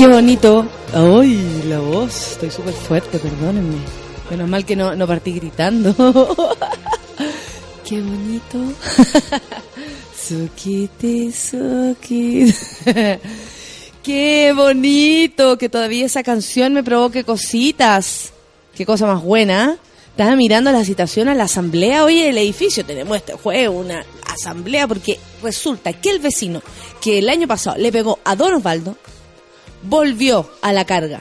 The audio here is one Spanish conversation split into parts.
Qué bonito. Ay, la voz. Estoy súper fuerte, perdónenme. Menos mal que no, no partí gritando. Qué bonito. Sukiti, suki. Qué bonito que todavía esa canción me provoque cositas. Qué cosa más buena. Estaba mirando la citación a la asamblea. Oye, el edificio tenemos este juego, una asamblea, porque resulta que el vecino que el año pasado le pegó a Don Osvaldo volvió a la carga.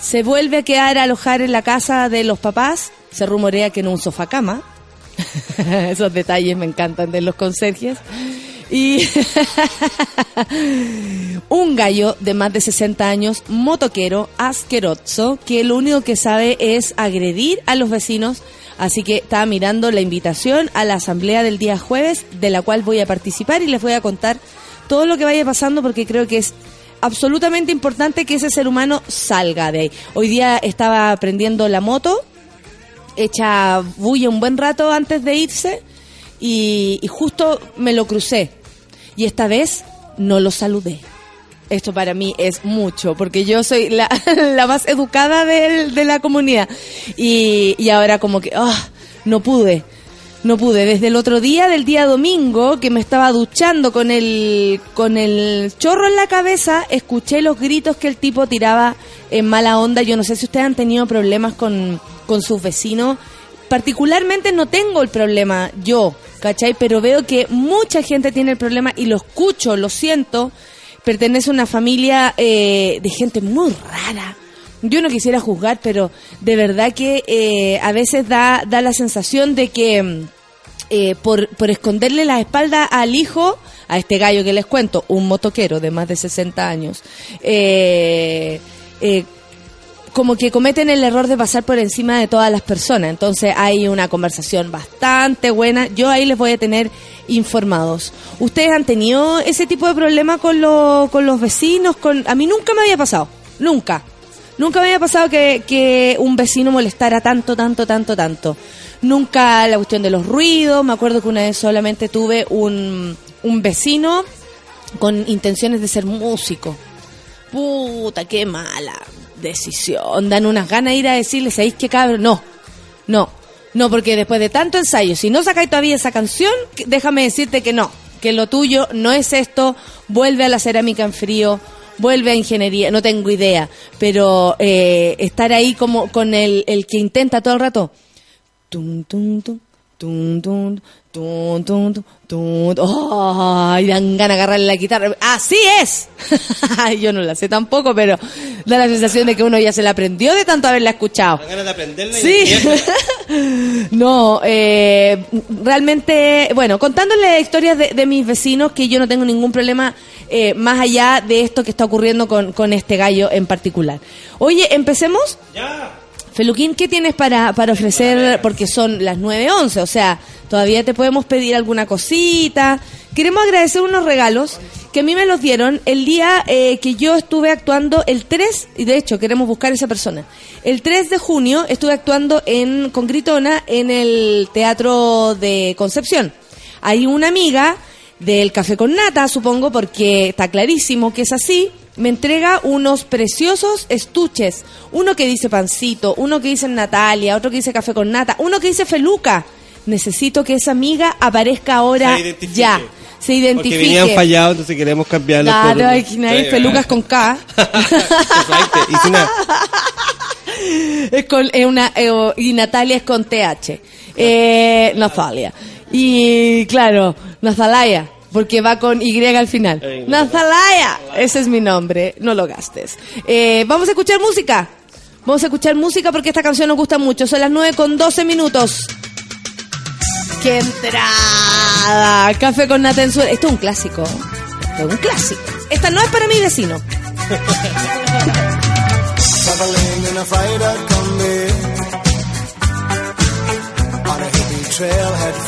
Se vuelve a quedar a alojar en la casa de los papás. Se rumorea que en un sofá cama. Esos detalles me encantan de los conserjes. Y un gallo de más de 60 años, motoquero, asqueroso, que lo único que sabe es agredir a los vecinos. Así que estaba mirando la invitación a la asamblea del día jueves, de la cual voy a participar y les voy a contar todo lo que vaya pasando porque creo que es absolutamente importante que ese ser humano salga de ahí. Hoy día estaba aprendiendo la moto, hecha bulla un buen rato antes de irse y, justo me lo crucé. Y esta vez no lo saludé. Esto para mí es mucho, porque yo soy la, la más educada de, la comunidad. Y, y ahora como que, ah, no pude. No pude. Desde el otro día, del día domingo, que me estaba duchando con el, con el chorro en la cabeza, escuché los gritos que el tipo tiraba en mala onda. Yo no sé si ustedes han tenido problemas con, con sus vecinos. Particularmente no tengo el problema yo, ¿cachai? Pero veo que mucha gente tiene el problema y lo escucho, lo siento. Pertenece a una familia eh, de gente muy rara. Yo no quisiera juzgar, pero de verdad que eh, a veces da, da la sensación de que mm, eh, por, por esconderle la espalda al hijo, a este gallo que les cuento, un motoquero de más de 60 años, eh, eh, como que cometen el error de pasar por encima de todas las personas. Entonces hay una conversación bastante buena. Yo ahí les voy a tener informados. ¿Ustedes han tenido ese tipo de problema con, lo- con los vecinos? Con... A mí nunca me había pasado. Nunca. Nunca me había pasado que, que un vecino molestara tanto, tanto, tanto, tanto. Nunca la cuestión de los ruidos. Me acuerdo que una vez solamente tuve un, un vecino con intenciones de ser músico. Puta, qué mala decisión. Dan unas ganas de ir a decirle, ¿sabéis qué cabrón? No, no, no, porque después de tanto ensayo, si no sacáis todavía esa canción, déjame decirte que no, que lo tuyo no es esto, vuelve a la cerámica en frío, vuelve a ingeniería, no tengo idea, pero eh, estar ahí como con el, el que intenta todo el rato. Tum, tum, tum. Tum, tum, tum, tum, tum, oh, y dan ganas de agarrarle la guitarra. ¡Así es! Yo no la sé tampoco, pero da la sensación de que uno ya se la aprendió de tanto haberla escuchado. Ganas de aprenderla sí. No, eh, realmente, bueno, contándole historias de, de mis vecinos que yo no tengo ningún problema eh, más allá de esto que está ocurriendo con, con este gallo en particular. Oye, empecemos. Ya. Feluquín, ¿qué tienes para, para ofrecer? Porque son las 9.11, o sea, todavía te podemos pedir alguna cosita. Queremos agradecer unos regalos que a mí me los dieron el día eh, que yo estuve actuando el 3, y de hecho queremos buscar esa persona. El 3 de junio estuve actuando en, con Gritona en el Teatro de Concepción. Hay una amiga del Café con Nata, supongo, porque está clarísimo que es así, me entrega unos preciosos estuches. Uno que dice pancito, uno que dice Natalia, otro que dice café con nata, uno que dice feluca. Necesito que esa amiga aparezca ahora Se ya. Se identifique. Porque venían fallados, entonces queremos cambiarlos Claro, por... hay Sí, felucas con K. Y una- es con, es una, eh, y Natalia es con TH. Eh, Natalia. Y claro, Nazalaya, porque va con Y al final. Eh, Nazalaya, ese es mi nombre, no lo gastes. Eh, Vamos a escuchar música. Vamos a escuchar música porque esta canción nos gusta mucho. Son las 9 con 12 minutos. ¡Qué entrada! Café con nata en. Esto es un clásico. Esto es un clásico. Esta no es para mi vecino.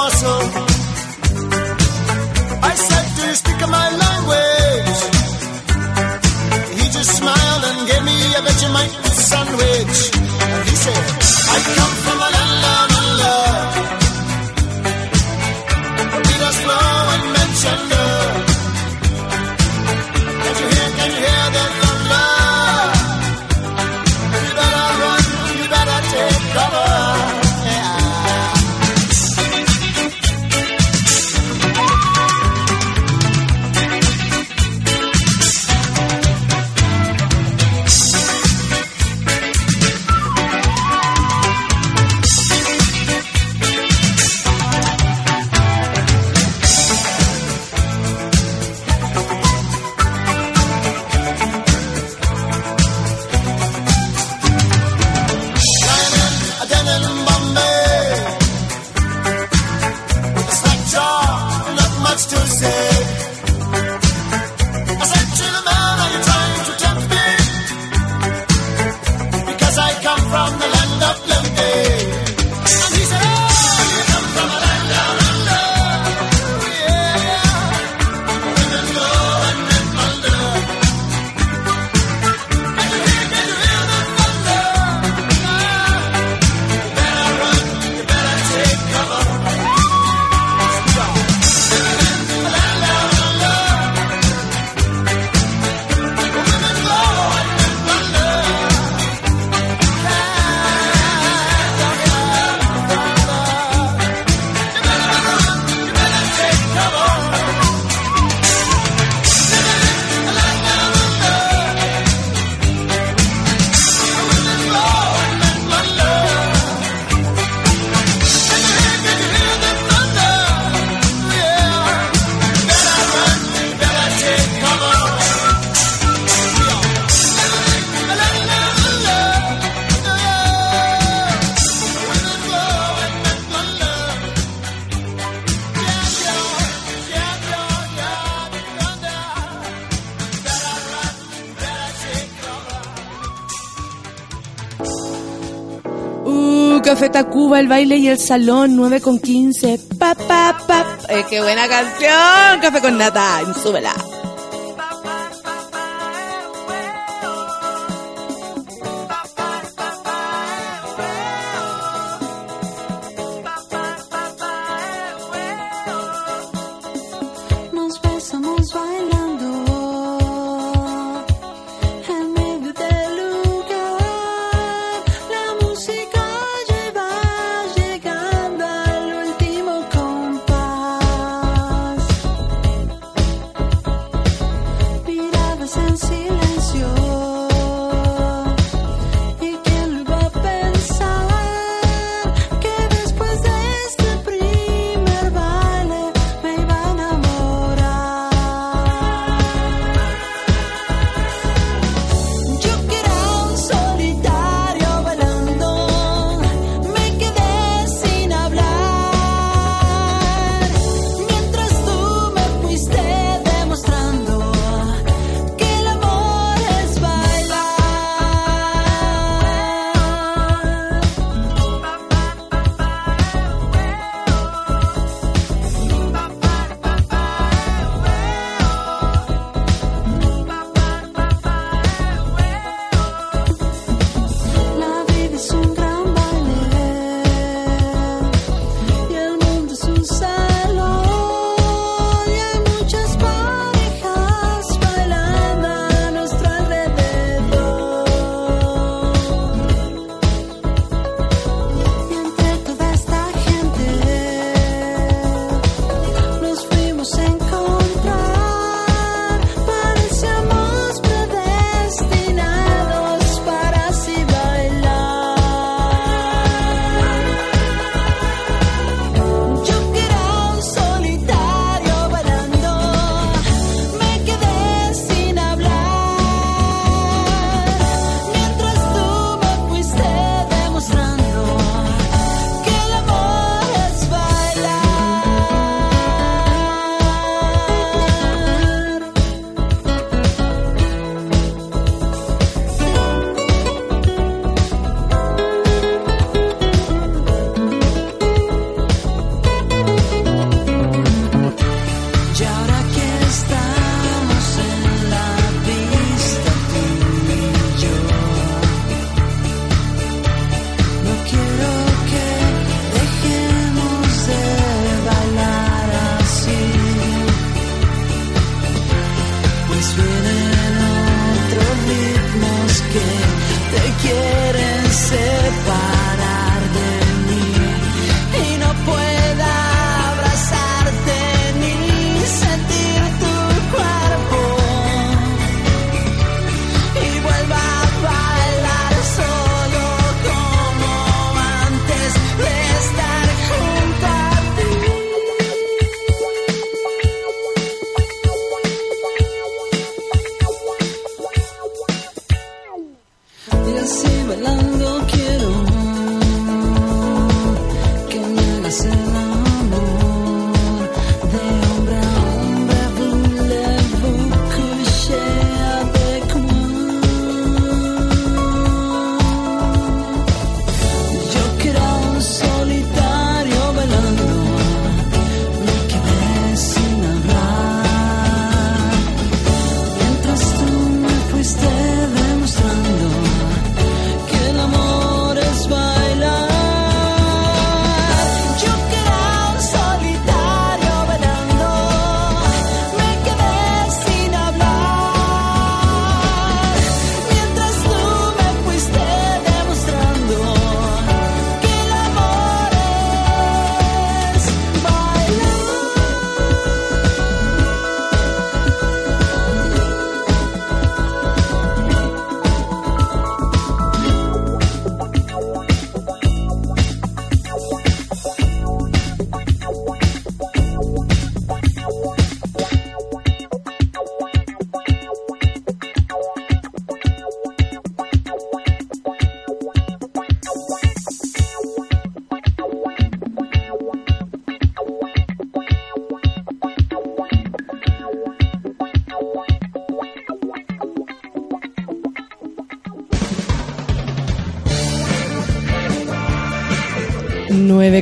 Muscle. I said, Do you speak my language? He just smiled and gave me a Vegemite sandwich. And he said, I come from a baile y el salón, 9 con 15. Pa, qué buena canción. Café con nata. Súbela.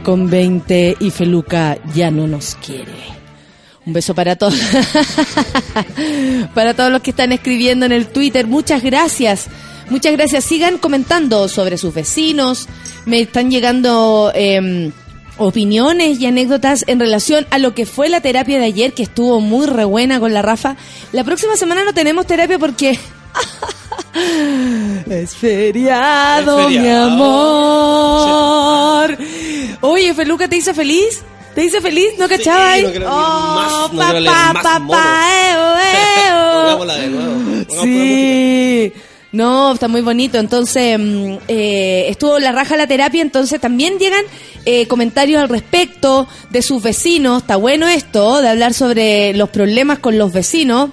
con 20 y Feluca ya no nos quiere. Un beso para todos. para todos los que están escribiendo en el Twitter. Muchas gracias. Muchas gracias. Sigan comentando sobre sus vecinos. Me están llegando em, opiniones y anécdotas en relación a lo que fue la terapia de ayer, que estuvo muy re buena con la Rafa. La próxima semana no tenemos terapia porque... es, feriado, mi amor. Oye, Feluca, ¿te hizo feliz? ¿Te hizo feliz? ¿No cachaba? no quiero leer más, no leer papá, más papá, eo, eo. De nuevo. Sí. No, está muy bonito. Entonces, mm, eh, estuvo la raja la terapia, entonces también llegan eh, comentarios al respecto de sus vecinos. Está bueno esto, de hablar sobre los problemas con los vecinos.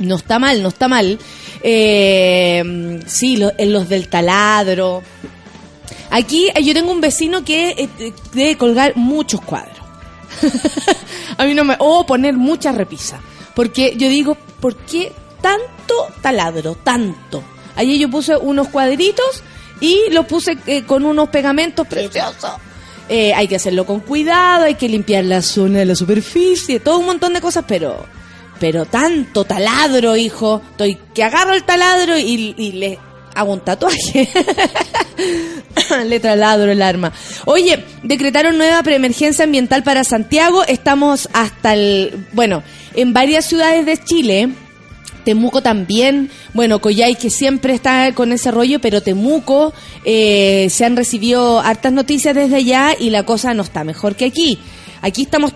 No está mal, no está mal. Eh, mm, sí, lo- en los del taladro. Aquí eh, yo tengo un vecino que eh, eh, debe colgar muchos cuadros. a mí no me... O poner mucha repisa. Porque yo digo, ¿por qué tanto taladro? Tanto. Allí yo puse unos cuadritos y los puse eh, con unos pegamentos preciosos. Eh, hay que hacerlo con cuidado, hay que limpiar la zona de la superficie, todo un montón de cosas, pero pero tanto taladro, hijo. Estoy que agarro el taladro y, y le hago un tatuaje. le taladro el arma. Oye, decretaron nueva preemergencia ambiental para Santiago. Estamos hasta el. Bueno, en varias ciudades de Chile. Temuco también, bueno, Coyay que siempre está con ese rollo, pero Temuco eh, se han recibido hartas noticias desde allá y la cosa no está mejor que aquí. Aquí estamos,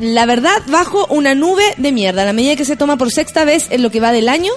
la verdad, bajo una nube de mierda. La medida que se toma por sexta vez en lo que va del año,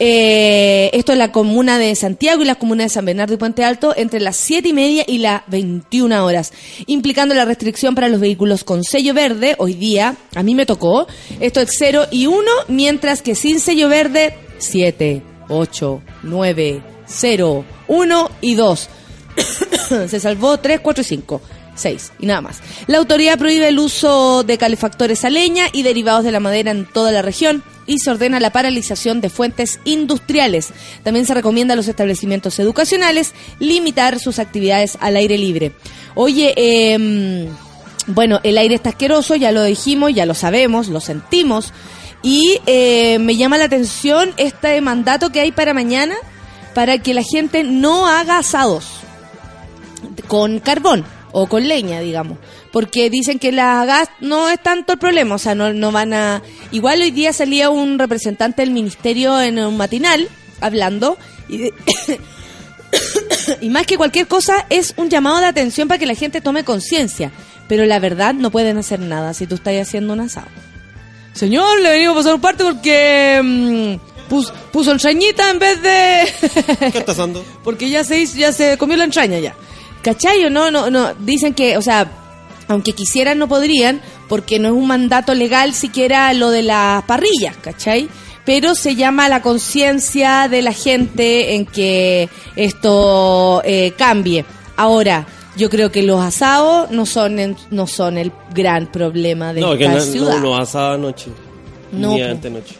eh, esto es la comuna de Santiago y la comuna de San Bernardo y Puente Alto entre las 7 y media y las 21 horas, implicando la restricción para los vehículos con sello verde. Hoy día, a mí me tocó, esto es 0 y 1, mientras que sin sello verde, 7, 8, 9, 0, 1 y 2. Se salvó 3, 4 y 5. 6 y nada más. La autoridad prohíbe el uso de calefactores a leña y derivados de la madera en toda la región y se ordena la paralización de fuentes industriales. También se recomienda a los establecimientos educacionales limitar sus actividades al aire libre. Oye, eh, bueno, el aire está asqueroso, ya lo dijimos, ya lo sabemos, lo sentimos. Y eh, me llama la atención este mandato que hay para mañana para que la gente no haga asados con carbón o con leña, digamos. Porque dicen que la gas no es tanto el problema, o sea, no, no van a... Igual hoy día salía un representante del ministerio en un matinal hablando y, de- y más que cualquier cosa es un llamado de atención para que la gente tome conciencia. Pero la verdad no pueden hacer nada si tú estás haciendo un asado. Señor, le venimos a pasar un parte porque mm, pus- puso entrañita en vez de... ¿Qué estás dando? porque ya se hizo- ya se comió la entraña ya. ¿Cachai o no? No, no, dicen que, o sea, aunque quisieran no podrían, porque no es un mandato legal siquiera lo de las parrillas, ¿cachai? pero se llama a la conciencia de la gente en que esto eh, cambie. Ahora, yo creo que los asados no son en- no son el gran problema de No, que no, ciudad. no, no asado anoche. No, Ni antenoche.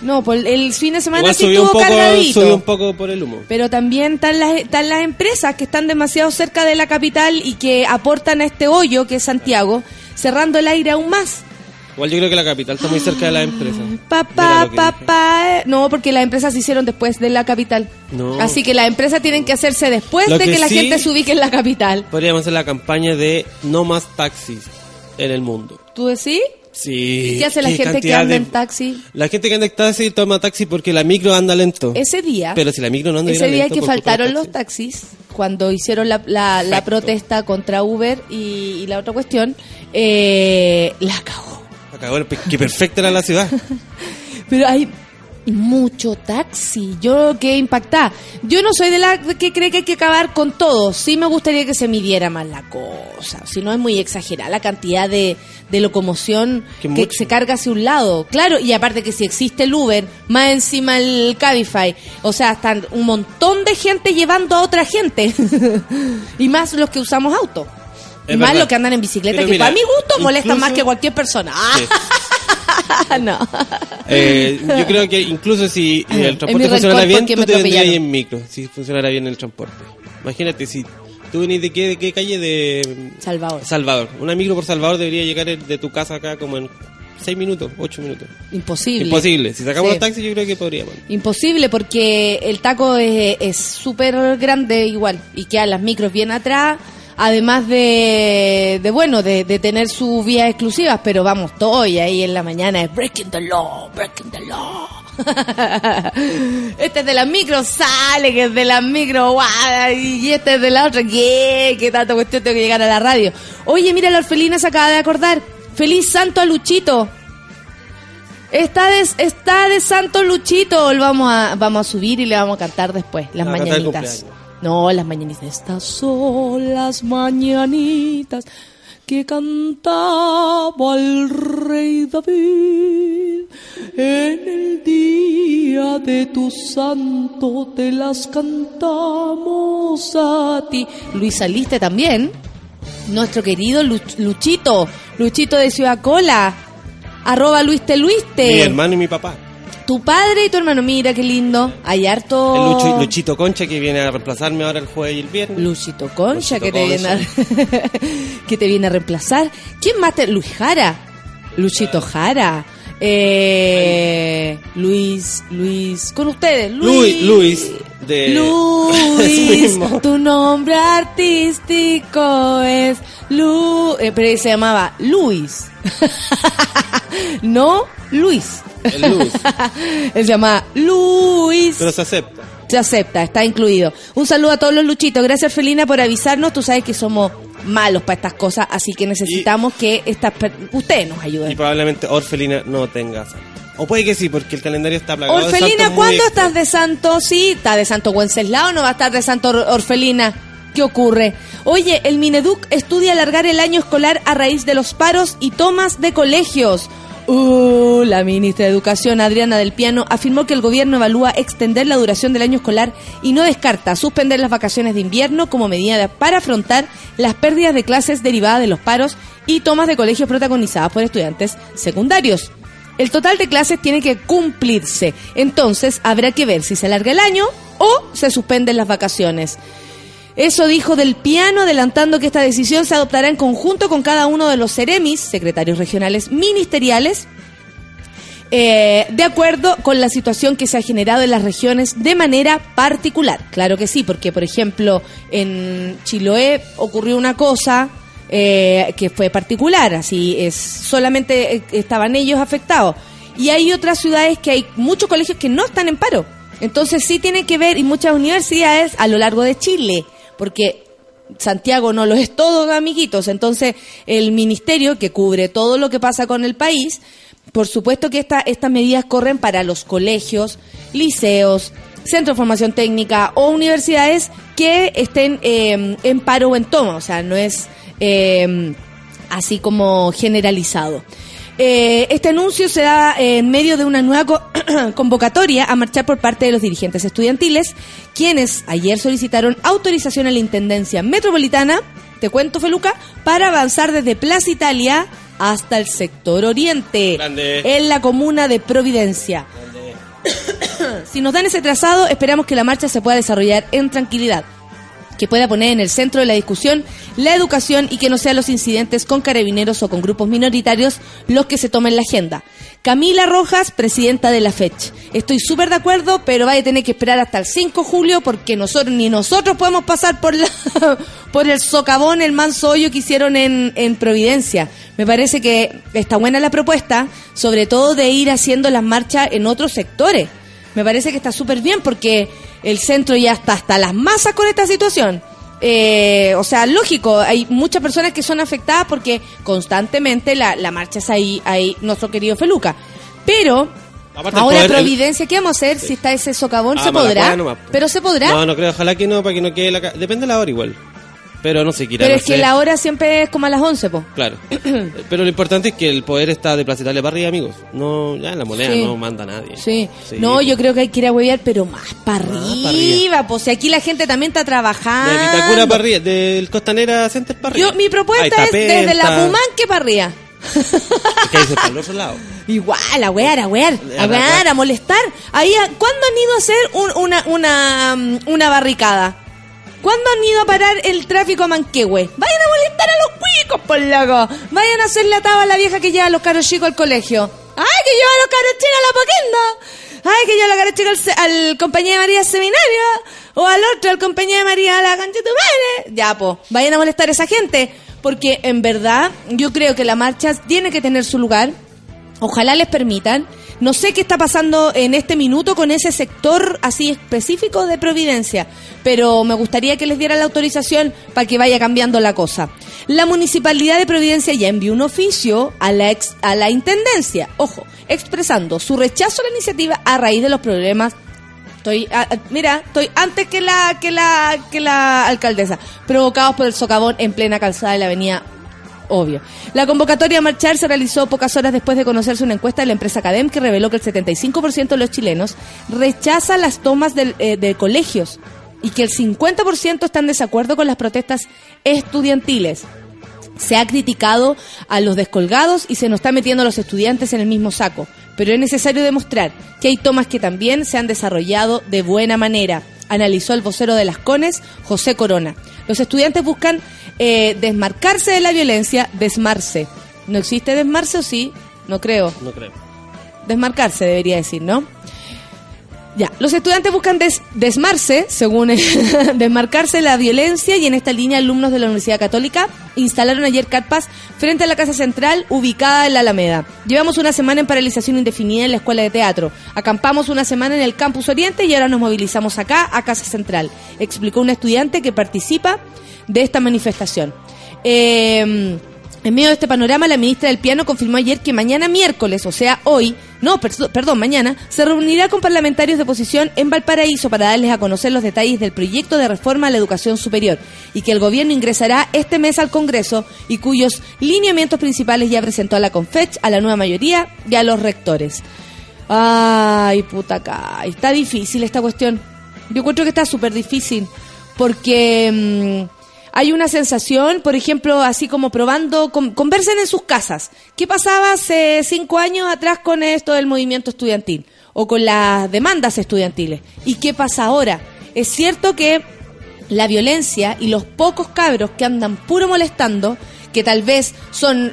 No, pues el fin de semana Igual sí subió un, estuvo poco, cargadito. subió un poco por el humo. Pero también están las, están las empresas que están demasiado cerca de la capital y que aportan a este hoyo que es Santiago, cerrando el aire aún más. Igual yo creo que la capital está muy cerca de la empresa. Papá, papá. No, porque las empresas se hicieron después de la capital. No. Así que las empresas tienen que hacerse después Lo de que, que la sí- gente se ubique en la capital. Podríamos hacer la campaña de no más taxis en el mundo. ¿Tú decís? Sí. ¿Qué hace la gente que anda de- en taxi? La gente que anda en taxi toma taxi porque la micro anda lento. Ese día, Pero si la micro no anda ese día lento, que faltaron los taxi. taxis, cuando hicieron la, la- la protesta contra Uber y, y la otra cuestión, eh, la cagó. Acabó, que perfecta era la ciudad. Pero hay mucho taxi. Yo quedé impactada. Yo no soy de la que cree que hay que acabar con todo. Sí me gustaría que se midiera más la cosa. Si no es muy exagerada la cantidad de, de locomoción Que se carga hacia un lado. Claro, y aparte que si existe el Uber, más encima el Cabify. O sea, están un montón de gente llevando a otra gente. y más los que usamos auto. Y Es más verdad. los que andan en bicicleta, Pero que mira, para mi gusto molestan incluso- más que cualquier persona. Sí. no. Eh, yo creo que incluso si mi el transporte funcionara bien, tú te vendrías en micro, si funcionara bien el transporte. Imagínate, si tú venís de qué, de qué calle de Salvador. Salvador. Una micro por Salvador debería llegar de tu casa acá como en 6 minutos, 8 minutos. Imposible. Imposible. Si sacamos Sí. los taxis, yo creo que podríamos. Imposible porque el taco es es súper grande igual y quedan las micros bien atrás, además de, de bueno, de, de tener sus vías exclusivas, pero vamos, todo y ahí en la mañana es breaking the law, breaking the law. este es de las micros, sale que es de las micros, guau, y este es de la otra, ¿qué? ¿Qué tanta cuestión tengo que llegar a la radio? Oye, mira, la orfelina se acaba de acordar. Feliz santo a Luchito. Está de, está de Santo Luchito. Lo vamos a, vamos a subir y le vamos a cantar después. Las mañanitas. No, las mañanitas. Estas son las mañanitas que cantaba el rey David. En el día de tu santo te las cantamos a ti. Luis Saliste también. Nuestro querido Luch- Luchito. Luchito de Ciudad Cola. Arroba Luis te Luiste. Mi hermano y mi papá. Tu padre y tu hermano, mira qué lindo. Hay harto. El Lucho- Luchito Concha que viene a reemplazarme ahora el jueves y el viernes. Luchito Concha Luchito que te viene a, que te viene a reemplazar. ¿Quién más te Luis Jara? Luchito Jara. Eh, Luis, Luis, con ustedes, Luis, Luis de Luis, tu nombre artístico es Lu, eh, pero se llamaba Luis, no Luis. El Luis. Él se llama Luis. Pero se acepta. Se acepta, está incluido. Un saludo a todos los luchitos. Gracias, Felina, por avisarnos. Tú sabes que somos malos para estas cosas, así que necesitamos que estas ustedes nos Y ayuden. probablemente Orfelina no tenga santo. O puede que sí, porque el calendario está plagado de Orfelina, santos ¿cuándo extra. estás de santo? Sí, está de santo Wenceslao, no va a estar de santo Or- Orfelina. ¿Qué ocurre? Oye, el Mineduc estudia alargar el año escolar a raíz de los paros y tomas de colegios. Uh, la ministra de Educación, Adriana del Piano, afirmó que el gobierno evalúa extender la duración del año escolar y no descarta suspender las vacaciones de invierno como medida para afrontar las pérdidas de clases derivadas de los paros y tomas de colegios protagonizadas por estudiantes secundarios. El total de clases tiene que cumplirse. Entonces habrá que ver si se alarga el año o se suspenden las vacaciones. Eso dijo del piano, adelantando que esta decisión se adoptará en conjunto con cada uno de los seremis, secretarios regionales ministeriales, eh, de acuerdo con la situación que se ha generado en las regiones de manera particular. Claro que sí, porque por ejemplo en Chiloé ocurrió una cosa eh, que fue particular, así es, solamente eh, estaban ellos afectados. Y hay otras ciudades que hay muchos colegios que no están en paro. Entonces sí tiene que ver, y muchas universidades a lo largo de Chile, porque Santiago no lo es todo, amiguitos. Entonces, el ministerio que cubre todo lo que pasa con el país, por supuesto que esta, estas medidas corren para los colegios, liceos, centros de formación técnica o universidades que estén eh, en paro o en toma. O sea, no es eh, así como generalizado. Eh, este anuncio se da eh, en medio de una nueva co- convocatoria a marchar por parte de los dirigentes estudiantiles, quienes ayer solicitaron autorización a la Intendencia Metropolitana, te cuento Feluca, para avanzar desde Plaza Italia hasta el sector oriente, Grande. en la comuna de Providencia. Si nos dan ese trazado, esperamos que la marcha se pueda desarrollar en tranquilidad, que pueda poner en el centro de la discusión la educación y que no sean los incidentes con carabineros o con grupos minoritarios los que se tomen la agenda. Camila Rojas, presidenta de la FECH. Estoy súper de acuerdo, pero vaya a tener que esperar hasta el 5 de julio porque nosotros ni nosotros podemos pasar por la por el socavón, el manso hoyo que hicieron en, en Providencia. Me parece que está buena la propuesta, sobre todo de ir haciendo las marchas en otros sectores. Me parece que está súper bien porque el centro ya está hasta las masas con esta situación. Eh, o sea, lógico, hay muchas personas que son afectadas porque constantemente la, la marcha es ahí, ahí nuestro querido Feluca. Pero Aparte, ahora poder- Providencia, ¿qué vamos a hacer si está ese socavón? Ah, ¿Se la podrá? Pero se podrá. No, no creo, ojalá que no, para que no quede la... Depende de la hora igual. Pero no sé, qué irán Pero es que la hora siempre es como a las 11, po. Claro. Pero lo importante es que el poder está de Plaza Italia para arriba, amigos. No, ya en la moneda Sí. no manda nadie. Sí. Sí, no, pues. yo creo que hay que ir a huevear, pero más para Más pa' arriba, pues si aquí la gente también está trabajando. De Vitacura para arriba, del Costanera Center para arriba. Yo, mi propuesta es desde la. Pumanque para arriba. Es que dice para el otro lado. Igual, a wear, a wear, a wear, a molestar. Ahí, ¿cuándo han ido a hacer un- una, una, mm, una barricada? ¿Cuándo han ido a parar el tráfico a Manquehue? Vayan a molestar a los cuicos, por loco. Vayan a hacerle atado a la vieja que lleva a los caros chicos al colegio. ¡Ay, que lleva a los caros chicos a la poquenda! ¡Ay, que lleva a los caros chicos al, al compañía de María seminario! O al otro, al compañía de María a la cancha de madre. Ya, po. Vayan a molestar a esa gente. Porque en verdad, yo creo que la marcha tiene que tener su lugar. Ojalá les permitan. No sé qué está pasando en este minuto con ese sector así específico de Providencia, pero me gustaría que les dieran la autorización para que vaya cambiando la cosa. La Municipalidad de Providencia ya envió un oficio a la, ex- a la Intendencia, ojo, expresando su rechazo a la iniciativa a raíz de los problemas Estoy, mira, estoy antes que la, que la, que la alcaldesa, provocados por el socavón en plena calzada de la avenida Obvio. La convocatoria a marchar se realizó pocas horas después de conocerse una encuesta de la empresa Cadem que reveló que el 75% de los chilenos rechaza las tomas eh, de colegios y que el 50% están en desacuerdo con las protestas estudiantiles. Se ha criticado a los descolgados y se nos está metiendo a los estudiantes en el mismo saco. Pero es necesario demostrar que hay tomas que también se han desarrollado de buena manera, analizó el vocero de las CONES, José Corona. Los estudiantes buscan eh, desmarcarse de la violencia, desmarse. ¿No existe desmarse o sí? No creo. No creo. Desmarcarse debería decir, ¿no? Ya, los estudiantes buscan des- desmarse, según desmarcarse de la violencia y en esta línea alumnos de la Universidad Católica instalaron ayer carpas frente a la Casa Central ubicada en la Alameda. Llevamos una semana en paralización indefinida en la Escuela de Teatro. Acampamos una semana en el Campus Oriente y ahora nos movilizamos acá, a Casa Central, explicó un estudiante que participa de esta manifestación. Eh, en medio de este panorama, la ministra del Piano confirmó ayer que mañana miércoles, o sea, hoy, no, perdón, mañana, se reunirá con parlamentarios de oposición en Valparaíso para darles a conocer los detalles del proyecto de reforma a la educación superior y que el gobierno ingresará este mes al Congreso y cuyos lineamientos principales ya presentó a la CONFECH, a la nueva mayoría y a los rectores. Ay, puta acá, está difícil esta cuestión. Yo encuentro que está súper difícil porque... mm, hay una sensación, por ejemplo, así como probando, con- conversen en sus casas. ¿Qué pasaba hace cinco años atrás con esto del movimiento estudiantil o con las demandas estudiantiles? ¿Y qué pasa ahora? Es cierto que la violencia y los pocos cabros que andan puro molestando, que tal vez son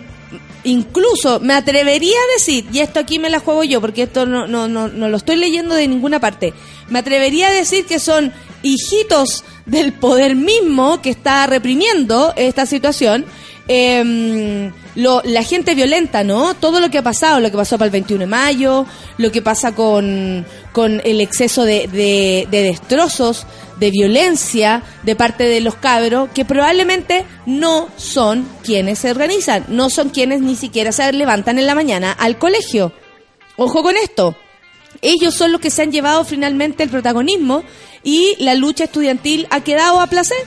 incluso me atrevería a decir, y esto aquí me la juego yo, porque esto no, no, no, no lo estoy leyendo de ninguna parte, me atrevería a decir que son hijitos del poder mismo que está reprimiendo esta situación. eh, lo- la gente violenta, ¿no? Todo lo que ha pasado, lo que pasó para el 21 de mayo, lo que pasa con, con el exceso de, de, de destrozos, de violencia de parte de los cabros, que probablemente no son quienes se organizan, no son quienes ni siquiera se levantan en la mañana al colegio. Ojo con esto. Ellos son los que se han llevado finalmente el protagonismo y la lucha estudiantil ha quedado a placer.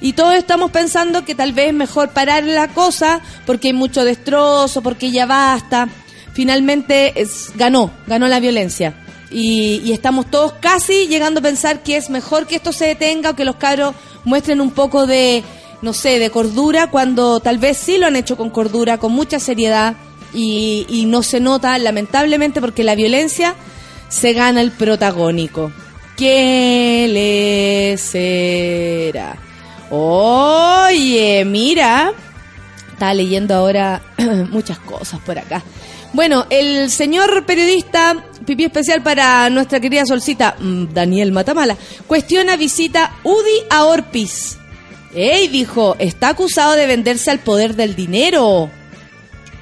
Y todos estamos pensando que tal vez es mejor parar la cosa porque hay mucho destrozo, porque ya basta. finalmente ganó, ganó la violencia. Y, y estamos todos casi llegando a pensar que es mejor que esto se detenga o que los cabros muestren un poco de, no sé, de cordura, cuando tal vez sí lo han hecho con cordura, con mucha seriedad, y, y no se nota, lamentablemente, porque la violencia se gana el protagónico. ¿Qué le será? Oye, mira, estaba leyendo ahora muchas cosas por acá. Bueno, el señor periodista, pipí especial para nuestra querida solcita, mm, Daniel Matamala, cuestiona visita UDI a Orpis. Ey, dijo, está acusado de venderse al poder del dinero.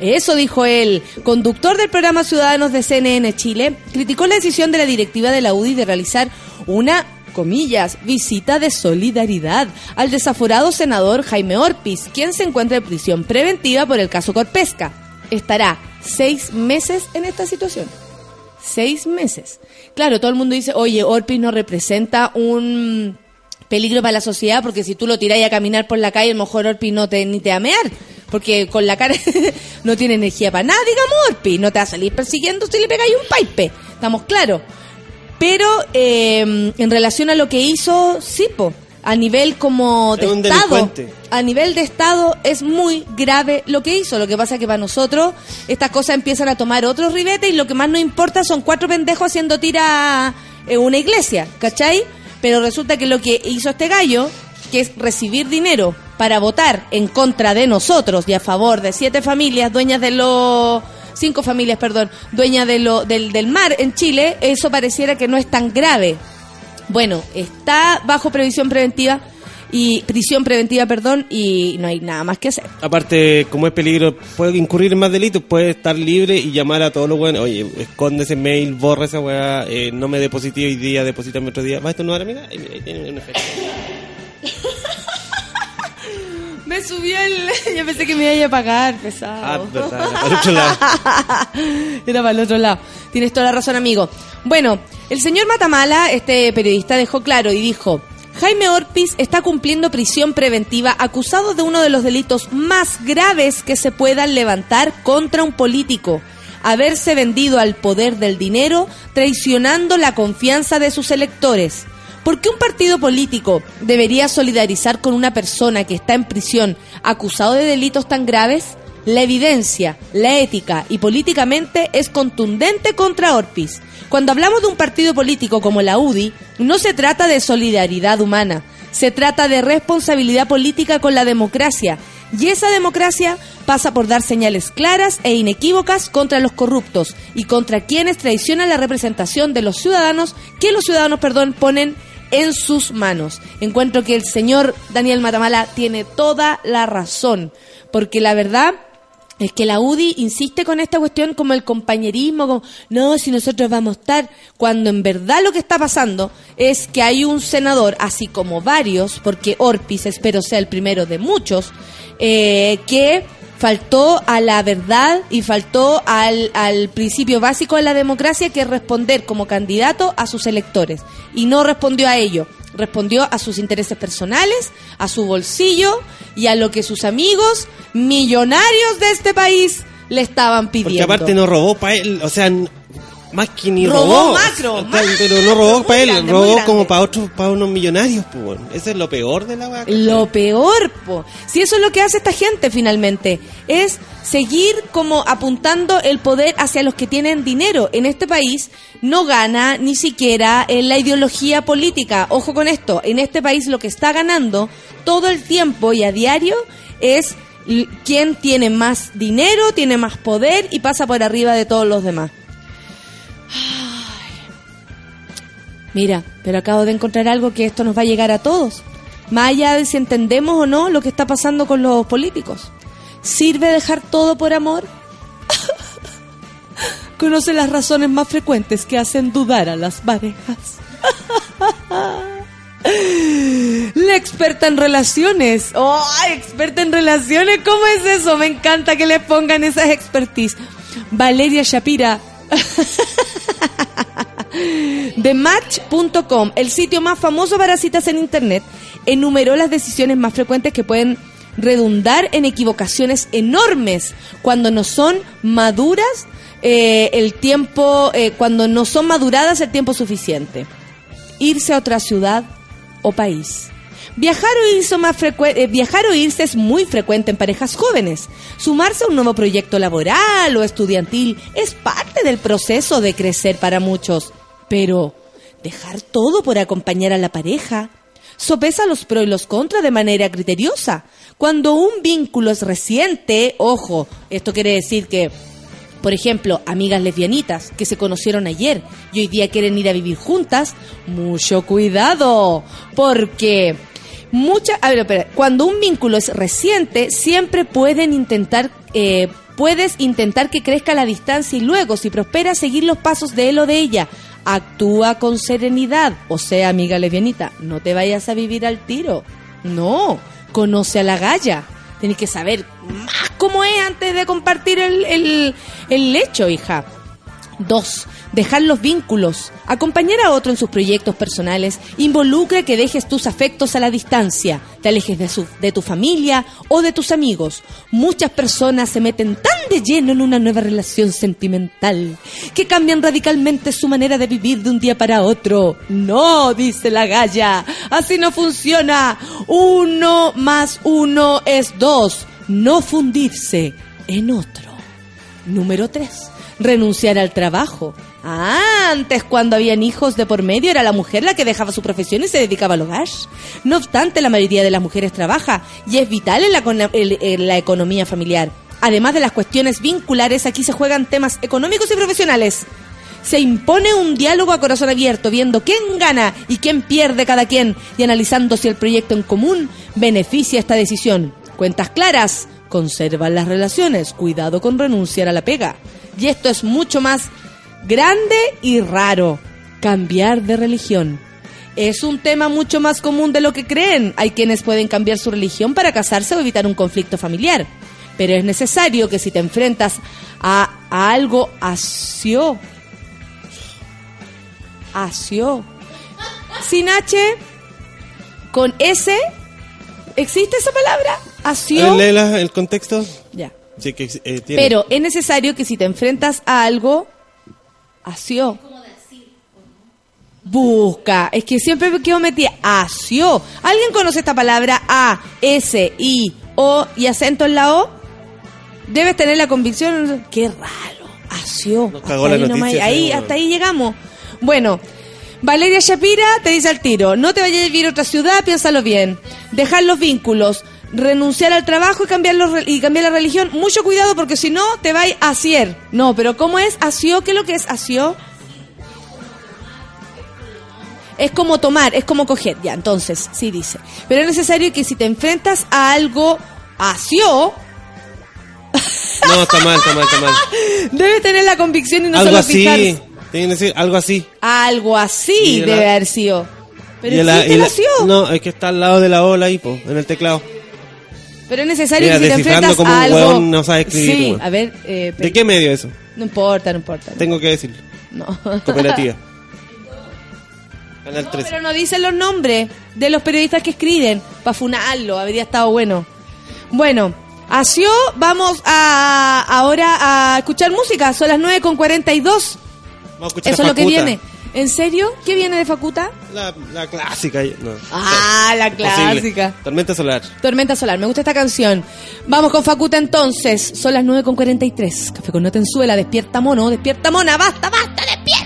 Eso dijo él. Conductor del programa Ciudadanos de CNN Chile, criticó la decisión de la directiva de la UDI de realizar una, comillas, visita de solidaridad al desaforado senador Jaime Orpis, quien se encuentra en prisión preventiva por el caso Corpesca. Estará seis meses en esta situación. Seis meses. Claro, todo el mundo dice, oye, Orpis no representa un peligro para la sociedad porque si tú lo tiráis a caminar por la calle, a lo mejor Orpis no te, ni te va a mear. Porque con la cara no tiene energía para nada, digamos Orpis. No te va a salir persiguiendo si le pegáis un pipe. Estamos claros. Pero eh, en relación a lo que hizo, sí, po, a nivel como de Es un Estado, a nivel de Estado es muy grave lo que hizo. Lo que pasa es que para nosotros estas cosas empiezan a tomar otros ribetes y lo que más nos importa son cuatro pendejos haciendo tira en una iglesia, ¿cachai? Pero resulta que lo que hizo este gallo, que es recibir dinero para votar en contra de nosotros y a favor de siete familias dueñas de los cinco familias, perdón, dueñas de lo, del, del mar en Chile, eso pareciera que no es tan grave. Bueno, está bajo previsión preventiva y prisión preventiva, perdón, y no hay nada más que hacer. Aparte, como es peligro, puede incurrir en más delitos, puede estar libre y llamar a todos los buenos. Oye, esconde ese mail, borra esa weá, eh, no me deposité hoy día, deposítame otro día. ¿Va esto no ahora, amiga? Ahí, mira, ahí tiene un efecto. Me subió el... Yo pensé que me iba a pagar, pesado. Ah, verdad, para el otro lado. Era para el otro lado. Tienes toda la razón, amigo. Bueno, el señor Matamala, este periodista, dejó claro y dijo... Jaime Orpiz está cumpliendo prisión preventiva acusado de uno de los delitos más graves que se puedan levantar contra un político. Haberse vendido al poder del dinero, traicionando la confianza de sus electores. ¿Por qué un partido político debería solidarizar con una persona que está en prisión acusado de delitos tan graves? La evidencia, la ética y políticamente es contundente contra Orpiz. Cuando hablamos de un partido político como la UDI, no se trata de solidaridad humana, se trata de responsabilidad política con la democracia. Y esa democracia pasa por dar señales claras e inequívocas contra los corruptos y contra quienes traicionan la representación de los ciudadanos que los ciudadanos, perdón, ponen en sus manos. Encuentro que el señor Daniel Matamala tiene toda la razón, porque la verdad es que la UDI insiste con esta cuestión como el compañerismo, como, no, si nosotros vamos a estar, cuando en verdad lo que está pasando es que hay un senador, así como varios, porque Orpis espero sea el primero de muchos, eh, que faltó a la verdad y faltó al, al principio básico de la democracia, que es responder como candidato a sus electores. Y no respondió a ello. Respondió a sus intereses personales, a su bolsillo y a lo que sus amigos millonarios de este país le estaban pidiendo. Porque aparte no robó para él, o sea, más que ni Robó robó. macro. Pero no robó para él, grande, robó como para otros, para unos millonarios, pues. Eso es lo peor de la vaca. Lo peor, po. Si eso es lo que hace esta gente finalmente, es seguir como apuntando el poder hacia los que tienen dinero. En este país no gana ni siquiera en la ideología política. Ojo con esto, en este país lo que está ganando todo el tiempo y a diario es quién tiene más dinero, tiene más poder y pasa por arriba de todos los demás. Mira, pero acabo de encontrar algo que esto nos va a llegar a todos. Más allá de si entendemos o no lo que está pasando con los políticos. ¿Sirve dejar todo por amor? Conoce las razones más frecuentes que hacen dudar a las parejas. La experta en relaciones. ¡Oh, experta en relaciones! ¿Cómo es eso? Me encanta que le pongan esas expertise. Valeria Shapira. The Match.com, el sitio más famoso para citas en Internet, enumeró las decisiones más frecuentes que pueden redundar en equivocaciones enormes cuando no son maduras eh, el tiempo, eh, cuando no son maduradas el tiempo suficiente. Irse a otra ciudad o país. Viajar o, irse eh, viajar o irse es muy frecuente en parejas jóvenes. Sumarse a un nuevo proyecto laboral o estudiantil es parte del proceso de crecer para muchos. Pero dejar todo por acompañar a la pareja sopesa los pros y los contras de manera criteriosa. Cuando un vínculo es reciente, ojo, esto quiere decir que por ejemplo, amigas lesbianitas que se conocieron ayer y hoy día quieren ir a vivir juntas, mucho cuidado, porque mucha, a ver, cuando un vínculo es reciente, siempre pueden intentar, eh, puedes intentar que crezca la distancia y luego, si prospera, seguir los pasos de él o de ella. Actúa con serenidad, o sea, amiga lesbianita, no te vayas a vivir al tiro. No, conoce a la galla. Tienes que saber más cómo es antes de compartir el, el, el lecho, hija. Dos, dejar los vínculos. Acompañar a otro en sus proyectos personales involucra que dejes tus afectos a la distancia, te alejes de, su, de tu familia o de tus amigos. Muchas personas se meten tan de lleno en una nueva relación sentimental que cambian radicalmente su manera de vivir de un día para otro. No, dice la galla, así no funciona. Uno más uno es dos. No fundirse en otro. Número 3. Renunciar al trabajo. Ah, antes cuando habían hijos de por medio era la mujer la que dejaba su profesión y se dedicaba al hogar. No obstante, la mayoría de las mujeres trabaja y es vital en la, en la economía familiar. Además de las cuestiones vinculares, aquí se juegan temas económicos y profesionales. Se impone un diálogo a corazón abierto, viendo quién gana y quién pierde cada quien y analizando si el proyecto en común beneficia esta decisión. Cuentas claras, conservan las relaciones, cuidado con renunciar a la pega. Y esto es mucho más grande y raro, cambiar de religión. Es un tema mucho más común de lo que creen. Hay quienes pueden cambiar su religión para casarse o evitar un conflicto familiar. Pero es necesario que si te enfrentas a, a algo asio, asio, sin H, con S, ¿existe esa palabra? Asio. ¿Lee la- el contexto? Ya. Sí, que eh, tiene. Pero es necesario que si te enfrentas a algo, asió. Busca. Es que siempre me quedo metida. Asió. ¿Alguien conoce esta palabra? A, S, I, O y acento en la O. Debes tener la convicción. Qué raro. Asió. Nos cagó Hasta la ahí nomás. hasta ahí llegamos. Bueno. Valeria Shapira te dice al tiro, no te vayas a vivir a otra ciudad, piénsalo bien. Dejar los vínculos, renunciar al trabajo y cambiar, los y cambiar la religión. Mucho cuidado porque si no te vais a cier. No, pero ¿cómo es asio? ¿Qué es lo que es asio? Es como tomar, es como coger. Ya, entonces, sí dice. Pero es necesario que si te enfrentas a algo asio, No, está mal, está mal, está mal. debes tener la convicción y no algo solo así. fijarse. Tiene que decir algo así. Algo así Y la- debe haber sido. Pero Y la- el la-. No, es que está al lado de la ola ahí, po, en el teclado. Pero es necesario Mira, que si te enfrentas como a un algo... huevón no sabe escribir, Sí, a ver... eh, ¿De qué medio eso? No importa, no importa. Tengo que decirlo. No. Cooperativa. Canal 13. Pero no dicen los nombres de los periodistas que escriben. Para funarlo, habría estado bueno. Bueno, Asió, vamos a ahora a escuchar música. Son las 9 con 42. Vamos a escuchar Eso es lo que viene. ¿En serio? ¿Qué viene de Facuta? La, la clásica. No. Ah, la Posible. clásica. Tormenta solar. Tormenta Solar, me gusta esta canción. Vamos con Facuta entonces. Son las 9 con 43. Café con nota en suela, despierta mono, despierta mona, basta, basta, despierta.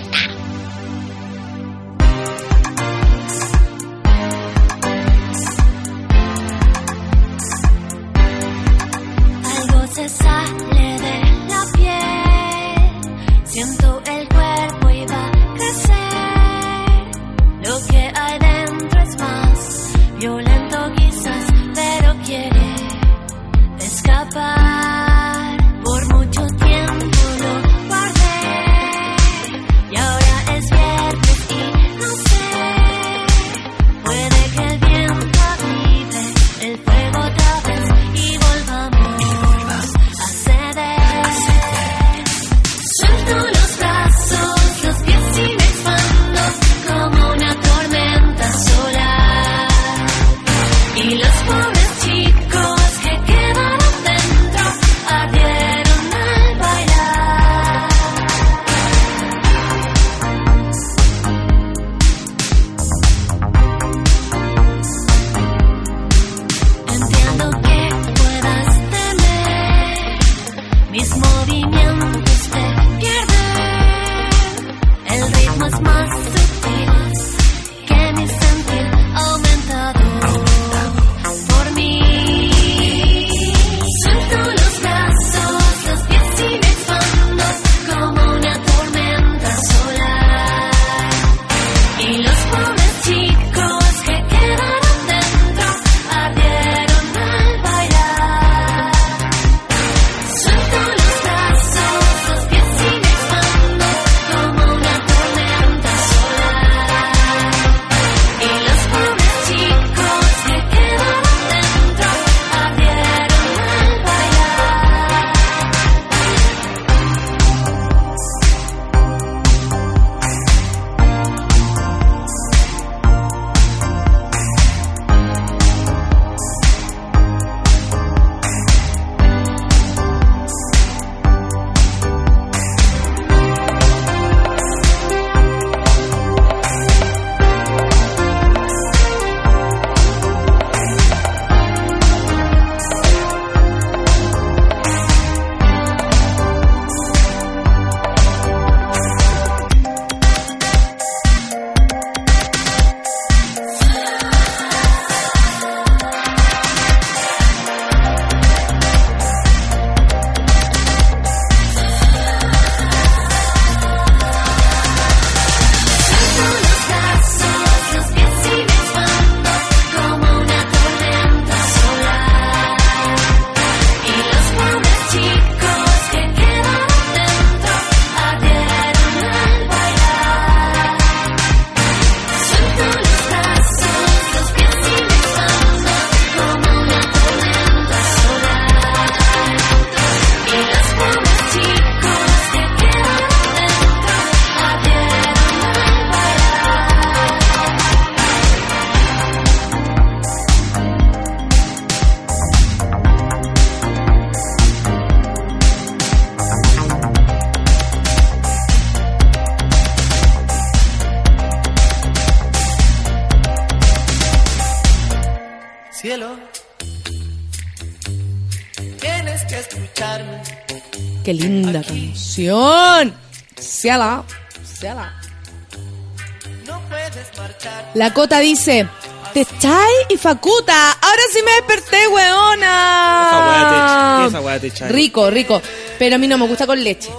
Puedes marchar. La Cota dice, Techay y Facuta. Ahora sí me desperté, Esa weona. weá te- esa weá te chai. Rico, rico. Pero a mí no me gusta con leche.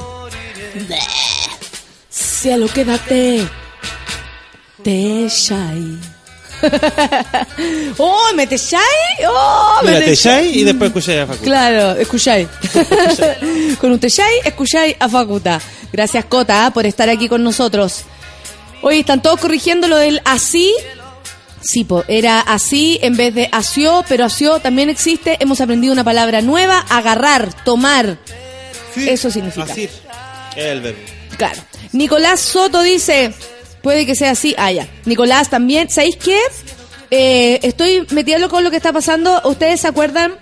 Cielo, quédate. Techay. oh, me techay. Oh, me Mira, te techay. chai y después escuché a Facu. Claro, escucháis. con un techay, escucháis a Facuta. Gracias, Cota, ah, por estar aquí con nosotros. Oye, están todos corrigiendo lo del así. Sí, po, era así en vez de asió, pero asió también existe. Hemos aprendido una palabra nueva, agarrar, tomar. Eso significa. Así. Es el verbo. Claro. Nicolás Soto dice, puede que sea así. Ah, ya. Nicolás también. ¿Sabéis qué? Eh, estoy metiendo con lo que está pasando. ¿Ustedes se acuerdan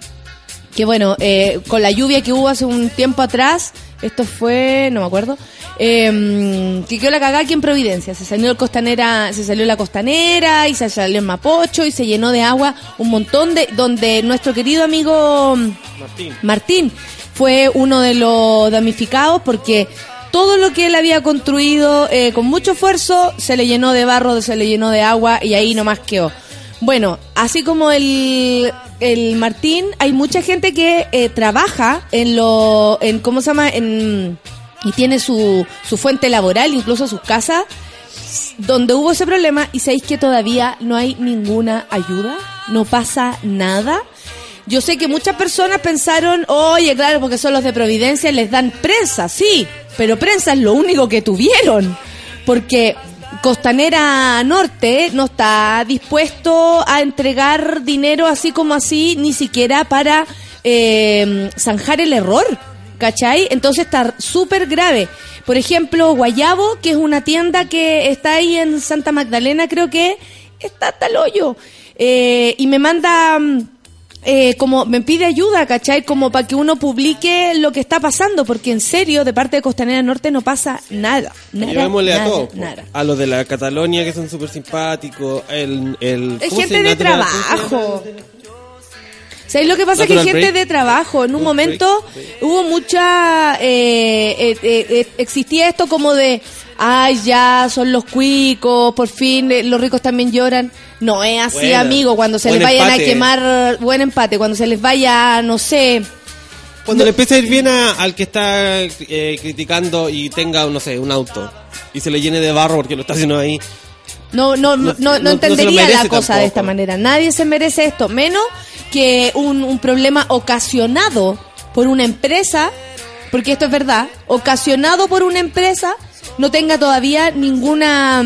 que, bueno, eh, con la lluvia que hubo hace un tiempo atrás, esto fue, no me acuerdo, eh, que quedó la cagada aquí en Providencia. Se salió el costanera, se salió la costanera y se salió el Mapocho y se llenó de agua un montón de, donde nuestro querido amigo Martín. Martín fue uno de los damnificados porque todo lo que él había construido eh, con mucho esfuerzo se le llenó de barro, se le llenó de agua y ahí nomás quedó. Bueno, así como el, el Martín, hay mucha gente que eh, trabaja en lo, en cómo se llama, en y tiene su, su fuente laboral, incluso sus casas, donde hubo ese problema y sabéis que todavía no hay ninguna ayuda, no pasa nada. Yo sé que muchas personas pensaron, oye, claro, porque son los de Providencia, les dan prensa, sí, pero prensa es lo único que tuvieron, porque Costanera Norte no está dispuesto a entregar dinero así como así, ni siquiera para eh, zanjar el error, ¿cachai? Entonces está súper grave. Por ejemplo, Guayabo, que es una tienda que está ahí en Santa Magdalena, creo que está hasta el hoyo. Eh, y me manda, mm, eh, como, me pide ayuda, ¿cachai? Como para que uno publique lo que está pasando, porque en serio, de parte de Costanera Norte no pasa nada. Nada, Llevémosle a nada, todos. nada. A los de la Catalonia que son súper simpáticos. El, el, Es ¿cómo se gente de trabajo. ¿Sabéis lo que pasa? que hay Natural gente break. de trabajo. En un Un momento hubo mucha... eh, eh, eh, eh, existía esto como de... Ay, ya, son los cuicos, por fin, eh, los ricos también lloran. No es así, amigo, cuando se les vayan empate. a quemar... Buen empate, cuando se les vaya, no sé... Cuando le empieza a ir bien a- al que está eh, criticando y tenga, no sé, un auto y se le llene de barro porque lo está haciendo ahí. No, no, no, No- no, entendería la cosa de esta manera. Nadie se merece esto, menos que un, un problema ocasionado por una empresa, porque esto es verdad, ocasionado por una empresa, no tenga todavía ninguna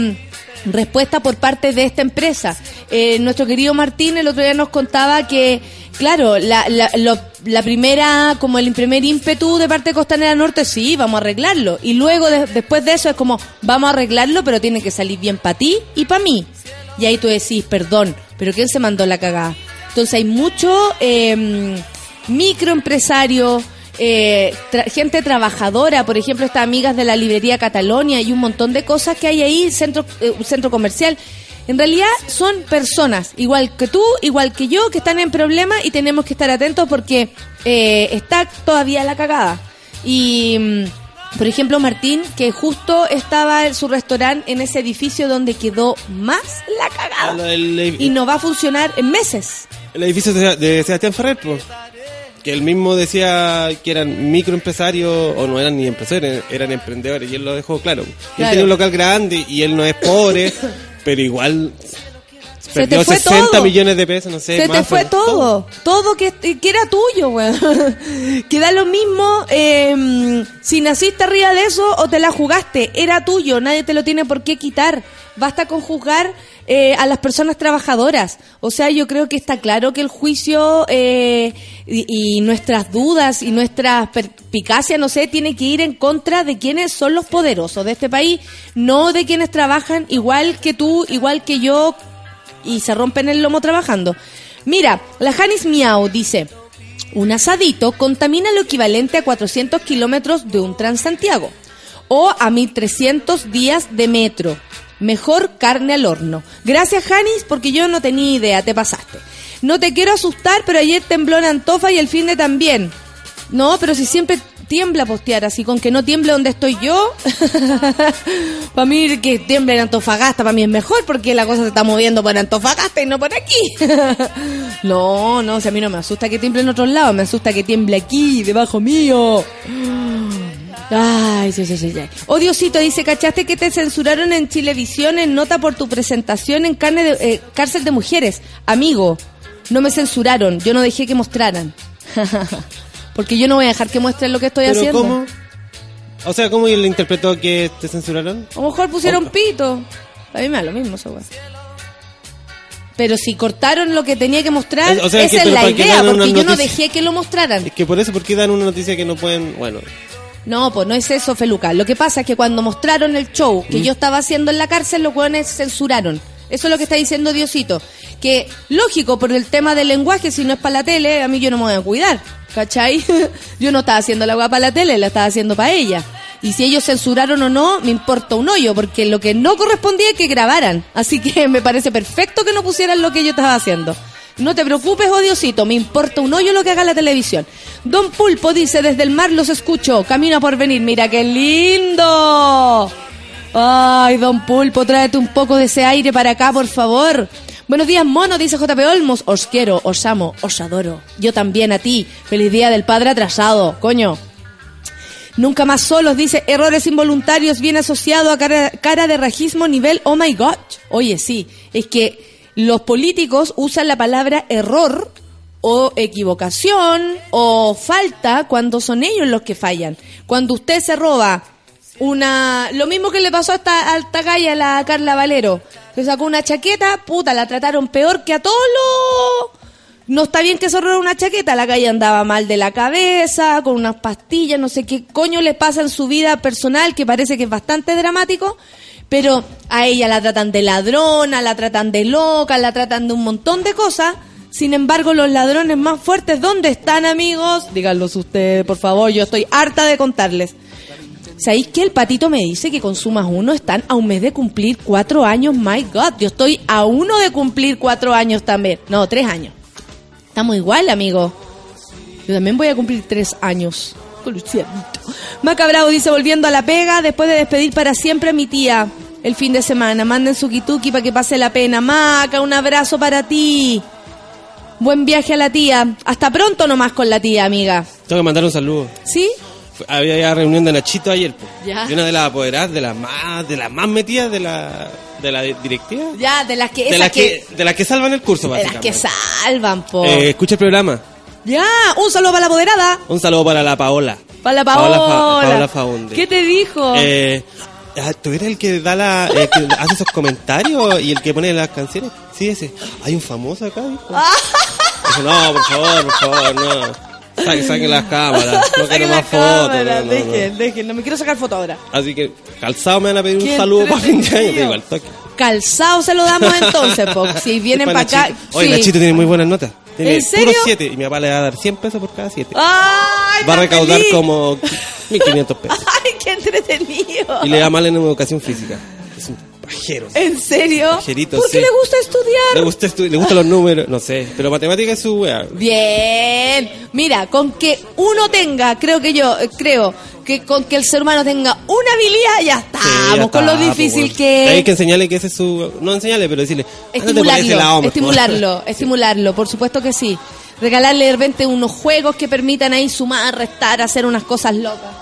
respuesta por parte de esta empresa. Eh, nuestro querido Martín el otro día nos contaba que, claro, la, primera, como el primer ímpetu de parte de Costanera Norte, sí, vamos a arreglarlo. Y luego, de- después de eso, es como, vamos a arreglarlo, pero tiene que salir bien para ti y para mí. Y ahí tú decís, perdón, pero ¿quién se mandó la cagada? Entonces hay mucho eh, microempresario, eh, tra- gente trabajadora, por ejemplo, estas amigas de la librería Catalonia y un montón de cosas que hay ahí, centro, eh, centro comercial. En realidad son personas, igual que tú, igual que yo, que están en problemas y tenemos que estar atentos porque eh, está todavía la cagada. Y, mm, por ejemplo, Martín, que justo estaba en su restaurante en ese edificio donde quedó más la cagada. del- Y no va a funcionar en meses. El edificio de, de Sebastián Ferrer, pues. Que él mismo decía que eran microempresarios, o no eran ni empresarios, eran emprendedores, y él lo dejó claro. Él tiene un local grande y él no es pobre, pero igual Se perdió te fue 60 todo. millones de pesos, no sé. Se te fue pero todo, todo que, que era tuyo, weón. que da lo mismo eh, si naciste arriba de eso o te la jugaste, era tuyo, nadie te lo tiene por qué quitar. Basta con juzgar eh, a las personas trabajadoras. O sea, yo creo que está claro que el juicio eh, y, nuestras dudas y nuestras perspicacias, no sé, tiene que ir en contra de quienes son los poderosos de este país, no de quienes trabajan igual que tú, igual que yo, y se rompen el lomo trabajando. Mira, la Janis Miau dice, un asadito contamina lo equivalente a 400 kilómetros de un Transantiago o a 1300 días de metro. Mejor carne al horno. Gracias, Janis, porque yo no tenía idea, te pasaste. No te quiero asustar, pero ayer tembló en Antofa y el fin de también. No, pero si siempre tiembla postear así, con que no tiemble donde estoy yo. para mí que tiemble en Antofagasta, para mí es mejor porque la cosa se está moviendo por Antofagasta y no por aquí. no, no, sea, a mí no me asusta que tiemble en otros lados, me asusta que tiemble aquí, debajo mío. Ay, sí, sí, sí. Oh, Diosito, dice, ¿cachaste que te censuraron en Chilevisión en nota por tu presentación en carne de, eh, cárcel de mujeres? Amigo, no me censuraron, yo no dejé que mostraran. Porque yo no voy a dejar que muestren lo que estoy ¿Pero haciendo. cómo? O sea, ¿cómo él interpretó que te censuraron? A lo mejor pusieron Opa. pito. A mí me da lo mismo weá. Pero si cortaron lo que tenía que mostrar, O sea, esa que- es la idea, porque yo no dejé que lo mostraran. Es que por eso, ¿por qué dan una noticia que no pueden...? Bueno, No, pues no es eso, Feluca. Lo que pasa es que cuando mostraron el show Mm. que yo estaba haciendo en la cárcel, los hueones censuraron. Eso es lo que está diciendo Diosito. Que, lógico, por el tema del lenguaje, si no es para la tele, a mí yo no me voy a cuidar. ¿Cachai? yo no estaba haciendo la hueá para la tele, la estaba haciendo para ella. Y si ellos censuraron o no, me importa un hoyo, porque lo que no correspondía es que grabaran. Así que me parece perfecto que no pusieran lo que yo estaba haciendo. No te preocupes, odiosito, me importa un hoyo lo que haga la televisión. Don Pulpo dice, desde el mar los escucho, camino por venir, mira qué lindo. Ay, don Pulpo, tráete un poco de ese aire para acá, por favor. Buenos días, mono, dice JP Olmos. Os quiero, os amo, os adoro. Yo también a ti. Feliz día del padre atrasado, coño. Nunca más solos, dice, errores involuntarios bien asociado a cara, cara de rajismo nivel oh my god. Oye, sí, es que los políticos usan la palabra error o equivocación o falta cuando son ellos los que fallan. Cuando usted se roba una... Lo mismo que le pasó a esta, a esta galla, la Carla Valero. Se sacó una chaqueta, puta, la trataron peor que a todos. No está bien que se robe una chaqueta, la calle andaba mal de la cabeza, con unas pastillas, no sé qué coño le pasa en su vida personal, que parece que es bastante dramático, pero a ella la tratan de ladrona, la tratan de loca, la tratan de un montón de cosas. Sin embargo, los ladrones más fuertes, ¿dónde están, amigos? Díganlos ustedes, por favor, yo estoy harta de contarles. ¿Sabéis que el patito me dice que con Sumas uno están a un mes de cumplir cuatro años? My God, yo estoy a uno de cumplir cuatro años también. No, tres años. Estamos igual, amigo. Yo también voy a cumplir tres años. Lucianito. Macabrao dice, volviendo a la pega, después de despedir para siempre a mi tía el fin de semana. Manden su kituki para que pase la pena. Maca, un abrazo para ti. Buen viaje a la tía. Hasta pronto nomás con la tía, amiga. tengo que mandar un saludo. ¿Sí? Había ya reunión de Nachito ayer. Ya. Y una de las apoderadas, de las más, de las más metidas de la, de la directiva. Ya, de las que... De las que, de las que salvan el curso, de las que salvan, po. Eh, escucha el programa. Ya, un saludo para la apoderada. Un saludo para la Paola. Para la Paola Paola. Fa- Paola Faunde. ¿Qué te dijo? Eh, ah, ¿Tú eres el que da la, que hace esos comentarios y el que pone las canciones? Sí, ese. Hay un famoso acá, dijo. Dijo, no, por favor, por favor, no. Saquen, saquen las cámaras. No quiero más fotos. no, no, no. dejen, dejen, no me quiero sacar foto ahora. Así que, calzado me van a pedir un saludo para fin de año. Digo, al toque. Calzado se lo damos entonces, po. Si vienen para acá. Oye, sí. Nachito tiene muy buenas notas. Tiene ¿En serio? puros 7 y mi papá le va a dar 100 pesos por cada 7. ¡Ay! Va a recaudar feliz! como 1500 pesos. ¡Ay, qué entretenido! Y le da mal en educación física. ¿En serio? Pajerito, ¿Por qué sí. le gusta estudiar? Le gusta estu- le gustan los números, no sé, pero matemática es su wea. Bien. Mira, con que uno tenga, creo que yo, eh, creo que con que el ser humano tenga una habilidad, ya estamos, Sí, ya con lo está, difícil pues, que Hay que enseñarle que ese es su. No enseñarle, pero decirle. "Ándate por ese estimularlo, lado, mejor". estimularlo, estimularlo, por supuesto que sí. Regalarle de repente unos juegos que permitan ahí sumar, restar, hacer unas cosas locas.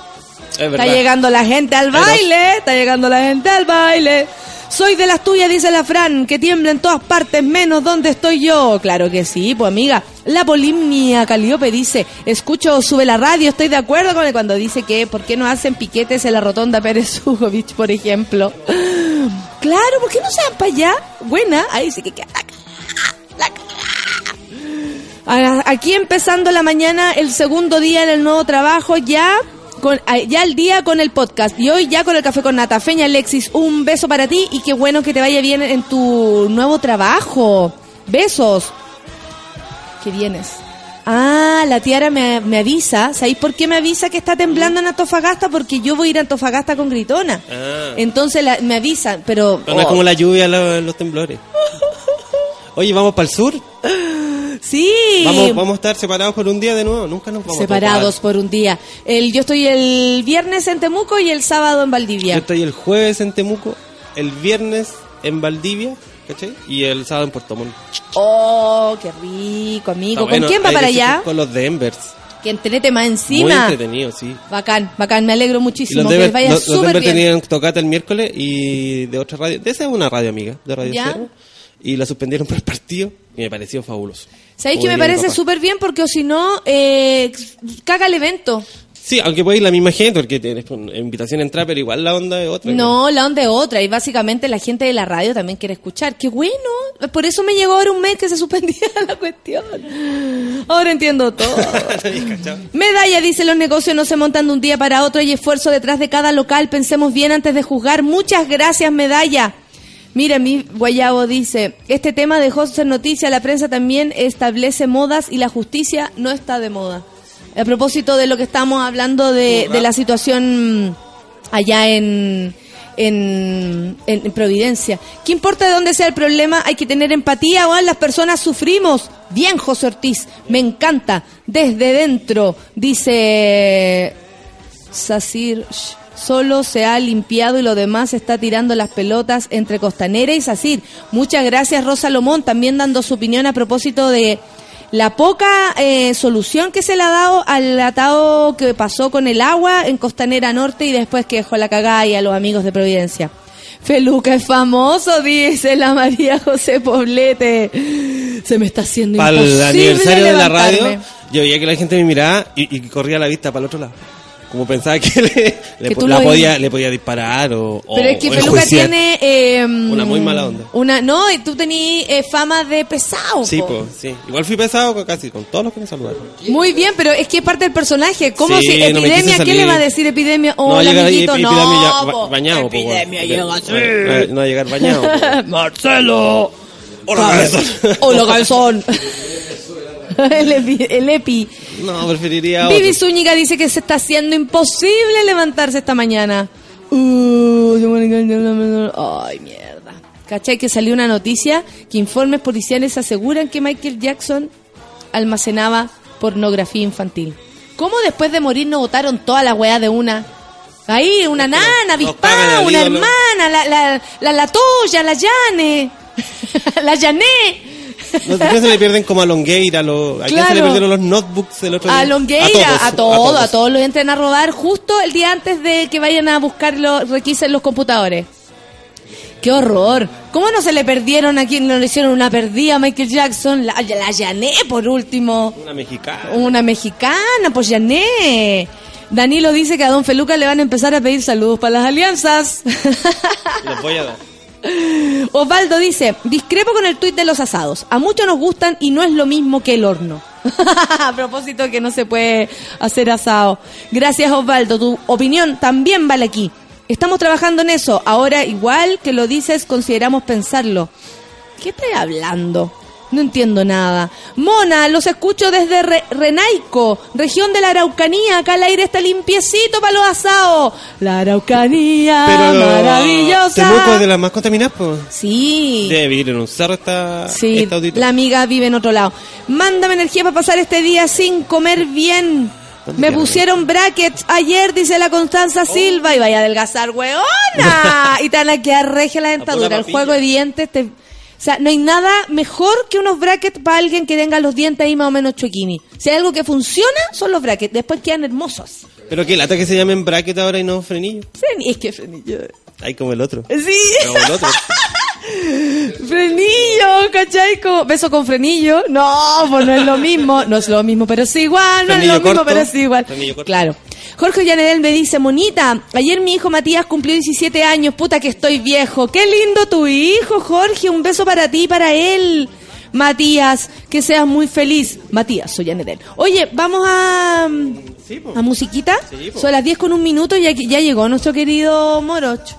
Es Está llegando la gente al baile, está llegando la gente al baile. Soy de las tuyas, dice la Fran, que tiembla en todas partes, menos donde estoy yo. Claro que sí, pues amiga. La Polimnia Caliope dice, escucho, sube la radio, estoy de acuerdo con él cuando dice que, ¿por qué no hacen piquetes en la rotonda Pérez Ugovich, por ejemplo? Claro, ¿por qué no se van para allá? Buena, ahí sí que queda la cagada, la cagada. A- Aquí empezando la mañana, el segundo día en el nuevo trabajo, ya con, a- ya el día con el podcast y hoy ya con el café con nata. Feña Alexis, un beso para ti y qué bueno que te vaya bien en tu nuevo trabajo. Besos. Que vienes. Ah, la tiara me, me avisa. ¿Sabéis por qué me avisa que está temblando en Antofagasta? Porque yo voy a ir a Antofagasta con Gritona. Ah. Entonces la- me avisan, pero... Pero no es oh, como la lluvia, los temblores. Oye, vamos para el sur. Sí. Vamos, vamos a estar separados por un día de nuevo. Nunca nos vamos Separados a por un día. El, yo estoy el viernes en Temuco y el sábado en. Valdivia. Yo estoy el jueves en Temuco, el viernes en Valdivia, ¿cachai? Y el sábado en Puerto Montt. Oh, qué rico, amigo. ¿Con quién va para allá? Con los Denvers. Que entrete más Muy encima. entretenido, sí. Bacán, bacán. Me alegro muchísimo. los que les vaya súper bien. tenían tocata el miércoles y de otra radio. De esa es una radio amiga, de Radio ¿Ya? Y la suspendieron por el partido y me pareció fabuloso. ¿Sabéis que me parece súper bien? Porque o si no, eh, caga el evento. Sí, aunque puede ir la misma gente, porque tienes invitación a entrar, pero igual la onda es otra. No, la onda es otra. Y básicamente la gente de la radio también quiere escuchar. ¡Qué bueno! Por eso me llegó ahora un mes que se suspendía la cuestión. Ahora entiendo todo. Medalla dice, los negocios no se montan de un día para otro. Hay esfuerzo detrás de cada local. Pensemos bien antes de juzgar. Muchas gracias, Medalla. Mira, mi Guayabo dice, este tema dejó de ser noticia, la prensa también establece modas y la justicia no está de moda. A propósito de lo que estamos hablando de, de la situación allá en, en, en Providencia. ¿Qué importa de dónde sea el problema? Hay que tener empatía, o las personas sufrimos. Bien, José Ortiz, me encanta. Desde dentro, dice Sacir, solo se ha limpiado y lo demás está tirando las pelotas entre Costanera y Sacir. Muchas gracias, Rosa Lomón, también dando su opinión a propósito de la poca eh, solución que se le ha dado al atado que pasó con el agua en Costanera Norte y después que dejó la cagada y a los amigos de Providencia. Feluca es famoso, dice la María José Poblete. Se me está haciendo Para el aniversario de la radio, yo veía que la gente me miraba y, y corría la vista para el otro lado. Como pensaba que le, Que la podía, ibas- le podía disparar o, o- Pero es que enjuiciar. tiene... eh, Una muy mala onda. Una, no, y tú tenías eh, fama de pesado. Sí, pues, sí. Igual fui pesado con casi con todos los que me saludaron. Muy bien, pero es que es parte del personaje. ¿Cómo Sí, si no epidemia? ¿Qué le va a decir epidemia? no llegar ahí amiguito. No, epidemia ya ba- bañado. Epidemia llega así. No va a llegar bañado. po. Marcelo. Hola, cabezón. Hola, cabezón. el, epi, el epi. No, preferiría otro. Vivi Zúñiga dice que se está haciendo imposible levantarse esta mañana. Uh, Ay, mierda. ¿Cachai? Que salió una noticia que informes policiales aseguran que Michael Jackson almacenaba pornografía infantil. ¿Cómo después de morir no votaron toda la weá de una? Ahí, una nana, avispada, una ídolo. hermana, la, la, la, la Toya, la Yane, la Yané. No, ¿por qué se le pierden como a Longueira? Lo, ¿A quién se le Claro. perdieron los notebooks el otro día? A Longueira, a, todos, todo, a todos los entran a robar justo el día antes de que vayan a buscar los requisen los computadores. ¡Qué horror! ¿Cómo no se le perdieron a quien no le hicieron una perdida a Michael Jackson? La, la por último. Una mexicana. Una mexicana, pues Yané. Danilo dice que a Don Feluca le van a empezar a pedir saludos para las alianzas. Les voy a dar. Osvaldo dice, discrepo con el tuit de los asados. A muchos nos gustan y no es lo mismo que el horno. a propósito que no se puede hacer asado. Gracias Osvaldo, tu opinión también vale aquí. Estamos trabajando en eso. Ahora, igual que lo dices, consideramos pensarlo. ¿Qué estás hablando? No entiendo nada. Mona, los escucho desde Re- Renaico, región de la Araucanía. Acá el aire está limpiecito para los asados. La Araucanía, Pero maravillosa. Temuco es de las más contaminadas, pues. Sí. Debe vivir en un cerro esta, Sí, esta la amiga vive en otro lado. Mándame energía para pasar este día sin comer bien. ¿Dónde Me pusieron brackets ayer, dice la Constanza Oh. Silva, y vaya a adelgazar, weona. y te van a quedar regia la dentadura. El juego de dientes te... O sea, no hay nada mejor que unos brackets para alguien que tenga los dientes ahí más o menos chuequini. Si hay algo que funciona, son los brackets. Después quedan hermosos. Pero que lata que se llamen bracket ahora y no frenillo. Frenillo, es que frenillo. Ay, como el otro. Sí. Como el otro. Frenillo, ¿cachai? Como beso con frenillo. No, pues no es lo mismo. No es lo mismo, pero es igual. No Frenillo es lo mismo, pero es igual. Claro. Jorge Llanedel me dice, Monita, ayer mi hijo Matías cumplió 17 años. Puta que estoy viejo. Qué lindo tu hijo, Jorge. Un beso para ti y para él. Matías, que seas muy feliz. Matías, soy Llanedel. Oye, vamos a... Sí. ¿A musiquita? Sí. Son las 10 con un minuto y ya, ya llegó nuestro querido Morocho.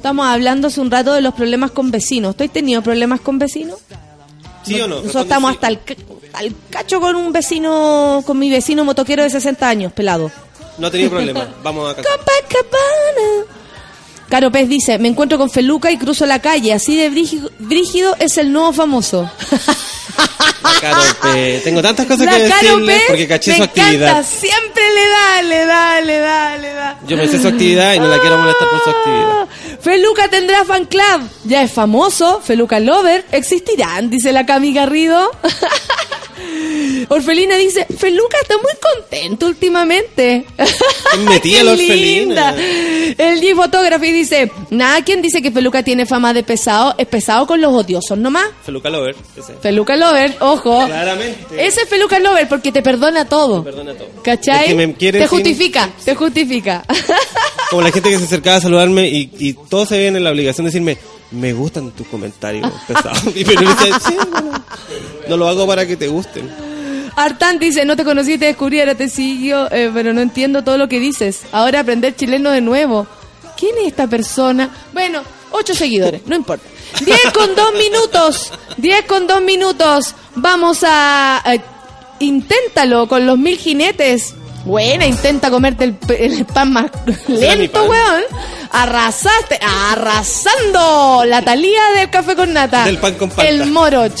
Estamos hablando hace un rato de los problemas con vecinos. ¿Tú has tenido problemas con vecinos? ¿Sí o no? Nosotros estamos hasta el, al cacho con un vecino, con mi vecino motoquero de 60 años, pelado. No ha tenido problema. Vamos a casa. Copacabana. Caro Pez dice, me encuentro con Feluca y cruzo la calle. Así de brígido, brígido es el nuevo famoso. La Caro P. Tengo tantas cosas La que decirle porque caché me su actividad. encanta, siempre le da, le da, le da, le da. Yo me sé su actividad y no la quiero molestar por su actividad. Ah, Feluca tendrá fan club. Ya es famoso. Feluca Lover. ¿Existirán? Dice la Cami Garrido. Orfelina dice, Feluca está muy contento últimamente. ¿Quién metía la Orfelina? linda. El G Photography dice, nada, quien dice que Feluca tiene fama de pesado, es pesado con los odiosos nomás. Feluca Lover, ese. Feluca Lover, ojo. Claramente. Ese es Feluca Lover porque te perdona todo. Perdona todo. ¿Cachai? Es que me quiere te sin- justifica, te justifica. Como la gente que se acercaba a saludarme y, y todos se ven en la obligación de decirme, me gustan tus comentarios pesados. Y pero yo decía, sí, bueno, no lo hago para que te gusten. Artán dice, no te conocí, te descubrí, ahora te siguió, eh, pero no entiendo todo lo que dices. Ahora aprender chileno de nuevo. ¿Quién es esta persona? Bueno, ocho seguidores, no importa. Diez con dos minutos, diez con dos minutos. Vamos a... inténtalo con los mil jinetes. Buena, intenta comerte el, pan más lento, pan. weón. Arrasaste, arrasando la talía del café con nata. Del pan con palta. El moroch.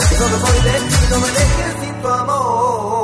solo soy de ti. No me dejes sin tu amor.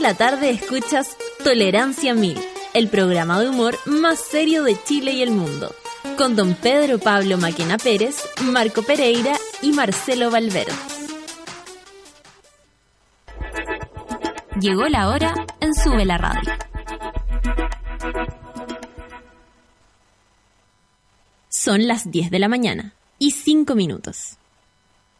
La tarde escuchas Tolerancia Mil, el programa de humor más serio de Chile y el mundo, con don Pedro Pablo Maquena Pérez, Marco Pereira y Marcelo Valverde. Llegó la hora en Sube la Radio. Son las 10 de la mañana y 5 minutos.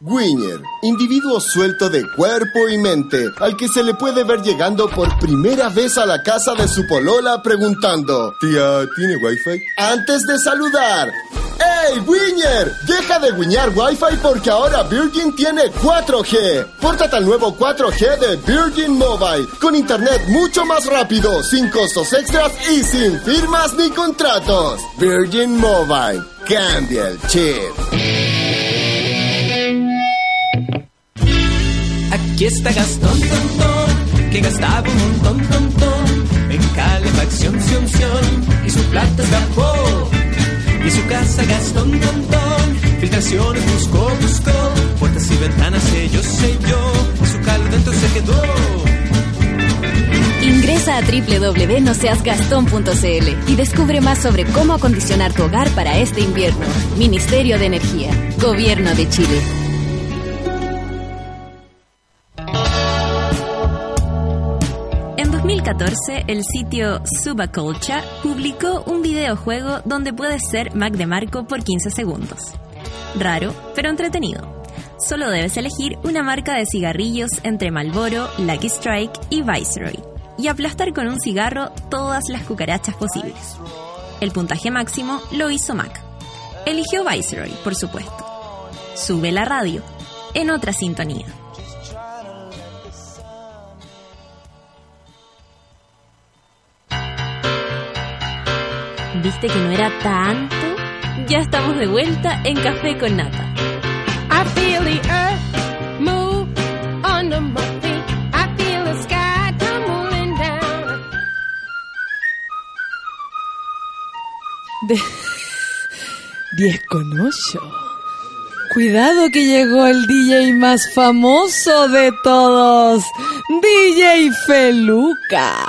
Winner, individuo suelto de cuerpo y mente, al que se le puede ver llegando por primera vez a la casa de su polola preguntando, tía, ¿tiene wifi? Antes de saludar, ¡Hey, Winner! Deja de guiñar wifi porque ahora Virgin tiene 4G. Pórtate al nuevo 4G de Virgin Mobile, con internet mucho más rápido, sin costos extras y sin firmas ni contratos. Virgin Mobile, cambia el chip. Aquí está Gastón Tontón, que gastaba un montón, tontón, en calefacción, sion, sion, y su plata escapó. Y su casa Gastón Tontón, filtraciones buscó, buscó, puertas y ventanas sello, selló, y su calor dentro se quedó. Ingresa a www.noseasgastón.cl y descubre más sobre cómo acondicionar tu hogar para este invierno. Ministerio de Energía, Gobierno de Chile. 2014, el sitio Subaculture publicó un videojuego donde puedes ser Mac DeMarco por 15 segundos. Raro, pero entretenido. Solo debes elegir una marca de cigarrillos entre Marlboro, Lucky Strike y Viceroy y aplastar con un cigarro todas las cucarachas posibles. El puntaje máximo lo hizo Mac. Eligió Viceroy, por supuesto. Sube la radio, en otra sintonía. ¿Viste que no era tanto? Ya estamos de vuelta en Café con Nata. I feel the earth move under my feet. I feel the sky tumbling down. De... 10 con 8. Cuidado que llegó el DJ más famoso de todos, DJ Feluca.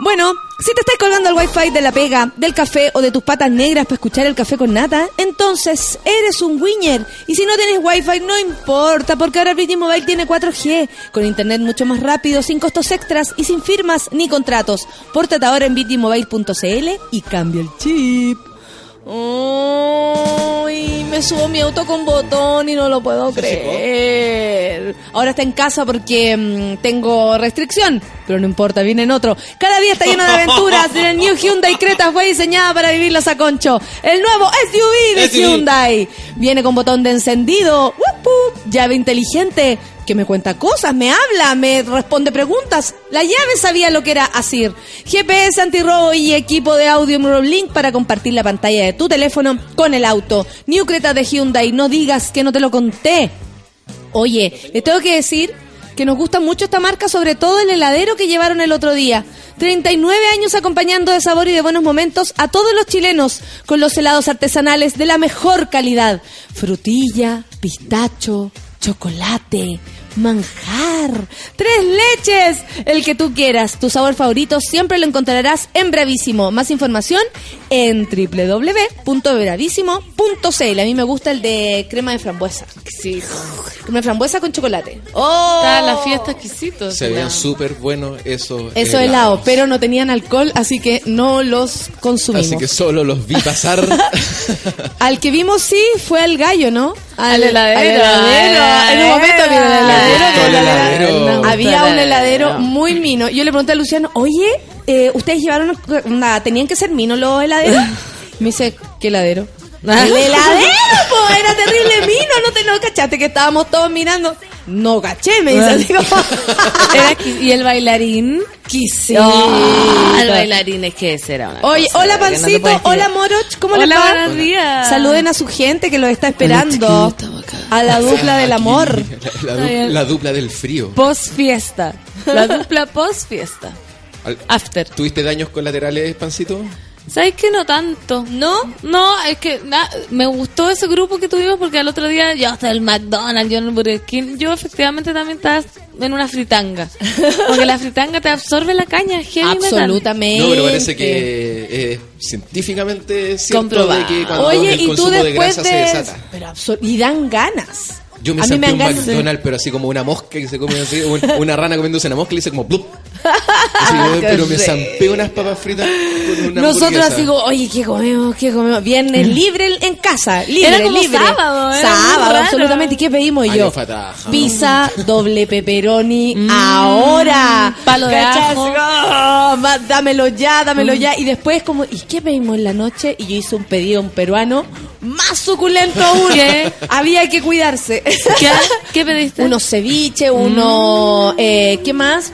Bueno, si te estás colgando el wifi de la pega, del café o de tus patas negras para escuchar el café con nata, entonces eres un winner. Y si no tienes wifi, no importa, porque ahora Virgin Mobile tiene 4G, con internet mucho más rápido, sin costos extras y sin firmas ni contratos. Pórtate ahora en virginmobile.cl y cambia el chip. Uy, me subo mi auto con botón y no lo puedo creer. Ahora está en casa porque mm, tengo restricción, pero no importa, viene en otro. Cada día está lleno de aventuras. En el New Hyundai Creta fue diseñada para vivirlas a concho. El nuevo SUV de SUV. Hyundai. Viene con botón de encendido, llave inteligente, que me cuenta cosas, me habla, me responde preguntas. La llave sabía lo que era ASIR. GPS antirrobo y equipo de audio Link para compartir la pantalla de tu teléfono con el auto. New Creta de Hyundai, no digas que no te lo conté. Oye, les tengo que decir que nos gusta mucho esta marca, sobre todo el heladero que llevaron el otro día. 39 años acompañando de sabor y de buenos momentos a todos los chilenos con los helados artesanales de la mejor calidad. Frutilla, pistacho, chocolate, manjar, tres leches, el que tú quieras. Tu sabor favorito siempre lo encontrarás en Bravísimo. Más información en www.bravísimo.cl. A mí me gusta el de crema de frambuesa. Sí, Crema de frambuesa con chocolate. ¡Oh! está la fiesta exquisito. Se veían súper buenos esos Eso helado, pero no tenían alcohol, así que no los consumimos. Así que solo los vi pasar. Al que vimos sí fue al gallo, ¿no? Al heladero. al heladero. En un momento vino el heladero. Heladero. Había un heladero muy mino. Yo le pregunté a Luciano, oye, eh, ¿ustedes llevaron, nada, tenían que ser minos los heladeros? Me dice, ¿qué heladero? El heladero, po, era terrible mino, no te no cachaste que estábamos todos mirando. No caché, me dice así como. Era exqui- ¿Y el bailarín? Quise. Ah, el bailarín es que ese era una Oye, cosa hola no Pancito, hola. Moroch, ¿cómo Hola, les va? buenos días. Saluden a su gente que los está esperando. A la dupla del amor. La, du- la dupla del frío. Post fiesta. La dupla post fiesta. After. ¿Tuviste daños colaterales, Pancito? ¿Sabes que no tanto? ¿No? No, es que na- me gustó ese grupo que tuvimos porque al otro día yo hasta el McDonald's, yo en el Burger King, yo efectivamente también estaba en una fritanga. Porque la fritanga te absorbe la caña, es heavy metal. Absolutamente. No, pero parece que eh, científicamente es cierto Comprobado. de que cuando Oye, el y tú consumo de después grasa de... se desata. Pero y dan ganas. Yo me A un McDonald's, pero así como una mosca que se come así, un- una rana comiéndose una mosca y le hice como blup. Así, pero me zampé unas papas fritas con una Nosotros así como, oye, ¿qué comemos? ¿Qué comemos? Viernes libre en- en casa, libre, Era como libre. sábado, era Sábado, raro. absolutamente. ¿Y qué pedimos Ay, yo? fataja. Pizza, doble pepperoni, ahora. Mm. palo de ajo. "Oh, dámelo ya, dámelo ya. Y después como, ¿y qué pedimos en la noche? Y yo hice un pedido a un peruano más suculento aún. ¿Qué? Había que cuidarse. ¿Qué, ¿Qué pediste? unos ceviches, unos, eh, ¿qué más?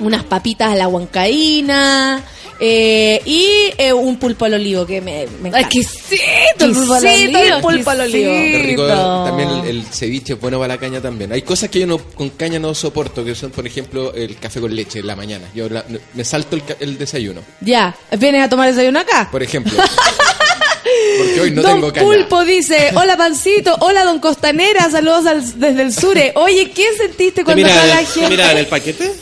Unas papitas a la huancaína eh, y eh, un pulpo al olivo que me, me encanta. Exquisito el pulpo al el olivo, pulpo al olivo. Qué rico, también el, el ceviche es bueno para la caña también. Hay cosas que yo no con caña no soporto, que son por ejemplo el café con leche en la mañana. Yo la- me salto el, ca- el desayuno, Ya, ¿vienes a tomar desayuno acá? por ejemplo. Porque hoy no don tengo caña. Pulpo dice, hola Pancito, hola Don Costanera, saludos al- desde el Sure. Oye, ¿qué sentiste ¿Te cuando mira, la ¿te gente mira en el paquete?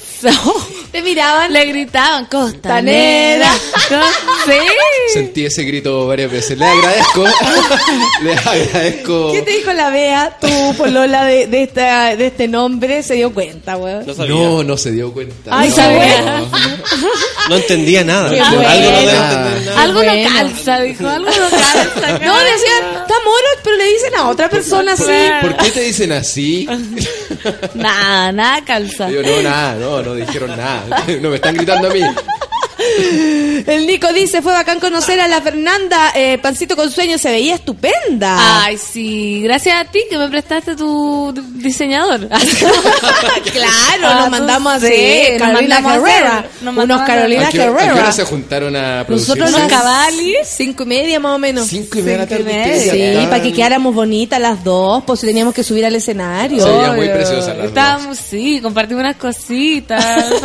Te miraban? Le gritaban Costanera. Tanera. sí. Sentí ese grito varias veces. Le agradezco. Le agradezco. ¿Qué te dijo la Bea, tu polola de, de, esta, de este nombre? Se dio cuenta, weón. No sabía. No, no se dio cuenta. Ay, no, sabía. No entendía nada. Algo no bueno. debe entender nada. Algo Bueno. no calza, dijo. Algo no calza. No, decían, está moro, pero le dicen a otra persona así. ¿Por qué te dicen así? Nada, nada calza. Digo, no, nada, no, no dijeron nada. No me están gritando a mí. El Nico dice, fue bacán conocer a la Fernanda, eh, Pancito con sueño, se veía estupenda. Ay, sí. Gracias a ti que me prestaste tu diseñador. claro, Ah, nos tú mandamos a sí, hacer nos Carolina mandamos a Herrera. hacer, nos Unos mandamos a hacer. Carolina ¿A qué, a qué Herrera. hora se juntaron a producir? Nosotros las cabalis. Cinco y media más o menos. Cinco y media de la Cinco y tarde. media. ustedes ya Sí, para que quedáramos bonitas las dos, pues si teníamos que subir al escenario. Se veía muy preciosa las Estábamos, sí, compartimos unas cositas.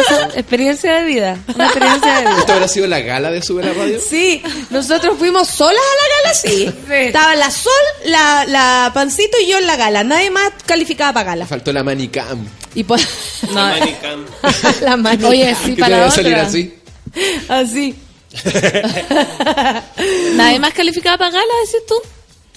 experiencia de vida. Una experiencia de vida. ¿Esto habrá sido la gala de Sube la Radio? Sí, nosotros fuimos solas a la gala, sí. Estaba la Sol, la, la Pancito y yo en la gala. Nadie más calificaba para gala. Faltó la manicam. Y pues, No, Manicam. la mano. Oye, sí, ¿Qué te para la salir otra. así? Así. Nadie más calificada para gala, decís tú.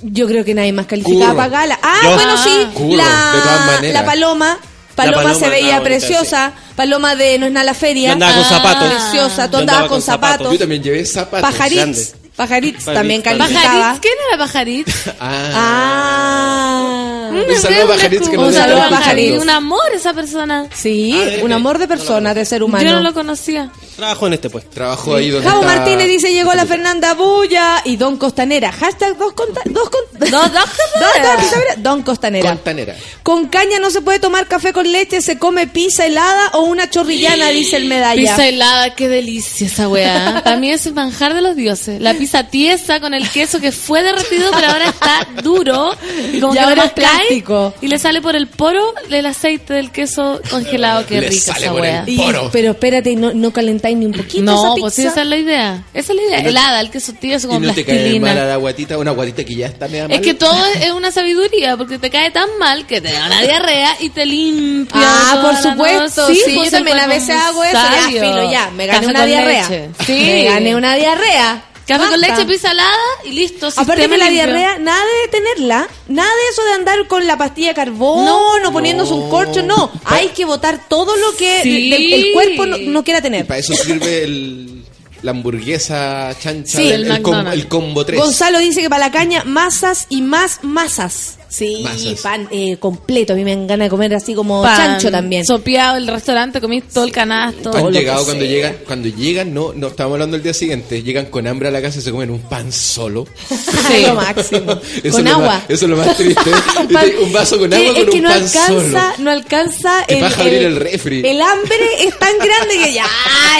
Yo creo que nadie más calificaba Curro. para gala. Ah, Yo. bueno, sí. Curro, la, de todas maneras. la Paloma. Paloma, Paloma se veía bonita, preciosa. Paloma de No es nada la feria. Yo andaba con Ah, zapatos. Preciosa. Tú andabas andaba con con zapatos. zapatos. Yo también llevé zapatos. Pajarits. Pajarits también calificaba. Pajarits, ¿quién era Pajarits? Ah. Ah. Un saludo a Pajarits que Un nos saludo está a Pajarits. Un amor esa persona. Sí, Ah, un amor de no persona, de ser humano. Yo no lo conocía. Trabajo en este puesto. Trabajó ahí donde Javo estaba- Martínez dice llegó la Fernanda Bulla y Don Costanera. Hashtag dos, conta- dos, con- Dos, dos. Don Costanera. Contanera. Con caña no se puede tomar café con leche, se come pizza helada o una chorrillana, dice el medalla. Pizza helada, qué delicia esa weá. Para mí es el manjar de los dioses. La pizza tiesa con el queso que fue derretido, pero ahora está duro. Y como Y que ahora es plástico. Y le sale por el poro el aceite del queso congelado. Qué Le rica sale esa por el weá. Y- pero espérate, no, no calentáis ni un poquito No, esa pues sí, esa es la idea. Esa es la idea. Y no- Helada, el queso tieso Y con no te cae plastilina. mal a la guatita, una guatita que ya está media Es mal. que todo es es una sabiduría, porque te cae tan mal que te da una diarrea y te limpia. Ah, toda por la supuesto, noche. sí, pues yo también el a veces es hago eso, ya, sabio. filo, ya, me gané Café una diarrea. leche. Sí. Me gané una diarrea. Café con leche, pizza helada y listo. Aparte que la limpio. diarrea, nada de tenerla, nada de eso de andar con la pastilla de carbón o poniéndose un corcho, no. Hay que botar todo lo que Sí. el, el cuerpo no, no quiera Y tener. para eso sirve el, la hamburguesa chancha, Sí, del- el el, com- McDonald's. el combo 3. Gonzalo dice que para la caña, masas y más masas. Sí, Masas. pan eh, completo. A mí me dan ganas de comer así como Pan, chancho también. Sopeado el restaurante, comí todo el canasto. Han lo llegado cuando sea. llegan, cuando llegan, no, no estamos hablando del día siguiente, llegan con hambre a la casa y se comen un pan solo. Sí. lo máximo. Eso con es lo agua. más- eso es lo más triste. Un pan- un vaso con agua es con que un no pan alcanza, solo. no alcanza Te a abrir el refri. El hambre es tan grande que ya,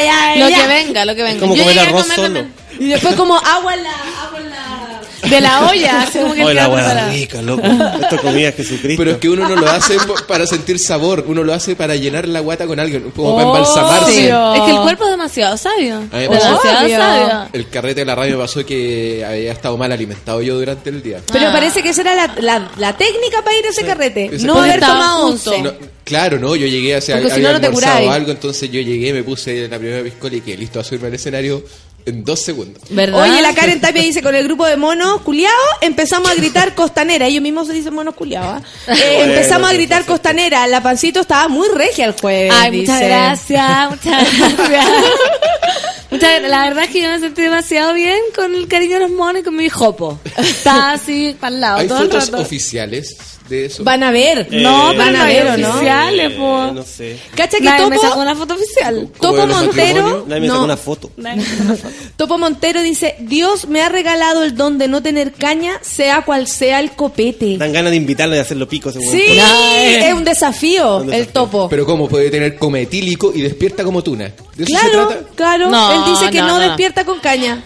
ya, Lo ya. que venga, lo que venga. Como Yo comer arroz comer solo. Y después como agua en la... De la olla, así como que rica, loco. Esto comía Jesucristo. Pero es que uno no lo hace para sentir sabor, uno lo hace para llenar la guata con algo, como Oh, para embalsamarse. Es que el cuerpo es demasiado sabio. Demasiado sabio. El carrete de la radio me pasó que había estado mal alimentado yo durante el día. Pero Ah. parece que esa era la, la, la técnica para ir a ese carrete. Ese No haber tomado once. No, claro, no, yo llegué hacia Porque si no, no te algo, entonces yo llegué, me puse la primera piscola y que listo a subirme al escenario En dos segundos. ¿Verdad? Oye, la Karen Tapia dice, con el grupo de monos culiados empezamos a gritar costanera. Ellos mismos se dicen monos culiados. ¿ah? Eh, empezamos a gritar costanera. La pancito estaba muy regia el jueves. Ay, muchas dice. gracias, muchas gracias. Muchas- la verdad es que yo me sentí demasiado bien con el cariño de los monos y con mi jopo. Estaba así para el lado ¿Hay todo el fotos rato. oficiales de eso? Van a ver. No, Eh, pero van a no ver, ¿o no? oficiales, po. Eh, no sé. Cacha que Nadie me Topo, sacó una foto oficial. Topo Montero. Nadie me no, sacó una foto. Topo Montero dice, Dios me ha regalado el don de no tener caña, sea cual sea el copete. Dan ganas de invitarlo y hacerlo pico. ese Sí, es un desafío, Un el topo. Pero ¿cómo puede tener coma etílico y despierta como tuna? ¿De eso se Claro, trata? claro. No, Él dice que no, no, no. despierta con caña.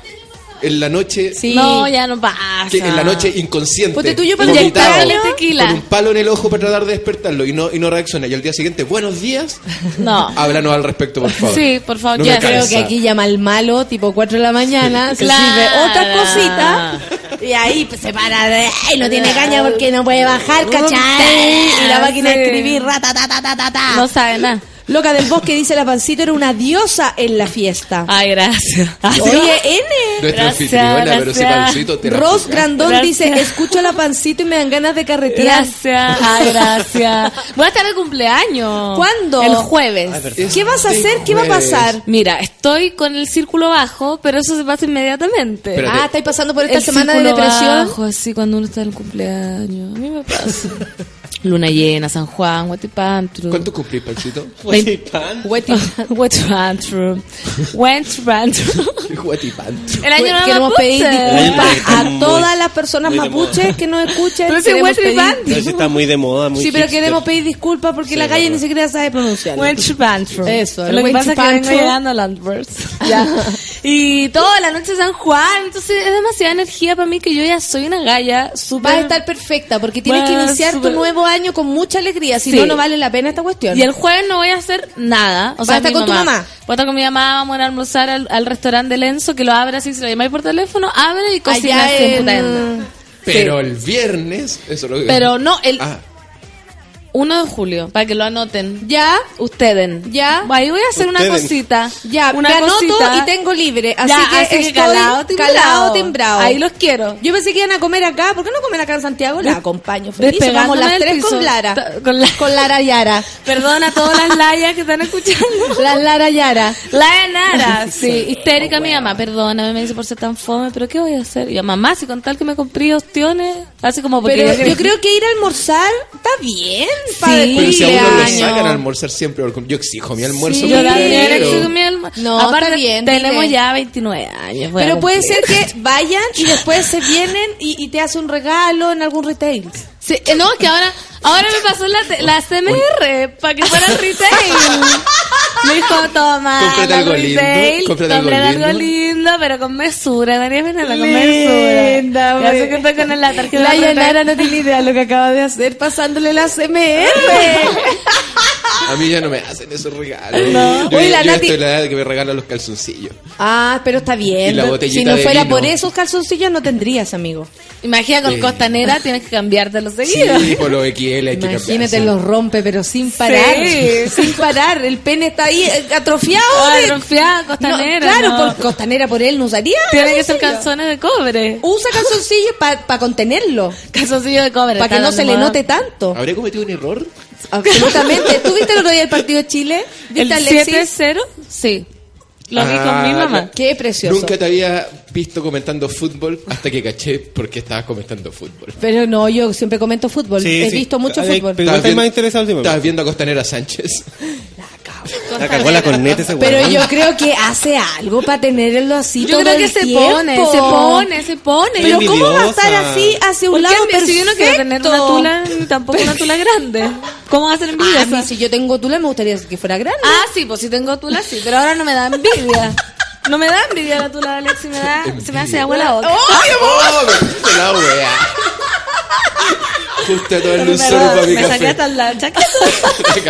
En la noche... Sí. No, ya no pasa. que en la noche inconsciente. Ponte tú, yo estaba el tequila. Con un palo en el ojo para tratar de despertarlo y no, y no reacciona. Y al día siguiente, buenos días. No. Háblanos al respecto, por favor. Sí, por favor, No ya Creo cansa. que aquí llama al malo, tipo 4 de la mañana, se Claro. sirve otra cosita y ahí pues, se para de, "Ay, no tiene caña porque no puede bajar, ¿cachai? Y la máquina de Sí. escribir, ratatatatata. No sabe nada. Loca del bosque dice la pancito era una diosa en la fiesta. Ay, gracias. Oye, N. Nuestra Gracias, anfitriona, pero ese pancito te Ross. Grandón Gracias. dice, escucho a la pancito y me dan ganas de carretear. Gracias. Ay, gracias. Voy a estar de cumpleaños. ¿Cuándo? El jueves. Ay. ¿Qué vas a Este hacer? ¿Qué va a pasar? Mira, estoy con el círculo bajo, pero eso se pasa inmediatamente. Espérate. Ah, ¿estáis pasando por esta El semana de círculo depresión? bajo, así cuando uno está en el cumpleaños. A mí me pasa. Luna llena, San Juan, Huatipantru. ¿Cuánto cumplís, pancito? Oye, pan. Huatipantru. Huatipantru. Guatipantro. El año nuevo Queremos pedir disculpas a todas las personas mapuches que nos escuchen. Pero. Pero sí está muy de moda, muy Sí, pero queremos pedir disculpas porque la calle ni siquiera sabe pronunciar. Huatipantru. Eso, Lo que pasa es que vengo llegando a Landverse. Ya. Y toda la noche San Juan. Entonces es demasiada energía para mí que yo ya soy una galla súper... Va a estar perfecta porque tienes que iniciar tu nuevo año con mucha alegría. Si Sí. no, no vale la pena esta cuestión. Y el jueves no voy a hacer nada. O ¿Vas sea, a estar con tu mamá? Voy a estar con mi mamá, vamos a almorzar al, al restaurante del Enzo, que lo abre así, se lo llamáis por teléfono, abre y cocina Allá en-. Pero el viernes, eso es lo que. Pero no, el Ah, 1 de julio, para que lo anoten. Ya, Ustedes. Ya. Ahí voy a hacer una cosita. ya, una me anoto cosita. y tengo libre. Así Ya, que así que estoy calado, timbrado. calado, timbrado. Ahí los quiero. Yo pensé que iban a comer acá. ¿Por qué no comer acá en Santiago? La acompaño feliz. Despegándome Vamos las del tres piso. con Lara. Ta- con la- Con Lara Yara. Perdona a todas las layas que están escuchando. La Lara Yara. La Nara, sí, histérica mi mamá, perdóname, me dice por ser tan fome, pero ¿qué voy a hacer? Y yo, mamá, si con tal que me compré ostiones, así como porque Pero yo creo que ir a almorzar está bien. Sí, pero si a uno lo sacan a almorzar siempre, yo exijo mi almuerzo. Sí, Yo porque también exijo mi alma. No, Aparte, está bien, tenemos dile. ya 29 años. Pero puede ser que vayan y después se vienen y, y te hace un regalo en algún retail. Sí, eh, no, que ahora, ahora me pasó la, la CMR para que fuera retail. Me dijo, toma, Cómprate la algo lindo, retail, cómprate algo lindo. Lindo, pero con mesura, María Fernanda, con Linda, mesura. Ya sé que con la tarjeta La. Yanara no tiene idea de lo que acaba de hacer pasándole la CMR. A mí ya no me hacen esos regalos. No. Yo, Oye, la yo Nati- estoy en la edad de que me regalan los calzoncillos. ah, pero está bien. Y la botellita si no de fuera vino. por esos calzoncillos no tendrías, amigo. Imagina con Sí. costanera tienes que cambiártelo Sí, seguido. por los XL hay que Imagínate, los rompe, pero sin parar. Sí. Sin parar. El pene está ahí eh, atrofiado. Ah, de- atrofiada, No, costanera. claro, no. por costanera por él no usaría. Tiene que ser calzoncillo. calzones de cobre. Usa calzoncillos para contenerlo. Calzoncillo de cobre. Para que está no de se le moda. note tanto. ¿Habría cometido un error? Absolutamente. ¿Tú viste el otro día el partido de Chile? ¿El ¿Viste Alexis? 7-0? Sí. Lo vi con Ah, mi mamá. la- Qué precioso. Nunca te había visto comentando fútbol hasta que caché por qué estabas comentando fútbol. Pero no, yo siempre comento fútbol. Sí, He sí. visto mucho Ay, fútbol. Pero estoy más interesado últimamente. Estabas viendo a Costanera Sánchez. La cagó la corneta ese Pero yo creo que hace algo para tenerlo así Yo todo creo que el se tiempo. pone, se pone, se pone. Pero ¿cómo va a estar así hacia un ¿Por lado qué si yo no quiero tener una perfecto? tula, tampoco una tula grande? ¿Cómo va a ser Ah, a envidiosa? mí si yo tengo tula me gustaría que fuera grande. Ah, sí, pues si tengo tula, sí, pero ahora no me da envidia. No me da envidia la tula de Alexi, me da, se me hace agua la boca. ¡Ay, amor! Me puse la wea. Justo a tomarle un me, sorbo para mi me saqué café. hasta la chaqueta.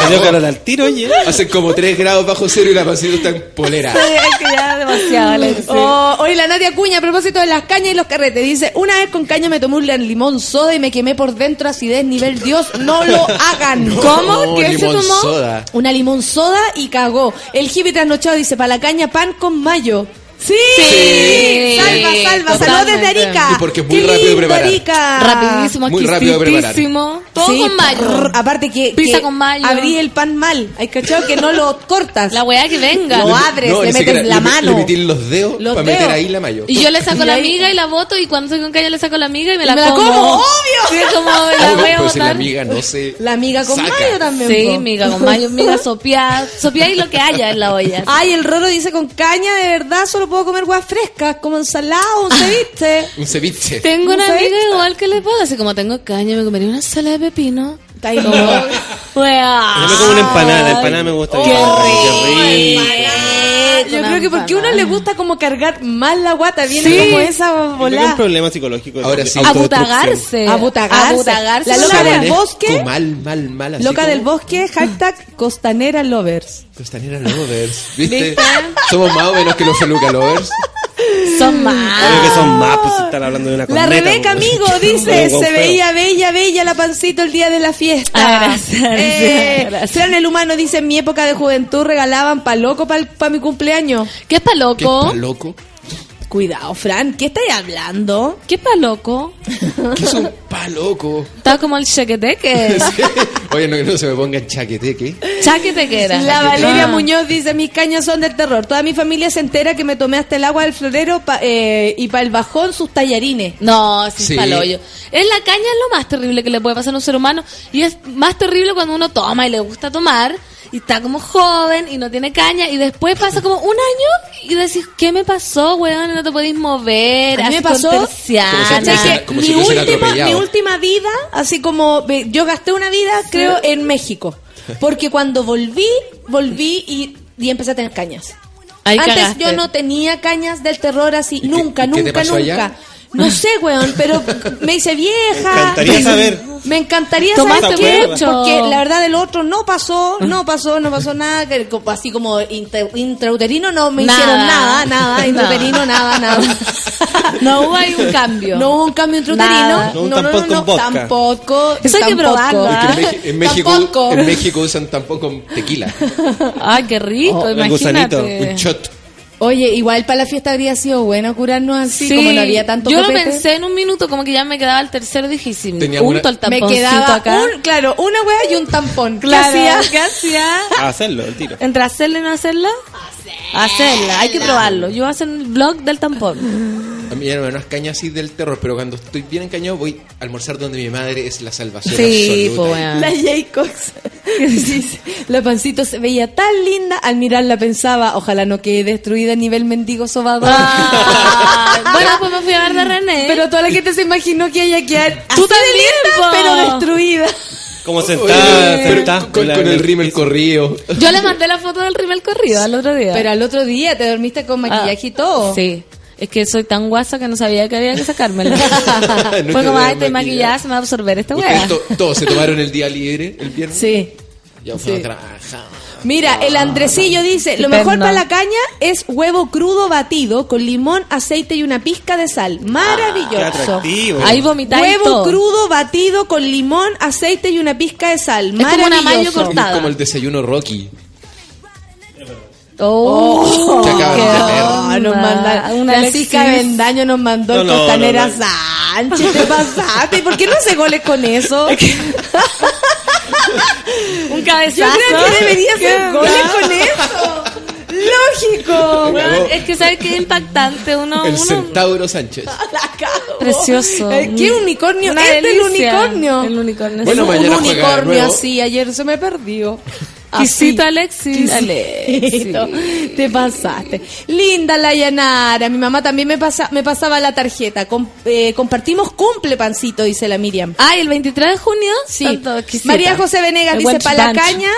Me dio calor al tiro, oye. Hacen como 3 grados bajo cero y la pasita está en polera. Sí, es que ya demasiado, Alexi. Oh, oye, la Nadia Cuña, a propósito de las cañas y los carretes, dice, una vez con caña me tomé un limón soda y me quemé por dentro acidez nivel Dios, no lo hagan. ¿Cómo? No, ¿Qué se limón tomó? soda. Una limón soda y cagó. El hippie trasnochado dice, para la caña pan con mayo. Sí, Sí, salva, salva, saludos desde Arica. Y porque es muy Qué rápido de lindo, preparar. Arica. Rapidísimo, Muy rápido de preparar. exquisitísimo. Todo Sí, con mayo. aparte que, Pizza que con mayo. abrí el pan mal. Hay cachado que no lo cortas. La weá que venga. Lo abres, No, le ni metes la le- mano. Le metí los dedos Los para meter ahí la mayo. Y yo le saco Y la amiga y la boto y cuando estoy con caña le saco la amiga y me la, me la como. como, obvio. Sí, como me la voy a pues si la botar. amiga no sé. La amiga con Saca. mayo también. Sí, po. amiga con mayo, amiga sopía, sopía y lo que haya en la olla. Ay, el Roro dice con caña, de verdad, solo puedo comer guas frescas, como ensalada o un ceviche. Un ceviche. Tengo ¿No una sé? amiga igual que le puedo, así como tengo caña, me comería una ensalada de pepino. Está ahí Como. Yo me como una empanada, la empanada me gusta. Qué Ay, rico. Yo creo que porque a uno le gusta como cargar mal la guata, viene Sí. como esa es un volada. problema psicológico. Ahora sí. Abutagarse. Abutagarse. Abutagarse. La loca del bosque. Mal, mal, mal. así Loca como- del bosque, hashtag costanera lovers. Costanera Lovers. ¿Viste? ¿Viste? Somos más o menos que los Feluca Lovers. Son más. Que son más, pues si están hablando de una La corneta, Rebeca, pues. amigo, dice, se veía bella, bella la pancito el día de la fiesta. Ah, gracias, Eh, gracias. Fran el humano dice, en mi época de juventud regalaban pa' loco para mi cumpleaños. ¿Qué es pa' ¿Qué loco? está loco? Cuidado, Fran, ¿qué estáis hablando? ¿Qué es pa' loco? ¿Qué es un pa loco? Está como el chequeteque. Oye, no que no se me pongan chaqueteque. Chaqueteque era. La Valeria Ah. Muñoz dice, mis cañas son del terror. Toda mi familia se entera que me tomé hasta el agua del florero pa- eh, y para el bajón sus tallarines. No, sí, Sí. hoyo. Es la caña es lo más terrible que le puede pasar a un ser humano. Y es más terrible cuando uno toma y le gusta tomar. Y está como joven y no tiene caña. Y después pasa como un año y decís, ¿qué me pasó, weón? No te podéis mover. A mí me pasó. Como si ¿Cachai fuese- que como mi, si última, mi última vida, así como yo gasté una vida, creo, en México. Porque cuando volví, volví y, y empecé a tener cañas. Ahí Antes cagaste. yo no tenía cañas del terror así, nunca, y qué te nunca, pasó nunca. allá? No sé, weón, pero me hice vieja. Me encantaría saber. Me encantaría Tomaste saber qué, mucho. porque la verdad del otro no pasó, no pasó, no pasó nada, que así como intra- intrauterino no me Nada. hicieron nada, nada, intrauterino nada, nada. No hubo ahí un cambio. No hubo un cambio intrauterino. Nada. No, un tampón con vodka. Tampoco. Eso hay que tampoco. probarlo, ¿ah? En, México, Tampoco. en México usan tampón con tequila. Ay, qué rico, Oh, el imagínate. gusanito, Un shot. Oye, igual para la fiesta habría sido bueno curarnos así, Sí, como no había tanto Yo lo pensé en un minuto, como que ya me quedaba el tercero, dije, sí, Tenía unto una- el Me tamponcito quedaba acá. un, claro, una wea y un tampón. ¿Qué Claro, hacía? ¿Qué hacía? A hacerlo, el tiro. ¿Entre hacerla y no hacerla? Hacerla. Hay que probarlo. Yo voy a hacer el blog del tampón. A mí no es caña así del terror, pero cuando estoy bien encañado voy a almorzar donde mi madre es la salvación Sí, absoluta. pues weón. La. Dice, La pancito se veía tan linda, al mirarla pensaba, ojalá no quede destruida a nivel mendigo sobado. Ay, bueno, pues me fui a ver de René. Pero toda la gente se imaginó que ella quedar Tú también, pero destruida. Como Oye, sentada, pero sentada. con, con el rímel corrido. Yo le mandé la foto del rimel corrido al otro día. Pero al otro día te dormiste con maquillaje y todo. Ah, Sí. Es que soy tan guasa que no sabía que había que sacármela. No Fue te como, ay, estoy maquillada, se me va a absorber esta weá. to- todos se tomaron el día libre el viernes. Sí. Ya fue Sí. a trabajar. Mira, el Andresillo dice, lo mejor para la caña es huevo crudo batido con limón, aceite y una pizca de sal. Qué Maravilloso. Ahí vomitáis Huevo todo. crudo batido con limón, aceite y una pizca de sal. Es como una mayo Maravilloso. cortada. Es como el desayuno Rocky. Oh, Que acaban qué de tener. Ah, nos manda, Una Francisca Alexis. Bendaño nos mandó No, el no, Costanera no, no. Sánchez. ¿Te pasaste? ¿Y por qué no hace goles con eso? Un Yo cabezazo. creo que debería ¿Qué hacer goles con eso. Lógico. Es que sabes que es impactante uno, El uno Centauro Sánchez. La. Precioso. ¿Qué unicornio? Una este es el delicia. unicornio. El unicornio. Bueno, sí. mañana un unicornio así, ayer se me perdió. Quisito Alexis. Quisito. Te pasaste. Linda la Yanara. Mi mamá también me, pasa, me pasaba la tarjeta. Com- eh, compartimos cumple pancito, dice la Miriam. Ah, ¿y el 23 de junio. Sí. María José Venegas El dice, para la caña.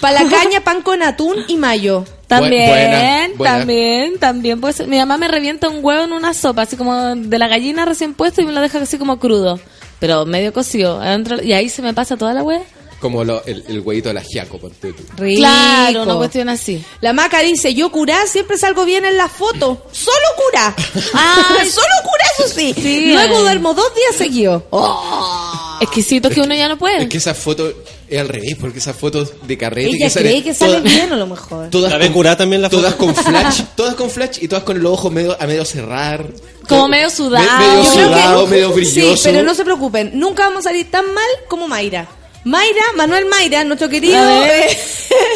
Para la caña, pan con atún y mayo. También, Buena, buena. también, también. Puede ser. Mi mamá me revienta un huevo en una sopa, así como de la gallina recién puesto y me lo deja así como crudo. Pero medio cocido. adentro- y ahí se me pasa toda la hueá. Como lo- el, el huevito de la giaco, ponte tú. Rico. Claro, una cuestión así. La maca dice, yo curá, siempre salgo bien en la foto. Solo curá. Ay. Solo curá, eso sí. Sí. Luego duermo dos días seguidos. exquisitos que uno ya no puede. Es que esa foto es al revés, porque esas fotos de carrete Ella que salen cree que sale todas- bien a lo mejor. todas La con- también la foto. Todas con flash, todas con flash y todas con los ojos medio, a medio cerrar. Como medio sudado. Me- medio Yo creo que- sudado, medio brilloso. Sí, pero no se preocupen, nunca vamos a salir tan mal como Mayra. Mayra, Manuel Mayra, nuestro querido, eh,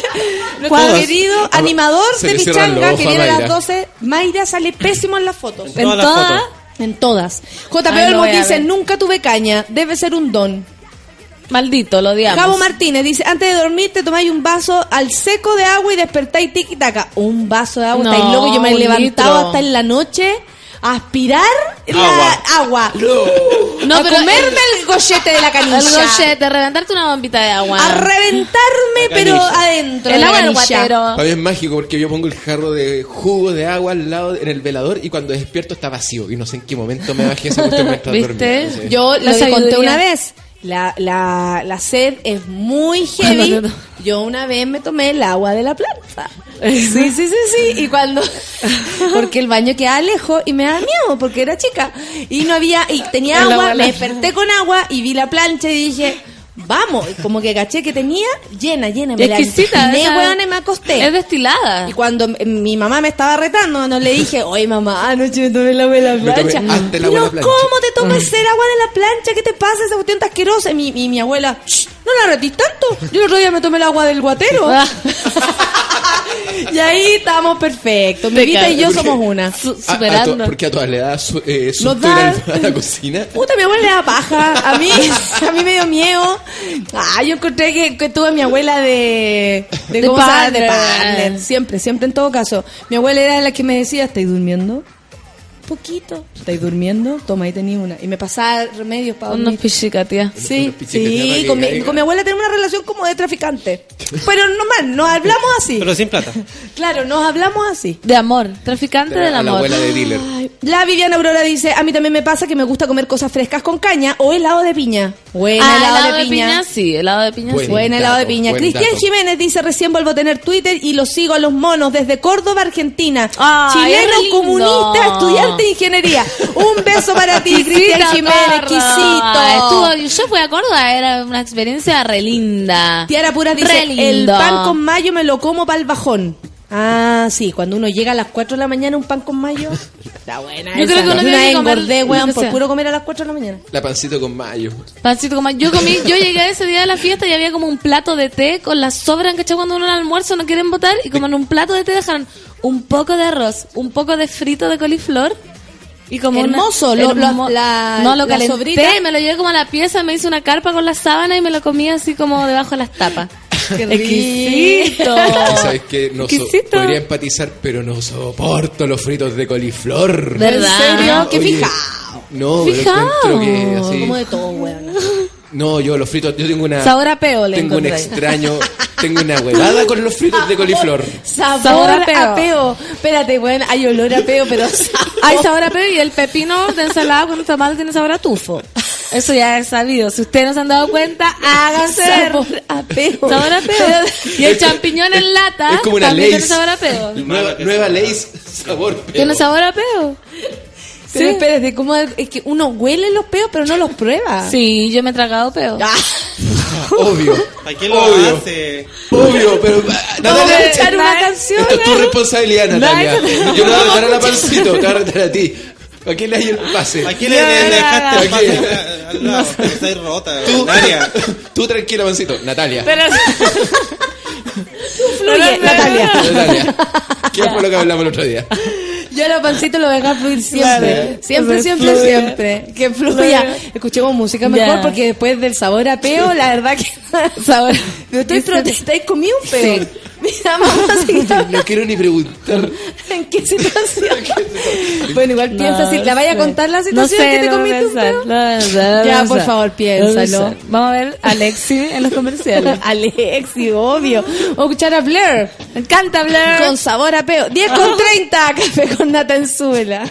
nuestro querido Ah, animador se de Pichanga que a viene a las Mayra. 12. Mayra sale pésimo en las fotos. En todas. En todas. JP Olmos dice, nunca tuve caña, debe ser un don. Maldito, lo odiamos. Javo Martínez dice, antes de dormir te tomáis un vaso al seco de agua y despertáis tiki taka. Un vaso de agua, No, estáis loco, yo me he levantado litro. hasta en la noche aspirar la Agua. agua. No, a pero comerme el, gollete de la canilla. El gochete, reventarte una bombita de agua. A reventarme, pero adentro. el de agua del guatero. Para mí es mágico porque yo pongo el jarro de jugo de agua al lado en el velador y cuando despierto está vacío y no sé en qué momento me bajé esa cuestión mientras ¿Viste? no sé. Yo La lo conté una vez. La, la, la sed es muy heavy. Yo una vez me tomé el agua de la planta. Sí, sí, sí, sí. Y cuando. Porque el baño quedaba lejos y me daba miedo porque era chica. Y no había. Y tenía agua Me desperté con agua y vi la plancha y dije. Vamos, como que caché que tenía llena, llena. Me la weón, y me acosté. Es destilada. Y cuando mi mamá me estaba retando, no le dije, oye mamá, anoche me tomé el agua de la plancha. plancha. ¿cómo te tomas el agua de la plancha? ¿Qué te pasa? Esa cuestión está asquerosa. Y mi, mi, mi abuela, "Shh, no la retís tanto. Yo el otro día me tomé el agua del guatero. y ahí estábamos perfectos. Mi Vita y yo Porque- somos una. Su- A- a to- superando. porque a todas le da su, eh, susto da- a la cocina. Puta, mi abuela le da paja. A mí, a mí me dio miedo. Ah, yo encontré que, que tuve a mi abuela de... De, De partner. Siempre, siempre en todo caso. Mi abuela era la que me decía, ¿estáis durmiendo? Poquito. ¿Estáis durmiendo? Toma, ahí tenía una. Y me pasaba remedios para Unos tía. Sí, Unos sí, con mi, con mi abuela tenemos una relación como de traficante. Pero no mal, nos hablamos así. Pero sin plata. Claro, nos hablamos así. De amor. Traficante De del la, a la amor. abuela de dealer. Ay, La Viviana Aurora dice, a mí también me pasa que me gusta comer cosas frescas con caña o helado de piña. Buena Ah, helado, de, piña. sí, helado de piña Buen sí. Buen helado de piña. buen Cristian dato. Jiménez dice, recién vuelvo a tener Twitter y los sigo a los monos desde Córdoba, Argentina. Ay, es Chileno, re lindo. comunista, estudiante de ingeniería. Un beso para ti, Exquisita, Jiménez, exquisito. Estuvo- yo fui a Córdoba, era una experiencia re linda. Tiara Puras dice, Re el lindo. pan con mayo me lo como para el bajón. Ah, sí, cuando uno llega a las 4 de la mañana un pan con mayo. Está buena Yo esa. creo que uno tiene una que comer engordé, weón, que por sea. puro comer a las 4 de la mañana. La pancito con mayo. Pancito como yo comí, yo llegué ese día de la fiesta y había como un plato de té con las sobras, ¿cachai? Cuando uno al almuerzo no quieren botar y como en un plato de té dejaron un poco de arroz, un poco de frito de coliflor y como una- Hermoso, lo- lo- hermo- la- no lo la calenté, sobrita. me lo llevé como a la pieza, me hice una carpa con la sábana y me lo comí así como debajo de las tapas. Qué Exquisito. Y ¿Sabes qué? No so- podría empatizar, pero no soporto los fritos de coliflor. ¿Verdad? ¿En serio? Qué Oye, fijado. No, pero Fijao. encuentro que así... Como de todo, weón. No, yo los fritos, yo tengo una... Sabor a peo le Tengo un extraño... tengo una huevada con los fritos de coliflor. Sabor, Sabor a a peo. Espérate, weón, hay olor a peo, pero sabor. Hay sabor a peo y el pepino de ensalada con tomate tiene sabor a tufo. Eso ya es sabido. Si ustedes no se han dado cuenta, háganse. Sabor a peo. Sabor a peo. Y el champiñón en lata Es como una también ley. tiene sabor a peo. Nueva, nueva ley, sabor peo. Tiene sabor a peo. Pero Sí. espérate, ¿cómo es que uno huele los peos, pero no los prueba? Sí, yo me he tragado peo. Ah, Obvio. ¿Para qué lo Obvio. hace? Obvio, pero... ah, Vamos a Natalia, echar una canción. Esto es tu responsabilidad, Natalia. Yo no voy a retar a la pancito, te voy a retar a ti. ¿Para qué le hay el pase? ¿A quién le, le dejaste el ¿A quién? pase al- al lado? Que Estáis rota, Tú, Nadia. tú tranquila, pancito. Natalia. Pero Fluye, Natalia. Natalia. ¿Qué fue lo que hablamos el otro día? Yo a los pancitos lo voy a dejar fluir siempre. Claro. Siempre, siempre, siempre. Que fluya. Escuchemos música mejor porque después del sabor a peo, la verdad que. sabor. Pero estoy protestáis comido un peo. Sí. Mira, vamos a seguir. No quiero ni preguntar. ¿En qué situación? bueno, igual piensa si la vaya a contar la situación que te comiste un peo. Ya, por favor, piénsalo. Vamos a ver a Alexi en los comerciales. Alexi, obvio. A escuchar a Blair. Me encanta hablar. Con sabor a peo. 10 con 30. Café con nata en suela.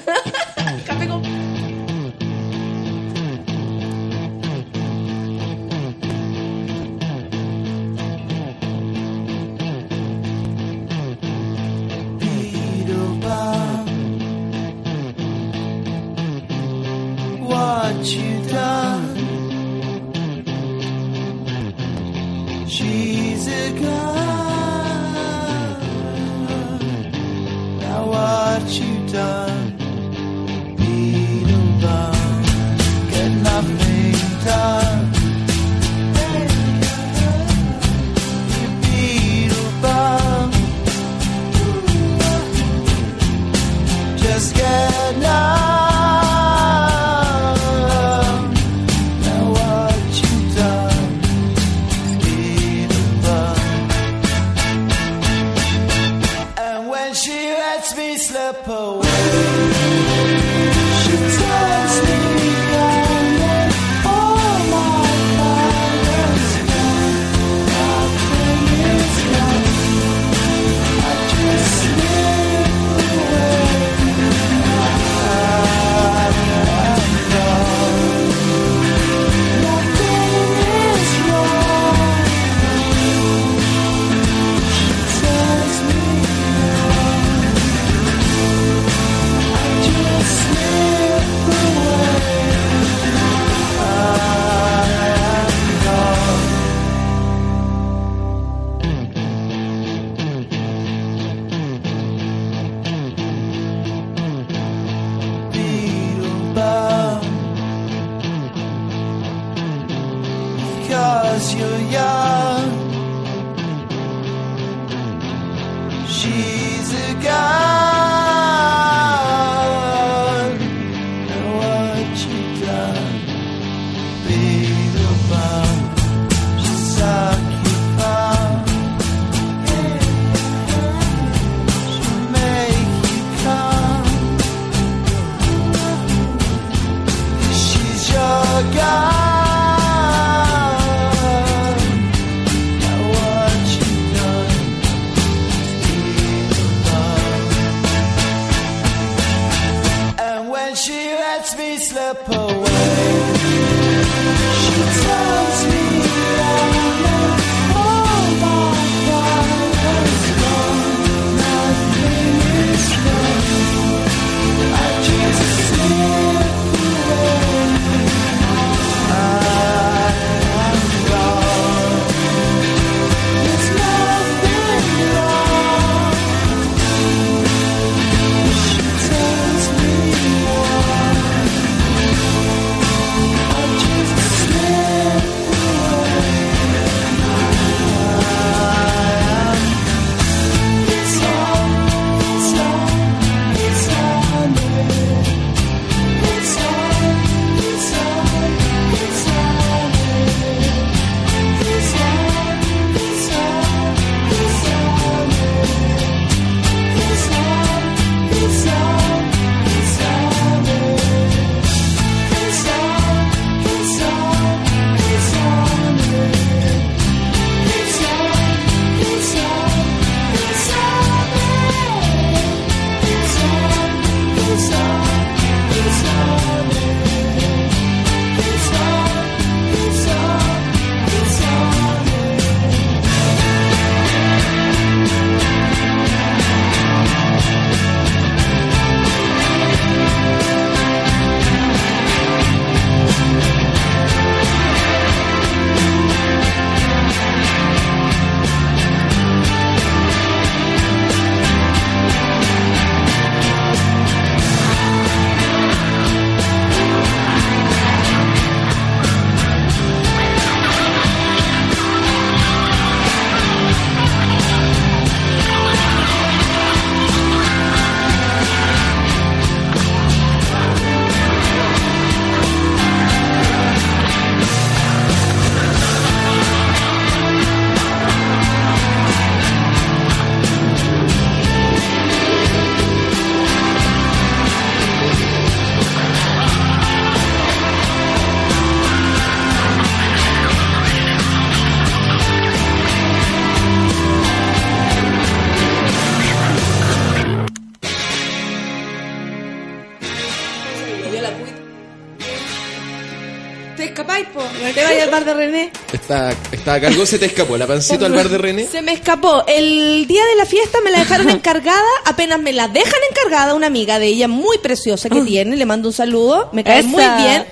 de René. Está, está a cargo, se te escapó la pancito al bar de René. Se me escapó. El día de la fiesta me la dejaron encargada. Apenas me la dejan encargada una amiga de ella muy preciosa que tiene. Le mando un saludo. Me cae muy bien.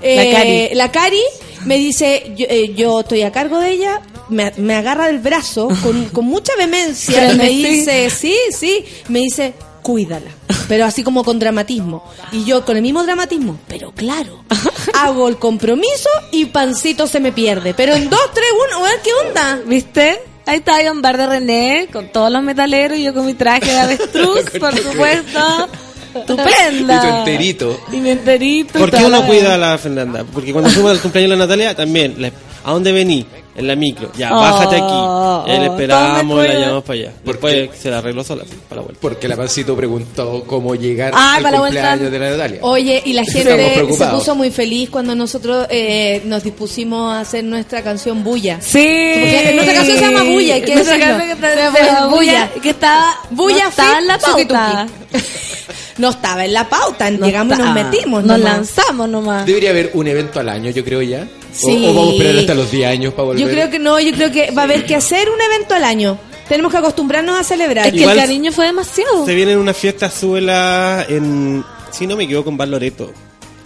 Eh, la, Cari. me dice, eh, yo, estoy a cargo de ella, me, me agarra del brazo con, con mucha vehemencia me dice, sí, sí, me dice, cuídala. Pero así como con dramatismo. Y yo con el mismo dramatismo, pero claro, hago el compromiso y pancito se me pierde. Pero en dos, tres, uno, ¿qué onda? ¿Viste? Ahí está yo en bar de René con todos los metaleros y yo con mi traje de avestruz, por supuesto. Estupenda. Y tu enterito. Y mi enterito. ¿Por qué uno cuida a la Fernanda? Porque cuando fuimos al cumpleaños de la Natalia, también, ¿a dónde vení? En la micro. Ya, Oh, bájate aquí. oh, Eh, le esperamos, ¿dónde la llevamos para allá. Después se la arregló sola, para la vuelta. Porque la pancito preguntó cómo llegar Ah, al para la vuelta. cumpleaños de la Natalia. Oye, y la gente se puso muy feliz cuando nosotros eh, nos dispusimos a hacer nuestra canción Bulla. Sí. Porque nuestra canción se llama Bulla, hay que Nuestra decirlo. canción que Se se llama Bulla. Que estaba, Bulla no fit, en la pauta. No estaba en la pauta, No llegamos y nos metimos. Nos nomás. lanzamos nomás. Debería haber un evento al año, yo creo ya. O- Sí. O, vamos a esperar hasta los 10 años para volver. Yo creo que no, yo creo que va a haber que hacer un evento al año. Tenemos que acostumbrarnos a celebrar. Es que Igual- el cariño fue demasiado. Se viene una fiesta suela en, si no me equivoco, en Bar Loreto.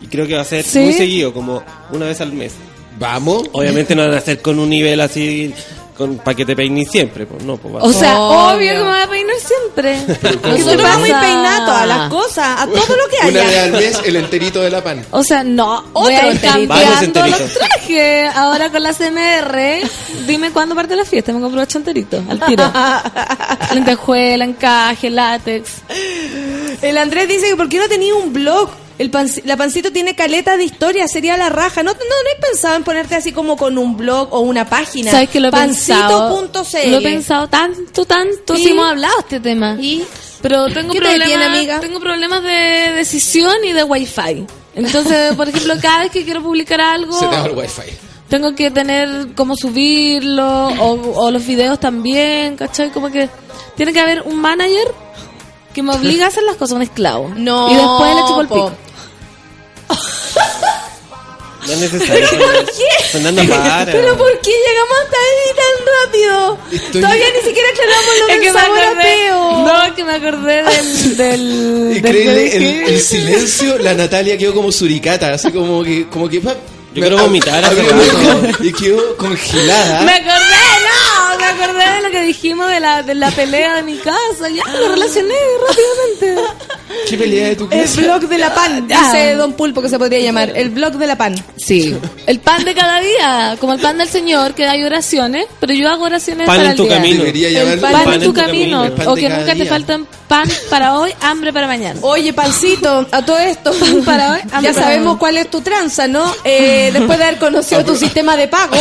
Y creo que va a ser ¿Sí? muy seguido, como una vez al mes. Vamos. Obviamente no van a hacer con un nivel así, con para que te peines siempre. Pues no, pues va- O sea, Obvio. obvio, que me voy a peinar siempre. Nosotros vamos a ir peinados a las cosas, a todo lo que Una vez haya. al mes, el enterito de la pan. O sea, no, voy a ir enterito. Varios cambiando los trajes. Ahora con la CMR, dime cuándo parte la fiesta. Me compro ocho enteritos al tiro. Lentejuela, encaje, látex. El Andrés dice que ¿por qué no tenía un blog? El panci- la pancito tiene caleta de historia, sería la raja. ¿No, no, no he pensado en ponerte así como con un blog o una página? ¿Sabes que lo he pensado? Pancito.cl. Lo he pensado tanto, tanto. Hemos hablado de este tema. ¿Y? Pero tengo ¿Qué te problemas, amiga? tengo problemas de decisión y de wifi. Entonces, por ejemplo, cada vez que quiero publicar algo, Se te va el wifi. tengo que tener cómo subirlo o, o los videos también, ¿cachai? Como que tiene que haber un manager que me obliga a hacer las cosas, un esclavo. No, Y después le chupo el pico. no es necesario. ¿Por qué? Fernanda, para. ¿Pero por qué llegamos hasta ahí tan rápido? Estoy- Todavía ni siquiera aclaramos lo Es del que me sabor a acordé, peo. no, es que me acordé del... del, Increíble, del- el, el silencio, la Natalia quedó como suricata, así como que, como que Yo quiero vomitar abrió rato. el- y quedó congelada. Me acordé, no, me acordé de lo que dijimos de la, de la pelea de mi casa. Ya lo relacioné rápidamente. ¿Qué pelea de tu El casa? blog de la pan, dice Don Pulpo que se podría llamar. El blog de la pan. Sí. El pan de cada día, como el pan del Señor, que hay oraciones, pero yo hago oraciones Pan para en el tu día. camino. El llamarlo pan, en tu camino. el pan o que nunca te faltan pan para hoy, hambre para mañana. Oye, pancito, a todo esto. Para hoy, hambre ya para sabemos cuál es tu tranza, ¿no? Eh, después de haber conocido tu sistema de pago,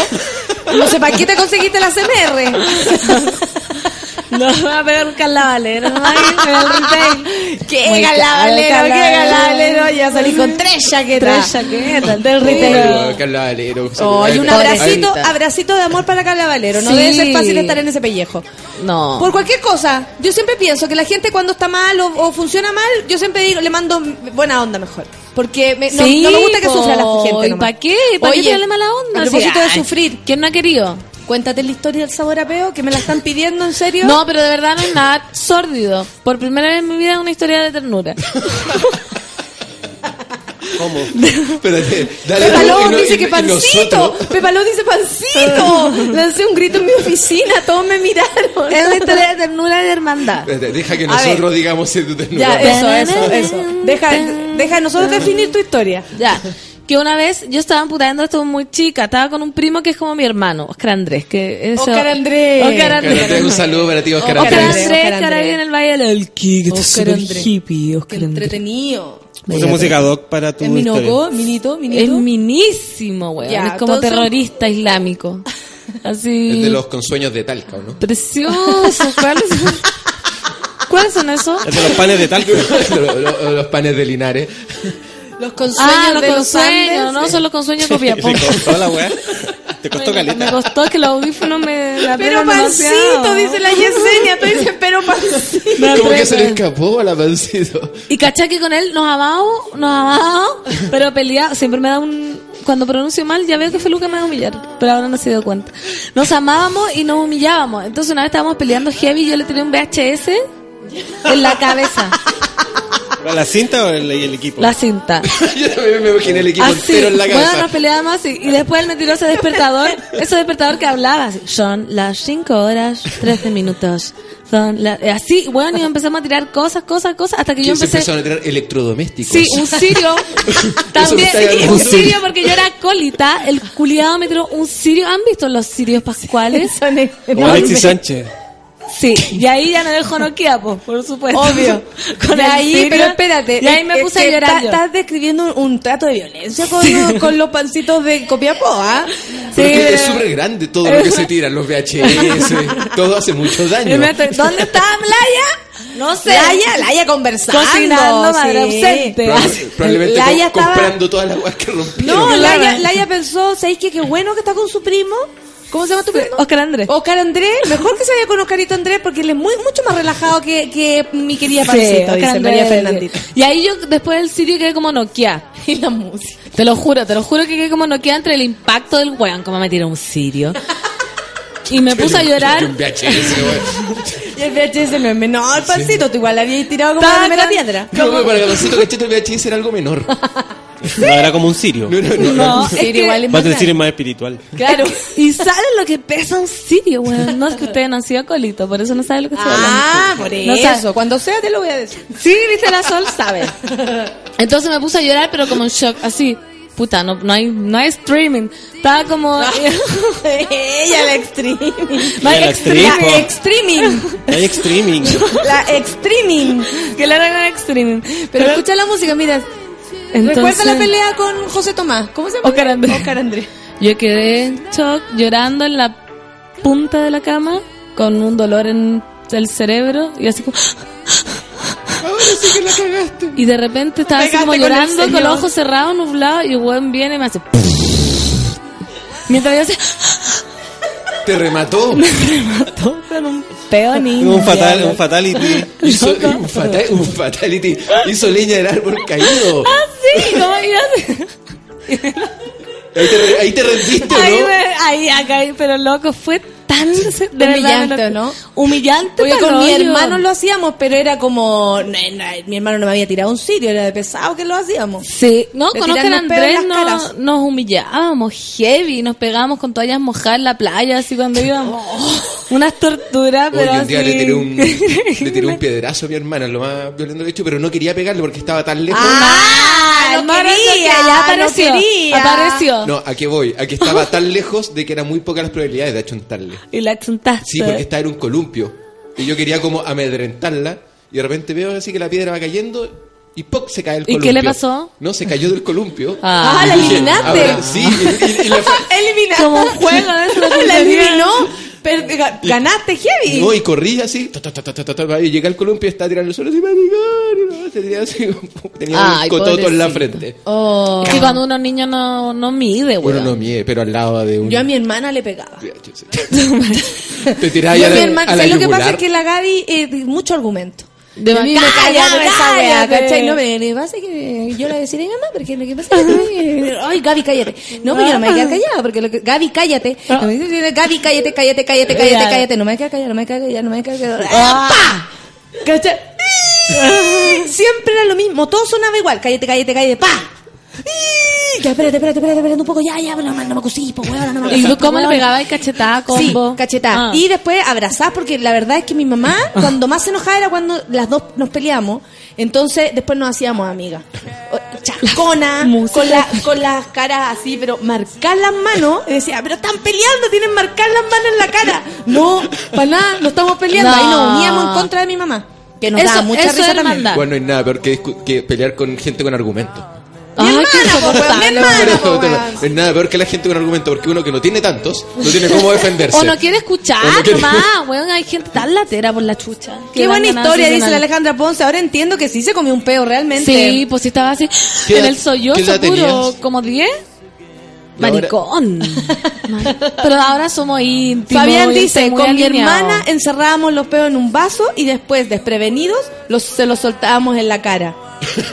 no sé para qué te conseguiste la CMR. No, me voy a pegar un carnavalero. ¿no? En el retail. ¡Qué galabalero, qué galabalero! Ya salí con tres chaquetas. Tres chaquetas del retail. Oye, un abracito, abracito de amor para Carla Valero. No Sí. debe ser fácil estar en ese pellejo. No. Por cualquier cosa, yo siempre pienso que la gente cuando está mal o, o funciona mal, yo siempre digo, le mando buena onda mejor. Porque me- no, Sí, no me gusta que po. sufra la gente. ¿Y para qué? ¿Para qué tirarle mala onda? A propósito Sí, de ay, sufrir, ¿Quién no ha querido? Cuéntate la historia del sabor a peo, que me la están pidiendo, ¿en serio? No, pero de verdad no es nada sórdido. Por primera vez en mi vida una historia de ternura. ¿Cómo? Espérate, dale dice y- que pancito. Pepalón dice pancito. Lancé un grito en mi oficina, todos me miraron. es una historia de ternura y de hermandad. Espérate, deja que nosotros digamos si tu Ya, ternura. eso, eso, eso. Deja, deja de nosotros definir tu historia. Ya. Que una vez yo estaba amputando esto muy chica, estaba con un primo que es como mi hermano, Oscar Andrés, que es Oscar Andrés. Oscar Andrés. Un saludo para ti, Oscar Oscar Oscar Andrés. Andrés, Oscar que Andrés. vive en el Valle del Elqui, que está Oscar súper Andrés. hippie, Oscar Qué Andrés. entretenido. Puse música doc para tu ¿Es historia. minocó? ¿Minito? Es ¿Minito? minísimo, weón. Ya, es como son- terrorista islámico. Así. El de los consueños de Talca, ¿o ¿no? Precioso. ¿Cuáles son? ¿Cuáles son esos? Es de los panes de los, los- los panes de Linares. Los consueños Ah, los de los consueños, no, son los consueos de Copiapó. ¿Te costó la weá? ¿Te costó Me costó que los audífonos me la Pero pancito, demasiado. dice la Yesenia. Tú dices, pero pancito. Como que se le escapó a la pancito. Y cachá que con él nos amamos, nos amamos, pero peleamos. Siempre me da un. Cuando pronuncio mal, ya veo que Feluca me va a humillar. Pero ahora no se dio cuenta. Nos amábamos y nos humillábamos. Entonces, una vez estábamos peleando heavy. Yo le tiré un VHS en la cabeza. ¿La cinta o el, el equipo? La cinta. Yo también me imaginé el equipo Así, entero en la bueno, cabeza. nos peleábamos así. Y después el mentiroso despertador, ese despertador que hablaba así, son las 5 horas 13 minutos. Son la- eh, así, bueno, y empezamos a tirar cosas, cosas, cosas, hasta que yo empecé... empezaron a tirar electrodomésticos. Sí, un sirio. También, me sí, un sirio porque yo era acólita. El culiado me tiró un sirio. ¿Han visto los sirios pascuales? Son Como. Alexis Sánchez. Sí, y ahí ya no dejó Nokia, po, por supuesto. Obvio. Con ahí, pero espérate. Y ahí me es puse a llorar. Estás describiendo un, un trato de violencia con, con los pancitos de Copiapó, ¿ah? Pero Sí, que es súper grande todo lo que se tiran, los VHS, todo hace mucho daño. ¿Dónde está Laia? No sé. Laia, Laia conversando. Cocinando, madre sí. ausente. Proba- Probablemente Laia co- estaba- comprando todas las weas que rompieron. No. Laia, Laia pensó, ¿sabéis qué? Qué bueno que está con su primo. ¿Cómo se llama tu primo? Oscar Andrés. Oscar Andrés. Mejor que se vaya con Oscarito Andrés porque él es muy, mucho más relajado que, que mi querida pancito, Oscar dice Andrés. María Fernandita. Y ahí yo después del sirio quedé como Nokia. Y la música. Te lo juro, te lo juro que quedé como Nokia entre el impacto del weón, como me tiró un sirio. Y me puse a llorar. Un VHS, weón. Y el VHS no es menor, pancito. Tú igual habías tirado como la primera piedra. No, pero para Gancito Cachete el VHS era algo menor. No, era como un sirio. No, no, no. Es que- igual es Más sirio es más espiritual. Claro. Y ¿saben lo que pesa un sirio, weón? No es que ustedes no han sido colito, por eso no saben lo que estoy Ah, hablando. por No eso. saben. Cuando sea te lo voy a decir. Sí, dice la Sol, sabe. Entonces me puse a llorar, pero como en shock, así. Puta, no, no, hay, no hay streaming. Estaba como... La. No hay Ella la extreme. extreme. La extreming. Hay streaming. La extreming. Que le hagan streaming. Pero escucha la música, mira. Entonces- Recuerda la pelea con José Tomás. ¿Cómo se llama? Oscar Andrés. Oscar Andrés. Yo quedé en shock, llorando en la punta de la cama, con un dolor en el cerebro, y así como... Ahora sí que la cagaste. Y de repente estaba así como con llorando, con, señor. los ojos cerrados, nublados, y el weón viene y me hace... Mientras yo hacía... Te remató. Todo con un peo ninja. Un, fatal, un fatality. Hizo un, fata- un fatality. Hizo leña del árbol caído. Sí, como. Ahí te, ahí te rendiste, Ahí, ¿no? me- ahí, acá, pero loco, fue tan... de verdad, Humillante, lo- ¿no? Humillante Porque pa'l con mi hoyo. hermano lo hacíamos, pero era como. no, no, mi hermano no me había tirado un sirio, era de pesado que lo hacíamos. Sí, no, De con Oscar tirarnos peos en Andrés las no- caras. nos humillábamos heavy, nos pegábamos con toallas mojadas en la playa, así cuando íbamos. Unas torturas, Oye, pero un día así... le tiré un, le tiré un piedrazo a mi hermana, lo más violento que he hecho, pero no quería pegarle porque estaba tan lejos. ¡Ah! el no quería, ya apareció, no quería. apareció. No, ¿a qué voy? A que estaba tan lejos de que eran muy pocas las probabilidades de achuntarle. Y la chuntaste. Sí, porque estaba en un columpio. Y yo quería como amedrentarla. Y de repente veo así que la piedra va cayendo y ¡poc! se cae el ¿Y columpio. qué le pasó? No, se cayó del columpio. Ah, Y la eliminaste. ahora sí, y, y- y le fue- Elimina. Como un juego de eso. la eliminó. Pero ga- ganaste heavy. No, y corrí así, ta, ta, ta, ta, ta, ta, ta, y llegué al columpio y estaba tirando el suelo así, maricón, y no, tiraba así, tenía Ay, un cototo en la frente. Oh. Es que cuando uno niño no, no mide, güey. Bueno, no mie, pero al lado de un... Yo a mi hermana le pegaba. Te tiraba a a mi la, a la ¿sabes lo que pasa? Es que la Gaby, eh, mucho argumento. De a mí me callaba esa cállate. ¿cachai? No me me pasa que yo le decía a mi mamá, porque lo que pasa es que... Ay, Gaby, cállate. No, pero yo no me voy a quedar callada, porque lo que... Gaby, cállate. Dice, Gaby, cállate, cállate, cállate, cállate, cállate. No me voy a quedar callada, no me voy a quedar callada, no me voy a quedar callada. Ah. ¡Pa! ¿Cachai? Siempre era lo mismo, todo sonaba igual. Cállate, cállate, cállate, pa. Ya, espérate, espérate, espérate, espérate un poco, ya, ya, no, me- no me acosí, pues, weón, no me ¿Y cómo le weón. pegabas cachetada, Sí, combo? cachetada. Ah. Y después abrazar, porque la verdad es que mi mamá, cuando más se enojaba era cuando las dos nos peleamos. Entonces, después nos hacíamos amigas. Chascona, con, la, con las caras así, pero marcar las manos. Y decía, pero están peleando, tienen marcar las manos en la cara. No, para nada, no estamos peleando. No. Ahí nos uníamos en contra de mi mamá. Que nos Eso- daba mucha eso risa también. Bueno, no hay nada peor que, pelear con gente con argumento. Mi Ay, hermana, po, hermana, po, hay nada peor que la gente con argumento, porque uno que no tiene tantos, no tiene cómo defenderse. O no quiere escuchar, no quiere- nomás, weón, hay gente tan latera por la chucha. Qué buena historia, dice la. Alejandra Ponce. Ahora entiendo que sí se comió un peo realmente. Sí, pues si estaba así, ¿Qué en edad- el sollozo puro, como 10. Y ahora- Maricón. Mar- Pero ahora somos íntimos. Fabián dice, con mi hermana encerrábamos los peos en un vaso y después, desprevenidos, los, se los soltábamos en la cara.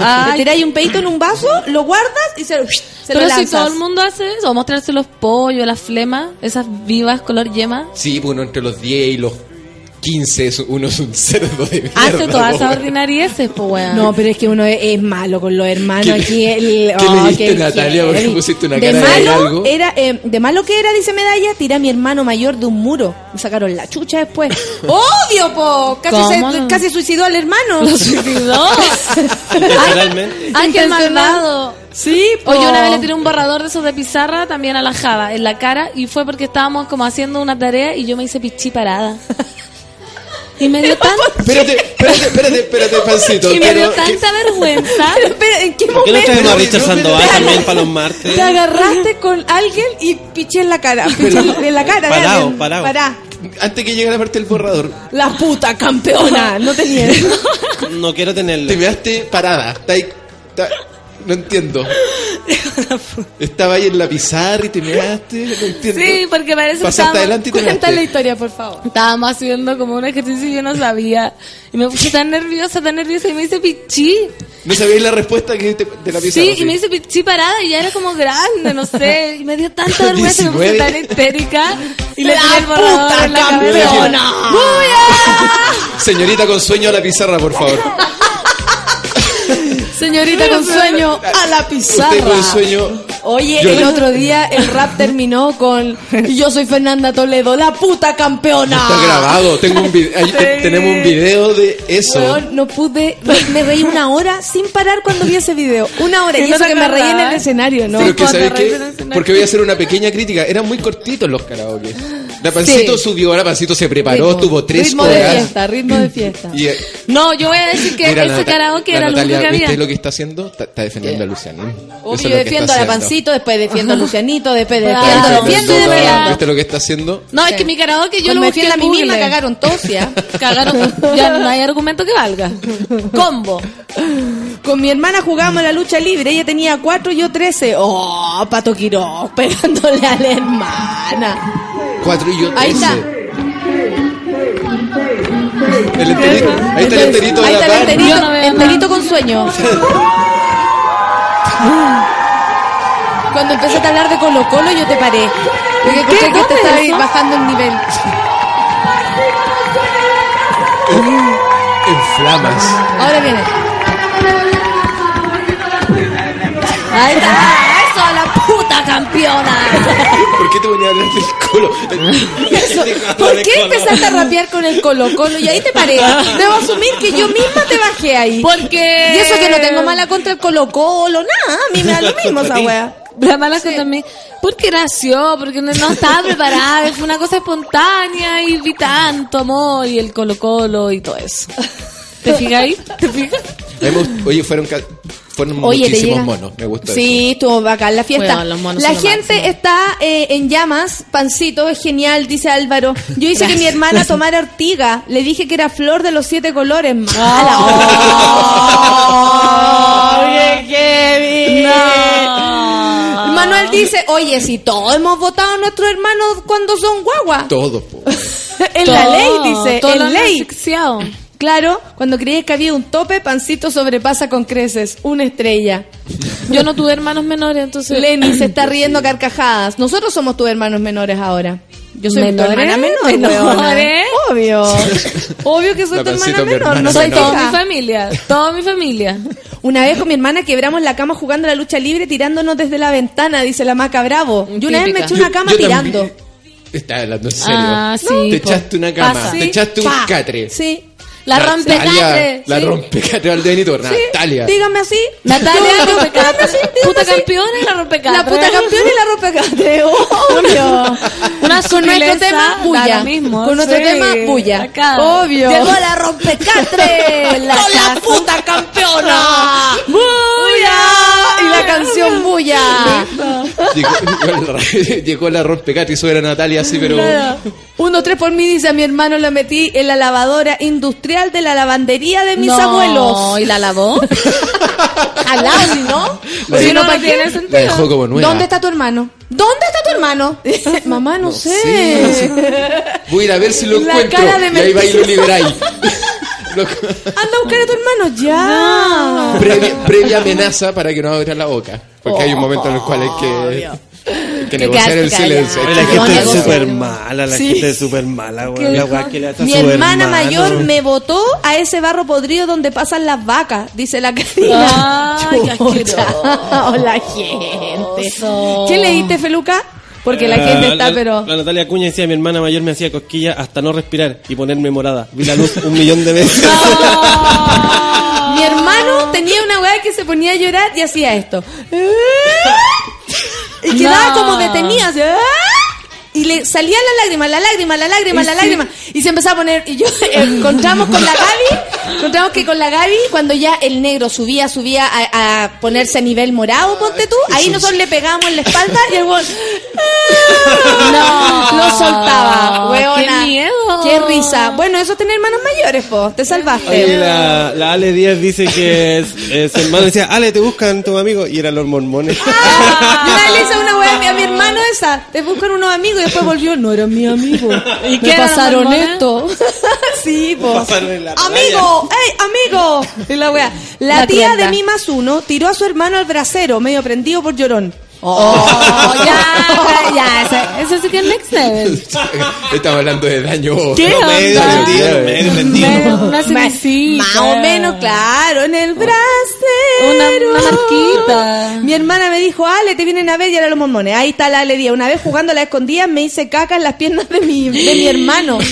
Ay. Te tiráis un pedito en un vaso, lo guardas y se, lo- se Pero lo si lanzas. todo el mundo hace eso, o mostrarse los pollos, las flemas, esas vivas color yema. Sí, bueno, entre los 10 y los 15 es, uno es un cerdo de mierda. Hace todas esas ordinarieces, pues, weón. No, pero es que uno es, es malo con los hermanos ¿Qué- aquí. El, qué oh, le diste, qué Natalia? ¿Por qué heavy. pusiste una de cara de malo algo? Era, eh, de malo que era, dice Medalla, tiré a mi hermano mayor de un muro. Me sacaron la chucha después. ¡Obvio, po! Casi, ¿Cómo se- casi suicidó al hermano. Lo suicidó. Qué Intencional. malvado. Sí, po. Oye, una vez le tiré un borrador de esos de pizarra también a la Java en la cara y fue porque estábamos como haciendo una tarea y yo me hice pichí parada. Y me dio tan Espérate, espérate, espérate, espérate, pancito. y me dio tanta vergüenza. Pero espera, ¿en qué ¿Por qué no momento traemos a Richard Sandoval también para los martes? te agarraste con alguien y piché en la cara? Piché en la cara. Parado, parado. Pará. Antes que llegue la parte del borrador, La puta campeona. No tenía. No quiero te tenerlo. quedaste parada. Está ahí- está- no entiendo. Estaba ahí en la pizarra y te miraste. No entiendo. Sí, porque parece que Pasaste estábamos- adelante y te Cuéntale la historia, por favor. Estábamos haciendo como un ejercicio y yo no sabía. Y me puse tan nerviosa, tan nerviosa y me hice pichí. No sabías la respuesta que te- de la pizarra. Sí, y me hice pichí parada y ya era como grande, no sé. Y me dio tanta vergüenza, me puse 19. tan histérica. Y le tiré el borrador puta en la cabeza. campeona. Señorita con sueño a la pizarra, por favor. Señorita con sueño a la pizarra. Con sueño. Oye, Yo- el otro día el rap terminó con yo soy Fernanda Toledo, la puta campeona. Está grabado. Tengo un tenemos un video de eso. Weón, no pude, me reí una hora sin parar cuando vi ese video. Una hora. Y, ¿Y no eso que me reí en el acordabas? escenario, ¿no? Pero que ¿sabes qué? en el escenario. Porque voy a hacer una pequeña crítica. Eran muy cortitos los karaoke. La pancito Sí. subió, la pancito se preparó, Ritmo- tuvo tres ritmo de horas. fiesta, ritmo de fiesta. Y, eh, No, yo voy a decir que mira, ese Nata- karaoke era lo único que ¿viste había. Que está haciendo? Está, está defendiendo a Luciano. Eso Obvio, es lo defiendo a la pancito, después defiendo a Lucianito, después defiendo, a- defiendo. ¿Viste lo que está haciendo? No, es que mi karaoke yo Pues lo busqué defiendo a en mí misma, cagaron todos ya. Cagaron. Ya no hay argumento que valga. Combo. Con mi hermana jugábamos la lucha libre, ella tenía cuatro, yo trece. Oh, Pato Quiroz, pegándole a la hermana. Cuatro y yo Ahí trece. está. El enterito, ahí está el enterito de Ahí la está el pan. enterito, enterito con sueño. Cuando empezaste a hablar de Colo Colo yo te paré. Porque escuché que te ¿Dónde estaba eso? bajando el nivel. En flamas. Ahora viene. Ahí está. La campeona. ¿Por qué te venía a hablar del? Eso. ¿Por qué empezaste a rapear con el Colo Colo? Y ahí te paré. Debo asumir que yo misma te bajé ahí. Porque. Y eso que no tengo mala contra el Colo Colo, nada. A mí me da lo mismo esa wea. La mala cosa también. Porque nació, porque no, no estaba preparada, fue una cosa espontánea y vi tanto amor y el Colo Colo y todo eso. ¿Te fijas ahí? ¿Te fijas? Oye, fueron, fueron Oye, te muchísimos llega- monos. Me gustó Sí, estuvo bacán la fiesta. Bueno, los monos la gente máximo. está eh, en llamas, pancito, es genial, dice Álvaro. Yo hice que mi hermana tomara ortiga. Le dije que era flor de los siete colores. Mala. Oh. Oye, qué No. Manuel dice, oye, si todos hemos votado a nuestros hermanos cuando son guaguas. eso. Todo, po. en la ley, dice, en ley. Claro, cuando creí que había un tope, pancito sobrepasa con creces. Una estrella. Yo no tuve hermanos menores, entonces. Lenny se está riendo a carcajadas. Nosotros somos tus hermanos menores ahora. Yo soy tu ¿Menores? hermana menor, ¿Menores? Obvio. Obvio que soy La tu hermana menor. hermana No Soy menor. toda mi familia, toda mi familia. Una vez con mi hermana quebramos la cama jugando a la lucha libre tirándonos desde la ventana, dice la maca bravo. Y una vez me eché una cama Yo tirando. también. Estás hablando en serio. Ah, sí, Te po. echaste una cama, Pasa. te echaste un Pa. catre. Sí. La rompecatre. La sí. rompecatre al Benito. Natalia. Dígame así. Natalia, la rompecatre. así, Puta así. campeona y la rompecatre. La puta campeona y la rompecatre, obvio. Una con nuestro tema bulla. mismo, con nuestro sí. tema bulla. Acá. Obvio. Llegó la rompecatre. la con la puta campeona. Bulla. Canción bulla. Llegó, llegó la- rompecatre y eso era Natalia así, pero. Uno, tres por mí, dice a mi hermano, la metí en la lavadora industrial de la lavandería de mis No, abuelos. ¿Y la lavó? Jalao, ¿sí, ¿no? La Si no, ¿para no qué? tiene sentido. La dejó como nueva. ¿Dónde está tu hermano? ¿Dónde está tu hermano? Dice, mamá, no, sé. Sí, sí. Voy a ir a ver si lo La encuentro. cara de y ahí va y lo liberáis. Anda a buscar a tu hermano, ya. previa, previa amenaza para que no abra la boca. Porque hay un momento en el cual hay que. que negociar el silencio. la gente es súper mala, la Sí. gente es súper mala, Mi hermana mayor me botó a ese barro podrido donde pasan las vacas, dice la Karina. Ay, qué asqueroso. la gente. ¿Qué leíste, Feluca? Porque la Ah, gente está, la- pero... La Natalia Cuña decía, mi hermana mayor me hacía cosquillas hasta no respirar y ponerme morada. Vi la luz un millón de veces. Mi hermano tenía una weá que se ponía a llorar y hacía esto. Y quedaba No. como detenida. así, Y le salía la lágrima, la lágrima, la lágrima, Y la sí. lágrima. Y se empezaba a poner. Y yo eh, encontramos con la Gaby. Encontramos que con la Gaby, cuando ya el negro subía, subía a, a ponerse a nivel morado, ponte tú. Ahí nosotros le pegábamos en la espalda y el weón. No. Lo soltaba, Qué weona. miedo. Qué risa. Bueno, eso tener hermanos mayores, po. Te salvaste. Oye, la, la Ale Díaz dice que es- eh, su hermano decía, Ale, te buscan tu amigo. Y eran los mormones. Ah, yo le hice una a mi, a mi hermano esa. Te buscan unos amigos y después volvió. No era mi amigo. ¿Y Me qué eran pasaron esto. sí, la Amigo, ey, amigo. Y la wea. La, La tía de mi más uno tiró a su hermano al brasero, medio prendido por llorón. Oh, ya, ya, ese sí que es next level. Estamos hablando de daño. ¿Qué onda? Una. Más o menos, claro, en el brasero. Una, una marquita. Mi hermana me dijo, Ale, te vienen a ver y eran los mormones. Ahí está la Ale Díaz. Una vez jugando a la escondida me hice caca en las piernas de mi, de mi hermano.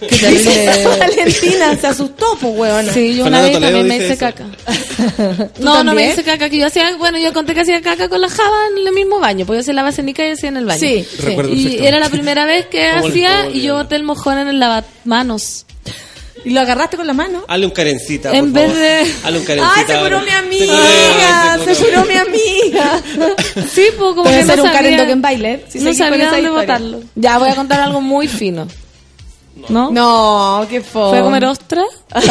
Qué terrible. Valentina se asustó, pues, weona. Sí, yo una vez Toledo también me hice eso. caca. No, no me hice caca, que yo hacía, bueno, yo conté que hacía caca con la java en el mismo baño, pues yo hacía la basenica y hacía en el baño. Sí, sí. Recuerdo Y era la primera vez que ¿Cómo le- hacía y yo boté el mojón en el lavamanos. ¿Y lo agarraste con la mano? Hazle un carencita, En por vez favor. de- Hazle un carencita. ¡Ay, se curó mi amiga! Se curó mi amiga. Sí, pues como Puede que ser no un sabía, Dockenbailer, si no seguís con sabía dónde botarlo. Ya, voy a contar algo muy fino. ¿No? No, qué fo. ¿Fue a comer ostra?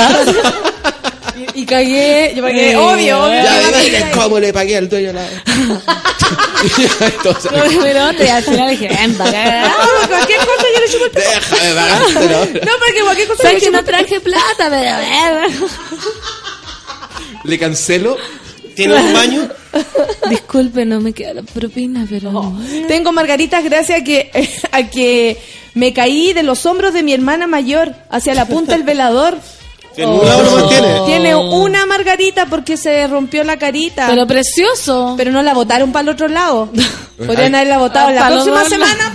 Y, y cagué, yo pagué, Eh, obvio, obvio. Ya, que dile cómo le pagué al dueño la... Entonces, a comer ostra y al final dije, ven, para acá. No, cualquier cosa yo le chupo el pelo. déjame pagártelo. No, porque cualquier cosa Sabes yo que le no chupo el traje plata, pero. Le cancelo. ¿Tiene un baño? Disculpe, no me queda la propina, pero... Tengo margaritas gracias a que, a que me caí de los hombros de mi hermana mayor hacia la punta del velador. En un lado nomás tiene. Tiene una margarita porque se rompió la carita. Pero precioso. Pero no la botaron para el otro lado. Podrían haberla botado Ah, la pa' próxima dos semana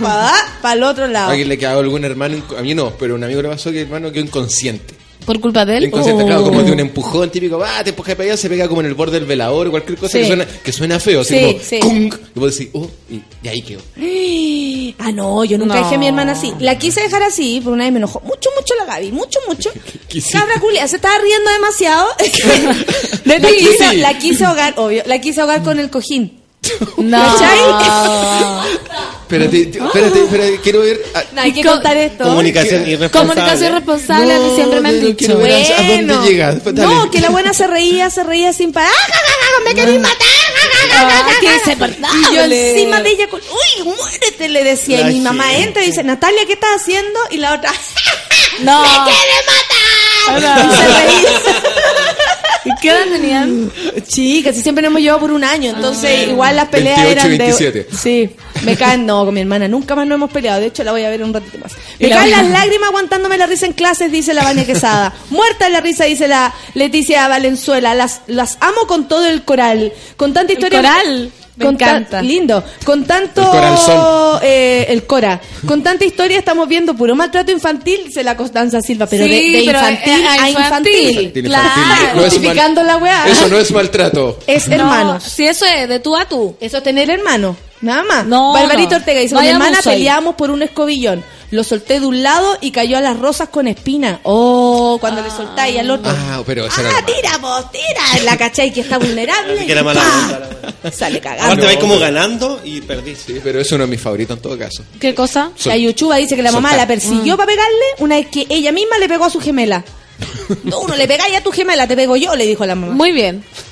para el otro lado. ¿A alguien le quedó algún hermano? A mí no, pero a un amigo le pasó que el hermano quedó inconsciente. ¿Por culpa de él? Inconsciente, Oh. claro, como de un empujón típico, ah, te empujé para allá, se pega como en el borde del velador o cualquier cosa Sí. que, suena, que suena feo, así Sí, como, sí. Y vos decís, oh, y, y ahí quedó. Ah, no, yo nunca No. dejé a mi hermana así. La quise dejar así, por una vez me enojó mucho, mucho la Gaby, mucho, mucho. Cabra culia, se estaba riendo demasiado. De la, quise, la quise ahogar, obvio, la quise ahogar con el cojín. No. ¿Cachai? Espérate, espérate, espérate, quiero ver. ah, No, hay que Co- contar esto. Comunicación irresponsable. Comunicación responsable, No, siempre me han dicho. quiero ver a- a dónde llega. Dale. No, que la buena se reía, se reía sin parar. ¡Ah, ¡Me queréis matar! ¡Ja, ja, ja, ja, ja, qué ja! insoportable. Y yo encima de ella con, uy, muérete, le decía. La y mi mamá gente. entra y dice, Natalia, ¿qué estás haciendo? Y la otra, No. ¡Me quiere matar! Y se reía. ¿Y qué edad tenían? Chicas, y siempre nos hemos llevado por un año, entonces igual las peleas 28 y eran de... 27. Sí, me caen, no, con mi hermana nunca más no hemos peleado, de hecho la voy a ver un ratito más. Me la caen las lágrimas aguantándome la risa en clases, dice la Vania Quesada. Muerta de la risa, dice la Leticia Valenzuela. Las, las amo con todo el coral, con tanta historia... coral, me con ta- encanta. lindo, con tanto... El eh, el cora. Con tanta historia estamos viendo puro maltrato infantil, dice la Constanza Silva, pero de, Sí, de pero, infantil eh, a a infantil. infantil. Tiene Claro. infantil, no es mal- Justificando la weá. Eso no es maltrato. Es No, hermanos. si eso es de tú a tú. Eso es tener hermano. Nada más. No, Barbarito no. Ortega dice, No con mi hermana ahí. peleamos por un escobillón. Lo solté de un lado y cayó a las rosas con espina. Oh, cuando le soltáis al otro. Ah, pero esa Ah, tira vos, tira. La cachai que está vulnerable. Que era mala onda. Sale cagando. Aparte no, vais como ganando y perdís. Sí, pero eso no es mi favorito en todo caso. ¿Qué cosa? Sol- La Yuchuba dice que la mamá soltar. la persiguió para pegarle una vez que ella misma le pegó a su gemela. Tú no le pegáis a tu gemela, te pego yo, le dijo la mamá. Muy bien.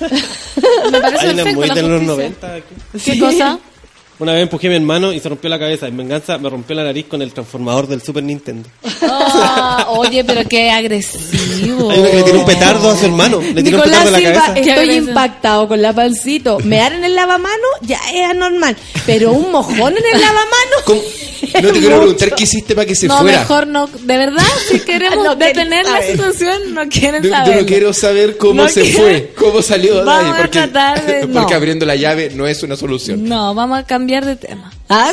Me parece Hay una perfecto muy la de los justicia. 90 aquí. ¿Qué cosa? Una vez empujé a mi hermano y se rompió la cabeza. En venganza me rompió la nariz con el transformador del Super Nintendo. Ah, Oye, pero qué agresivo. Hay uno que le tiene un petardo a su hermano. Le un Nicolás petardo en la Silva, cabeza. Estoy impactado con la pancito. Mear en el lavamano ya es anormal, pero un mojón en el lavamano. ¿Cómo? No te quiero preguntar qué hiciste para que se no, fuera. mejor no. De verdad, si queremos No detener la saber. situación, no quieren Yo, yo saber. no quiero saber cómo No se quiero- fue, cómo salió Vamos ahí, a porque, tratar de- no. porque abriendo la llave no es una solución. No, vamos a cambiar de tema. Ah.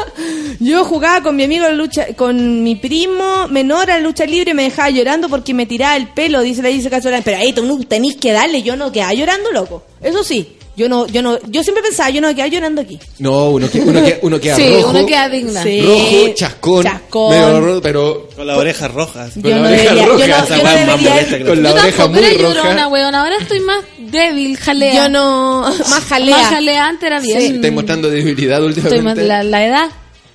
Yo jugaba con mi amigo lucha, con mi primo menor a lucha libre y me dejaba llorando porque me tiraba el pelo, dice la dice Casolán. Pero ahí tú tenés que darle, yo no quedaba llorando, loco. Eso sí, yo no, yo no, yo siempre pensaba, yo no quedaba llorando aquí. No, uno, que- uno, que- uno queda sí, rojo, uno queda digna. Sí. rojo, chascón, Chascón. medio rojo, pero Con las orejas rojas. con Yo la no oreja debería- yo roja, no- Esa yo weá es no más debería- molesta que la con la Yo oreja tampoco muy era roja. llorona, weón. Ahora estoy más débil, jalea. Yo no, más jalea. Más jalea antes era bien. Estáis mostrando debilidad Estoy más- últimamente. la, la edad.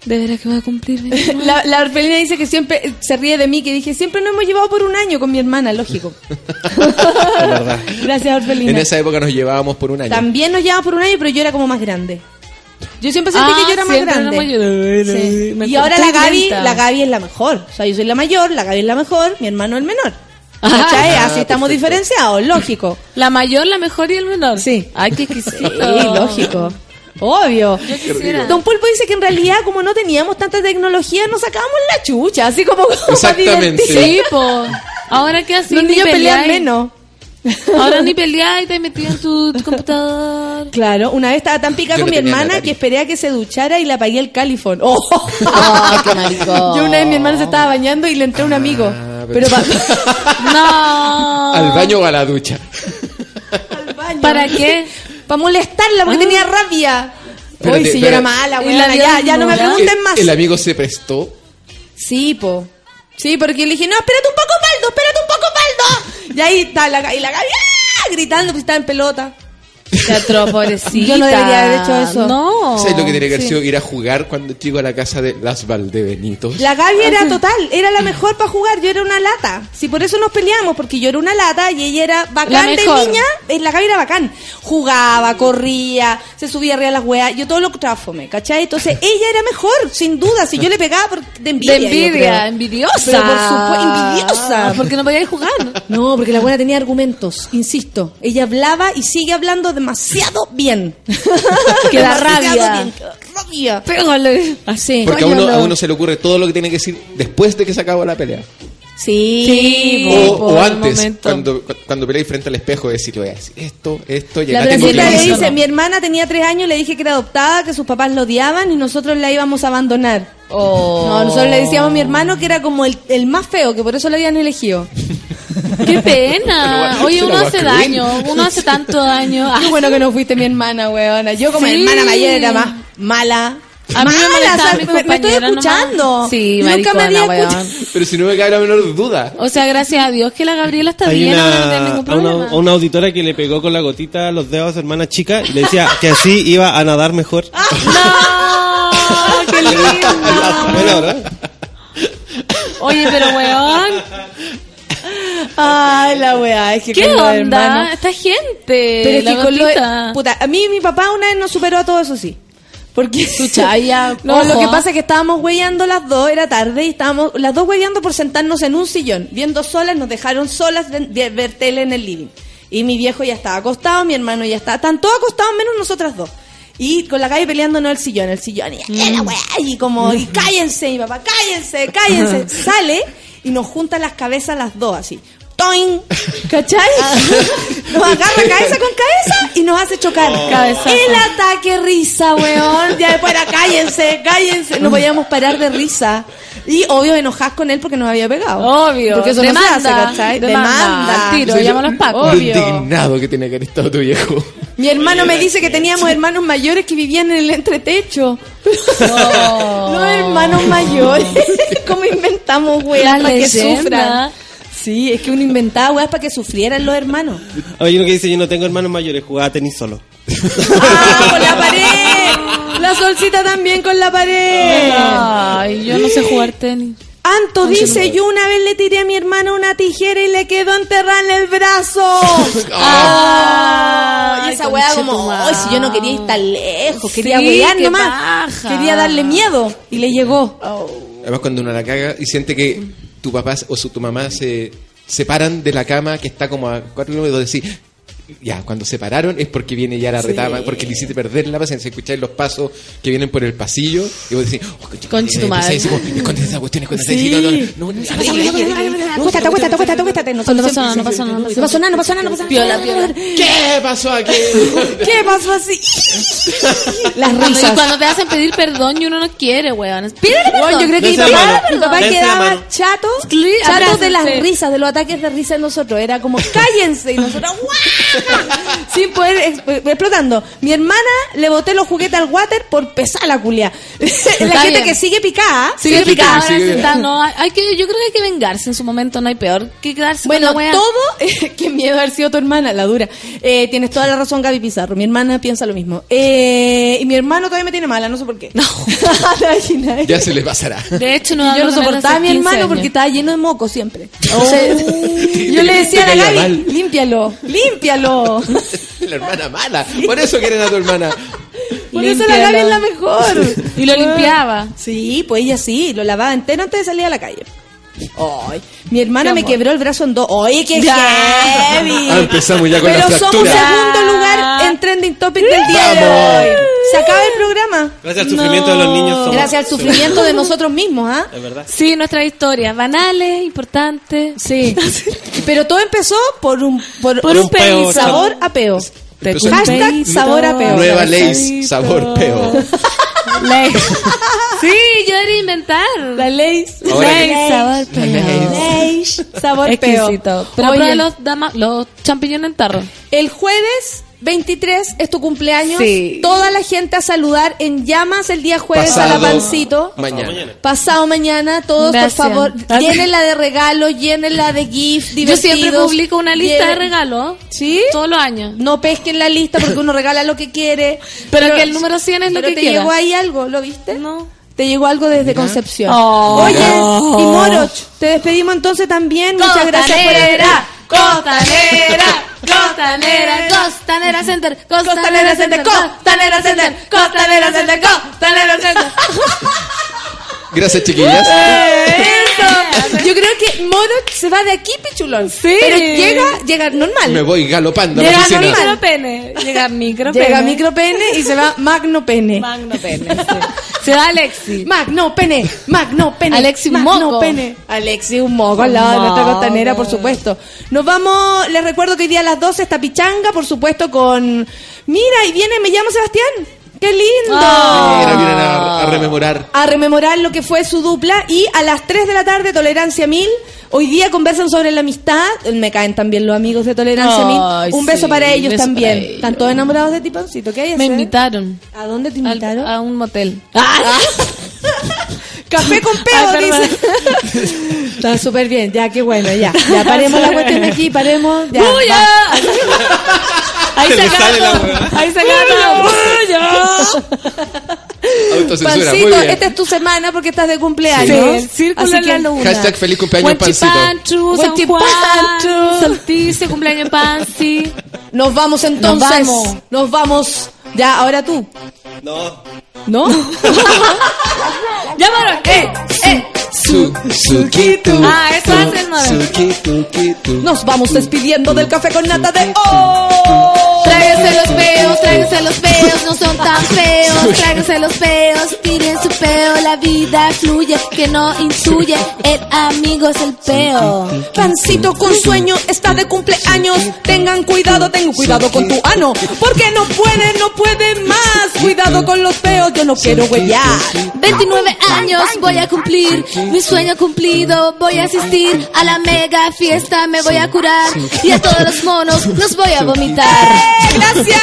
De veras que voy a cumplir. 29. La, la orfelina dice que siempre se ríe de mí, que dije, siempre nos hemos llevado por un año con mi hermana, lógico. Es verdad. Gracias, orfelina. En esa época nos llevábamos por un año. También nos llevamos por un año, pero yo era como más grande. Yo siempre sentí Ah, que yo era más grande. yo- Sí. Me Y ahora la Gaby, la Gaby es la mejor. O sea, yo soy la mayor, la Gaby es la mejor, mi hermano el menor. Ah. Así estamos diferenciados, lógico. La mayor, la mejor y el menor. Sí. Ay, qué exquisito. Sí, lógico. Obvio. Yo quisiera. Don Pulpo dice que en realidad, como no teníamos tanta tecnología, nos sacábamos la chucha, así como, como para Exactamente. Sí, po. Ahora que así Los ni niños pelean menos. Ahora ni peleáis y te metí en tu, tu computador. Claro, una vez estaba tan picada con no mi hermana que esperé a que se duchara y le apagué el califón. ¡Oh! Ah, qué maricón. Yo una vez mi hermana se estaba bañando y le entré a un amigo. Ah, pero pero- pa- No. Al baño o a la ducha. al baño. ¿Para qué? Para molestarla porque Ah. tenía rabia. Espérate, Uy, si yo era mala, ¿Y weona, la ya, ya no me pregunten más. El, el amigo se prestó. Sí, po. Sí, porque le dije, no, espérate un poco, Paldo, espérate un poco, Paldo. Y ahí está la, y la Gaby ¡ah! gritando, pues estaba en pelota. Teatro, pobrecita. Yo no debería haber hecho eso. No. ¿Sabes lo que tiene que haber sido ir a jugar cuando chico a la casa de las Valdebenitos? La Gaby era total, era la mejor para jugar, yo era una lata. Si por eso nos peleamos, porque yo era una lata y ella era bacán La de niña, eh, la Gaby era bacán. Jugaba, corría, se subía arriba de las weas, yo todo lo trafome, ¿cachai? Entonces ella era mejor, sin duda, si yo le pegaba por, de envidia. De envidia, envidiosa. Pero por supuesto, envidiosa. Porque no podía jugar. No, porque la buena tenía argumentos, insisto. Ella hablaba y sigue hablando demasiado bien. Que da rabia. rabia. Pégale. Así. Porque a uno, a no. uno se le ocurre todo lo que tiene que decir después de que se acabó la pelea. Sí, Sí, O, antes, cuando, cu- cuando peleáis frente al espejo, decir, voy a decir esto, esto, La ya tengo Francita le dice, mi hermana tenía tres años, le dije que era adoptada, que sus papás lo odiaban y nosotros la íbamos a abandonar. Oh. No, nosotros le decíamos a mi hermano que era como el, el más feo, que por eso lo habían elegido. Qué pena. Oye, uno hace daño. Uno hace tanto daño. Qué bueno que no fuiste mi hermana, weona. Yo como Sí. hermana mayor era más mala. A mí me mi estoy escuchando. nomás. Sí, Nunca me había escuchado. Pero si no me cabe la menor duda. O sea, gracias a Dios que la Gabriela está Hay bien, no una, a una, a una auditora que le pegó con la gotita los dedos a su hermana chica y le decía que así iba a nadar mejor. ¡No! ¡Qué ¿verdad? Oye, pero weón, Ay, la weá, es que ¿qué onda? Esta gente. Pero es la que con lo, gotita. puta, a mí mi papá una vez nos superó a todo eso sí. Porque chaya, No, lo que pasa es que estábamos hueveando las dos, era tarde y estábamos las dos hueveando por sentarnos en un sillón, viendo solas, nos dejaron solas de, de ver tele en el living. Y mi viejo ya estaba acostado, mi hermano ya estaba, están todos acostados menos nosotras dos. Y con la calle peleándonos el sillón, el sillón, y, "Eh, la weá", y como, y cállense, mi papá, cállense, cállense. Sale y nos junta las cabezas las dos así. ¡Toing! ¿Cachai? Nos agarra cabeza con cabeza y nos hace chocar. Cabezazo. El ataque risa, weón. Ya después era cállense, cállense. No podíamos parar de risa. Y obvio enojas con él porque nos había pegado. Obvio. Porque eso no se Demanda, hace, ¿cachai? demanda, al tiro, Soy llama a los pacos. Lo Obvio. indignado que tiene que haber estado tu viejo. Mi hermano me dice que teníamos hermanos mayores que vivían en el entretecho. Oh. No, hermanos mayores. ¿Cómo inventamos La para que sufran? Sí, es que uno inventaba weas para que sufrieran los hermanos. Hay uno que dice, yo no tengo hermanos mayores, jugaba tenis solo. ¡Ah, con la pared! La solcita también con la pared. Ay, yo no sé jugar tenis. Anto dice, yo una vez le tiré a mi hermano una tijera y le quedó enterrada en el brazo. Ah, y esa weá como. "Ay, si yo no quería ir tan lejos, quería Sí, wear nomás. Quería darle miedo y le llegó. Además, cuando uno la caga y siente que tu papá o su, tu mamá se separan de la cama que está como a cuatro kilómetros, decís, ya, cuando se pararon es porque viene ya la Sí. retama, porque le hiciste perder la paciencia, escucháis los pasos que vienen por el pasillo y vos decís, oh, concha, tu madre. escóndete esa cuestión, escóndete Sí. así, no, no, no, no. Acuéstate, acuéstate, acuéstate, acuéstate. No pasó nada, no pasó nada. No pasó nada, no pasó nada, no pasó nada. ¿Qué pasó aquí? ¿Qué pasó así? Las y risas. cuando te hacen pedir perdón y uno no quiere, weón. Pídele perdón. Yo creo que mi papá, quedaba chato, chato de las risas, de los ataques de risa de nosotros. Era como, cállense, y nosotros, ¡guau! Sin poder exp- explotando. Mi hermana le boté los juguetes al water por pesar la culia. la Está gente bien. que sigue picada, Sigue picada, sigue ahora picada. sentada, no, hay, que, yo creo que hay que vengarse en su momento, no hay peor que quedarse Bueno, con la todo, qué miedo haber sido tu hermana, la dura. Eh, tienes toda la razón, Gaby Pizarro. Mi hermana piensa lo mismo. Eh, y mi hermano todavía me tiene mala, no sé por qué. No. Ya se le pasará. De hecho, no yo no soportaba a mi 15 hermano años. porque estaba lleno de moco siempre. Entonces, yo le decía a la Gaby, mal. límpialo, La hermana mala. Por eso quieren a tu hermana. Por eso la Gaby es la mejor. Y lo limpiaba. Sí, pues ella sí, lo lavaba entero antes de salir a la calle. Ay, mi hermana me quebró el brazo en dos. Oye, qué Ya. heavy. Ah, empezamos ya con Pero la somos segundo lugar en trending topic del día de hoy. Se acaba el programa. Gracias al sufrimiento de los niños. somos- Gracias al sufrimiento de nosotros mismos, ¿ah? Es verdad. Sí, nuestra historia. Banales, importantes. Sí. Pero todo empezó por un por, Por un peo, sabor a peo. Hashtag sabor a peo. Nueva ley, sabor peo. Ley. Sí, yo era inventar. La ley. Ley, sabor, peo. Ley, sabor peo. Exquisito. Pero Oye, los, dama- los champiñones en tarro. El jueves 23 es tu cumpleaños. Sí. Toda la gente a saludar en llamas el día jueves a la pancito. Mañana. Pasado mañana, todos Gracias. por favor, llénenla de regalos, llénenla de gifs Yo divertidos. siempre publico una lista de regalos. ¿Sí? Todos los años. No pesquen la lista porque uno regala lo que quiere. Pero que el número 100 es lo pero que te quiera. llegó ahí algo, ¿lo viste? No. Te llegó algo desde Concepción. Oh. Oye, No. y Moroch, te despedimos entonces también. Muchas gracias por Costanera, costanera, costanera, costanera center, costanera center, costanera center, costanera center, costanera center. Gracias, chiquillas. Eso. Yo creo que Moroch se va de aquí, pichulón. Sí. Pero llega, llega normal. Me voy galopando a la Llega oficina. micropene, llega micropene. Llega micropene y se va magno pene. Magno pene. sí. Se va Alexi. Magno pene, magno pene. Alexi un magno moco. pene. Alexi un moco al lado de nuestra moco. costanera, por supuesto. Nos vamos, les recuerdo que hoy día a las 12 está Pichanga, por supuesto, con. Mira, y viene, me llamo Sebastián. ¡Qué lindo! Mira, vienen a, a rememorar. a rememorar lo que fue su dupla y a las 3 de la tarde Tolerancia Mil. Hoy día conversan sobre la amistad. Me caen también los amigos de Tolerancia Ay, Mil. Un beso para ellos beso también. para ellos. ¿Están todos enamorados de ti, Pancito? ¿Qué hay Me hacer? invitaron ¿A dónde te al- invitaron? a un motel. Café con Ay, perdón. dice. Está súper bien, ya, qué bueno, ya. Ya paremos la cuestión aquí, paremos. Ya. Ahí Se sale la hueá. Ahí se acaba todo. Autocensura, muy Pancito, bien. esta es tu semana porque estás de cumpleaños. Sí, círculo Así que- luna. Hashtag feliz cumpleaños, Pancito. Huachipanchu, San. Juan, Solsticio, cumpleaños Pansi. Nos vamos entonces. Nos vamos. Nos vamos. Ya, ahora tú. No. ¿No? Ya, eh, eh. Su, sukitu. Ah, eso hace el nueve. Sukitu, kitu. Nos vamos despidiendo del café con nata de hoy. Tráiganse los peos, tráiganse los peos, no son tan feos. Tráiganse los peos, tiren su peo, la vida fluye, que no intuye. El amigo es el peo. Pancito con sueño está de cumpleaños. Tengan cuidado, ten cuidado con tu ano. Porque no puede, no puede más. Cuidado con los feos, yo no quiero huellar. 29 años voy a cumplir, mi sueño cumplido, voy a asistir a la mega fiesta, me voy a curar y a todos los monos los voy a vomitar. ¡Eh, Gracias,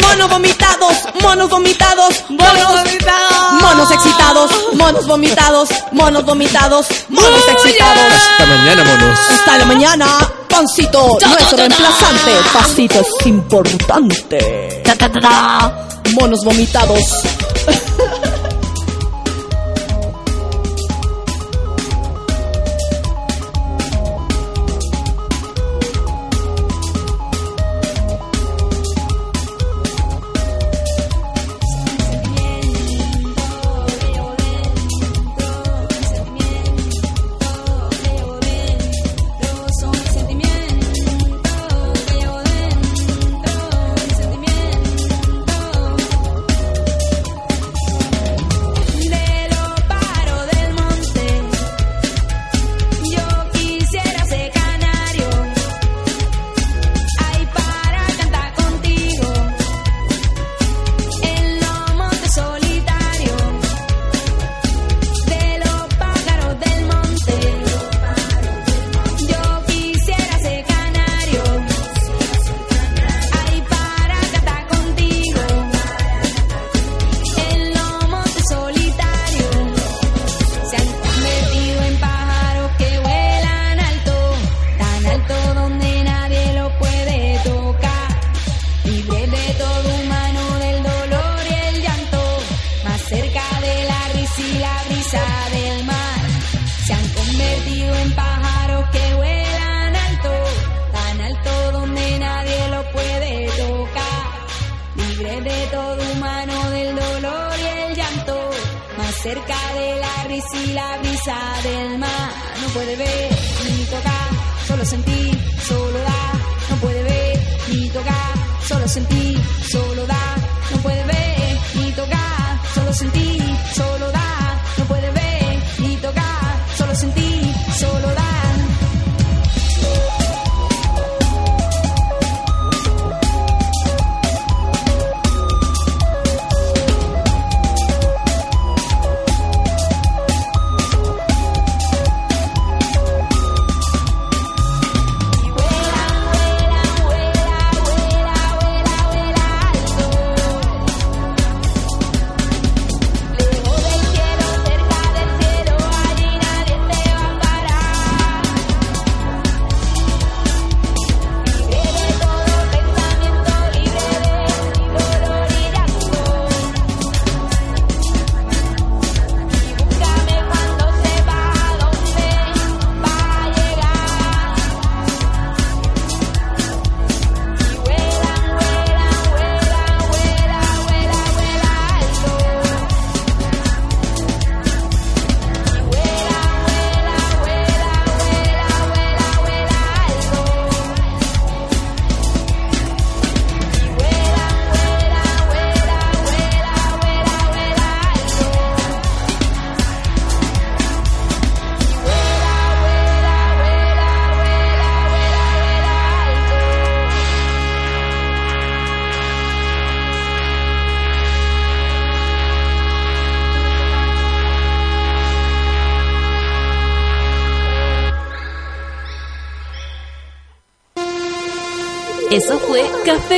monos vomitados, monos vomitados, monos vomitados, monos excitados, monos vomitados, monos vomitados, monos excitados. Hasta mañana, monos. Hasta la mañana, pancito, nuestro reemplazante. Pasito es importante. Monos vomitados.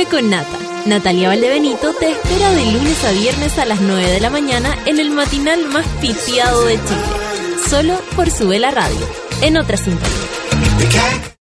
Con Nata. Natalia Valdebenito te espera de lunes a viernes a las 9 de la mañana en el matinal más pitiado de Chile. Solo por Sube la Radio. En otra sintonía.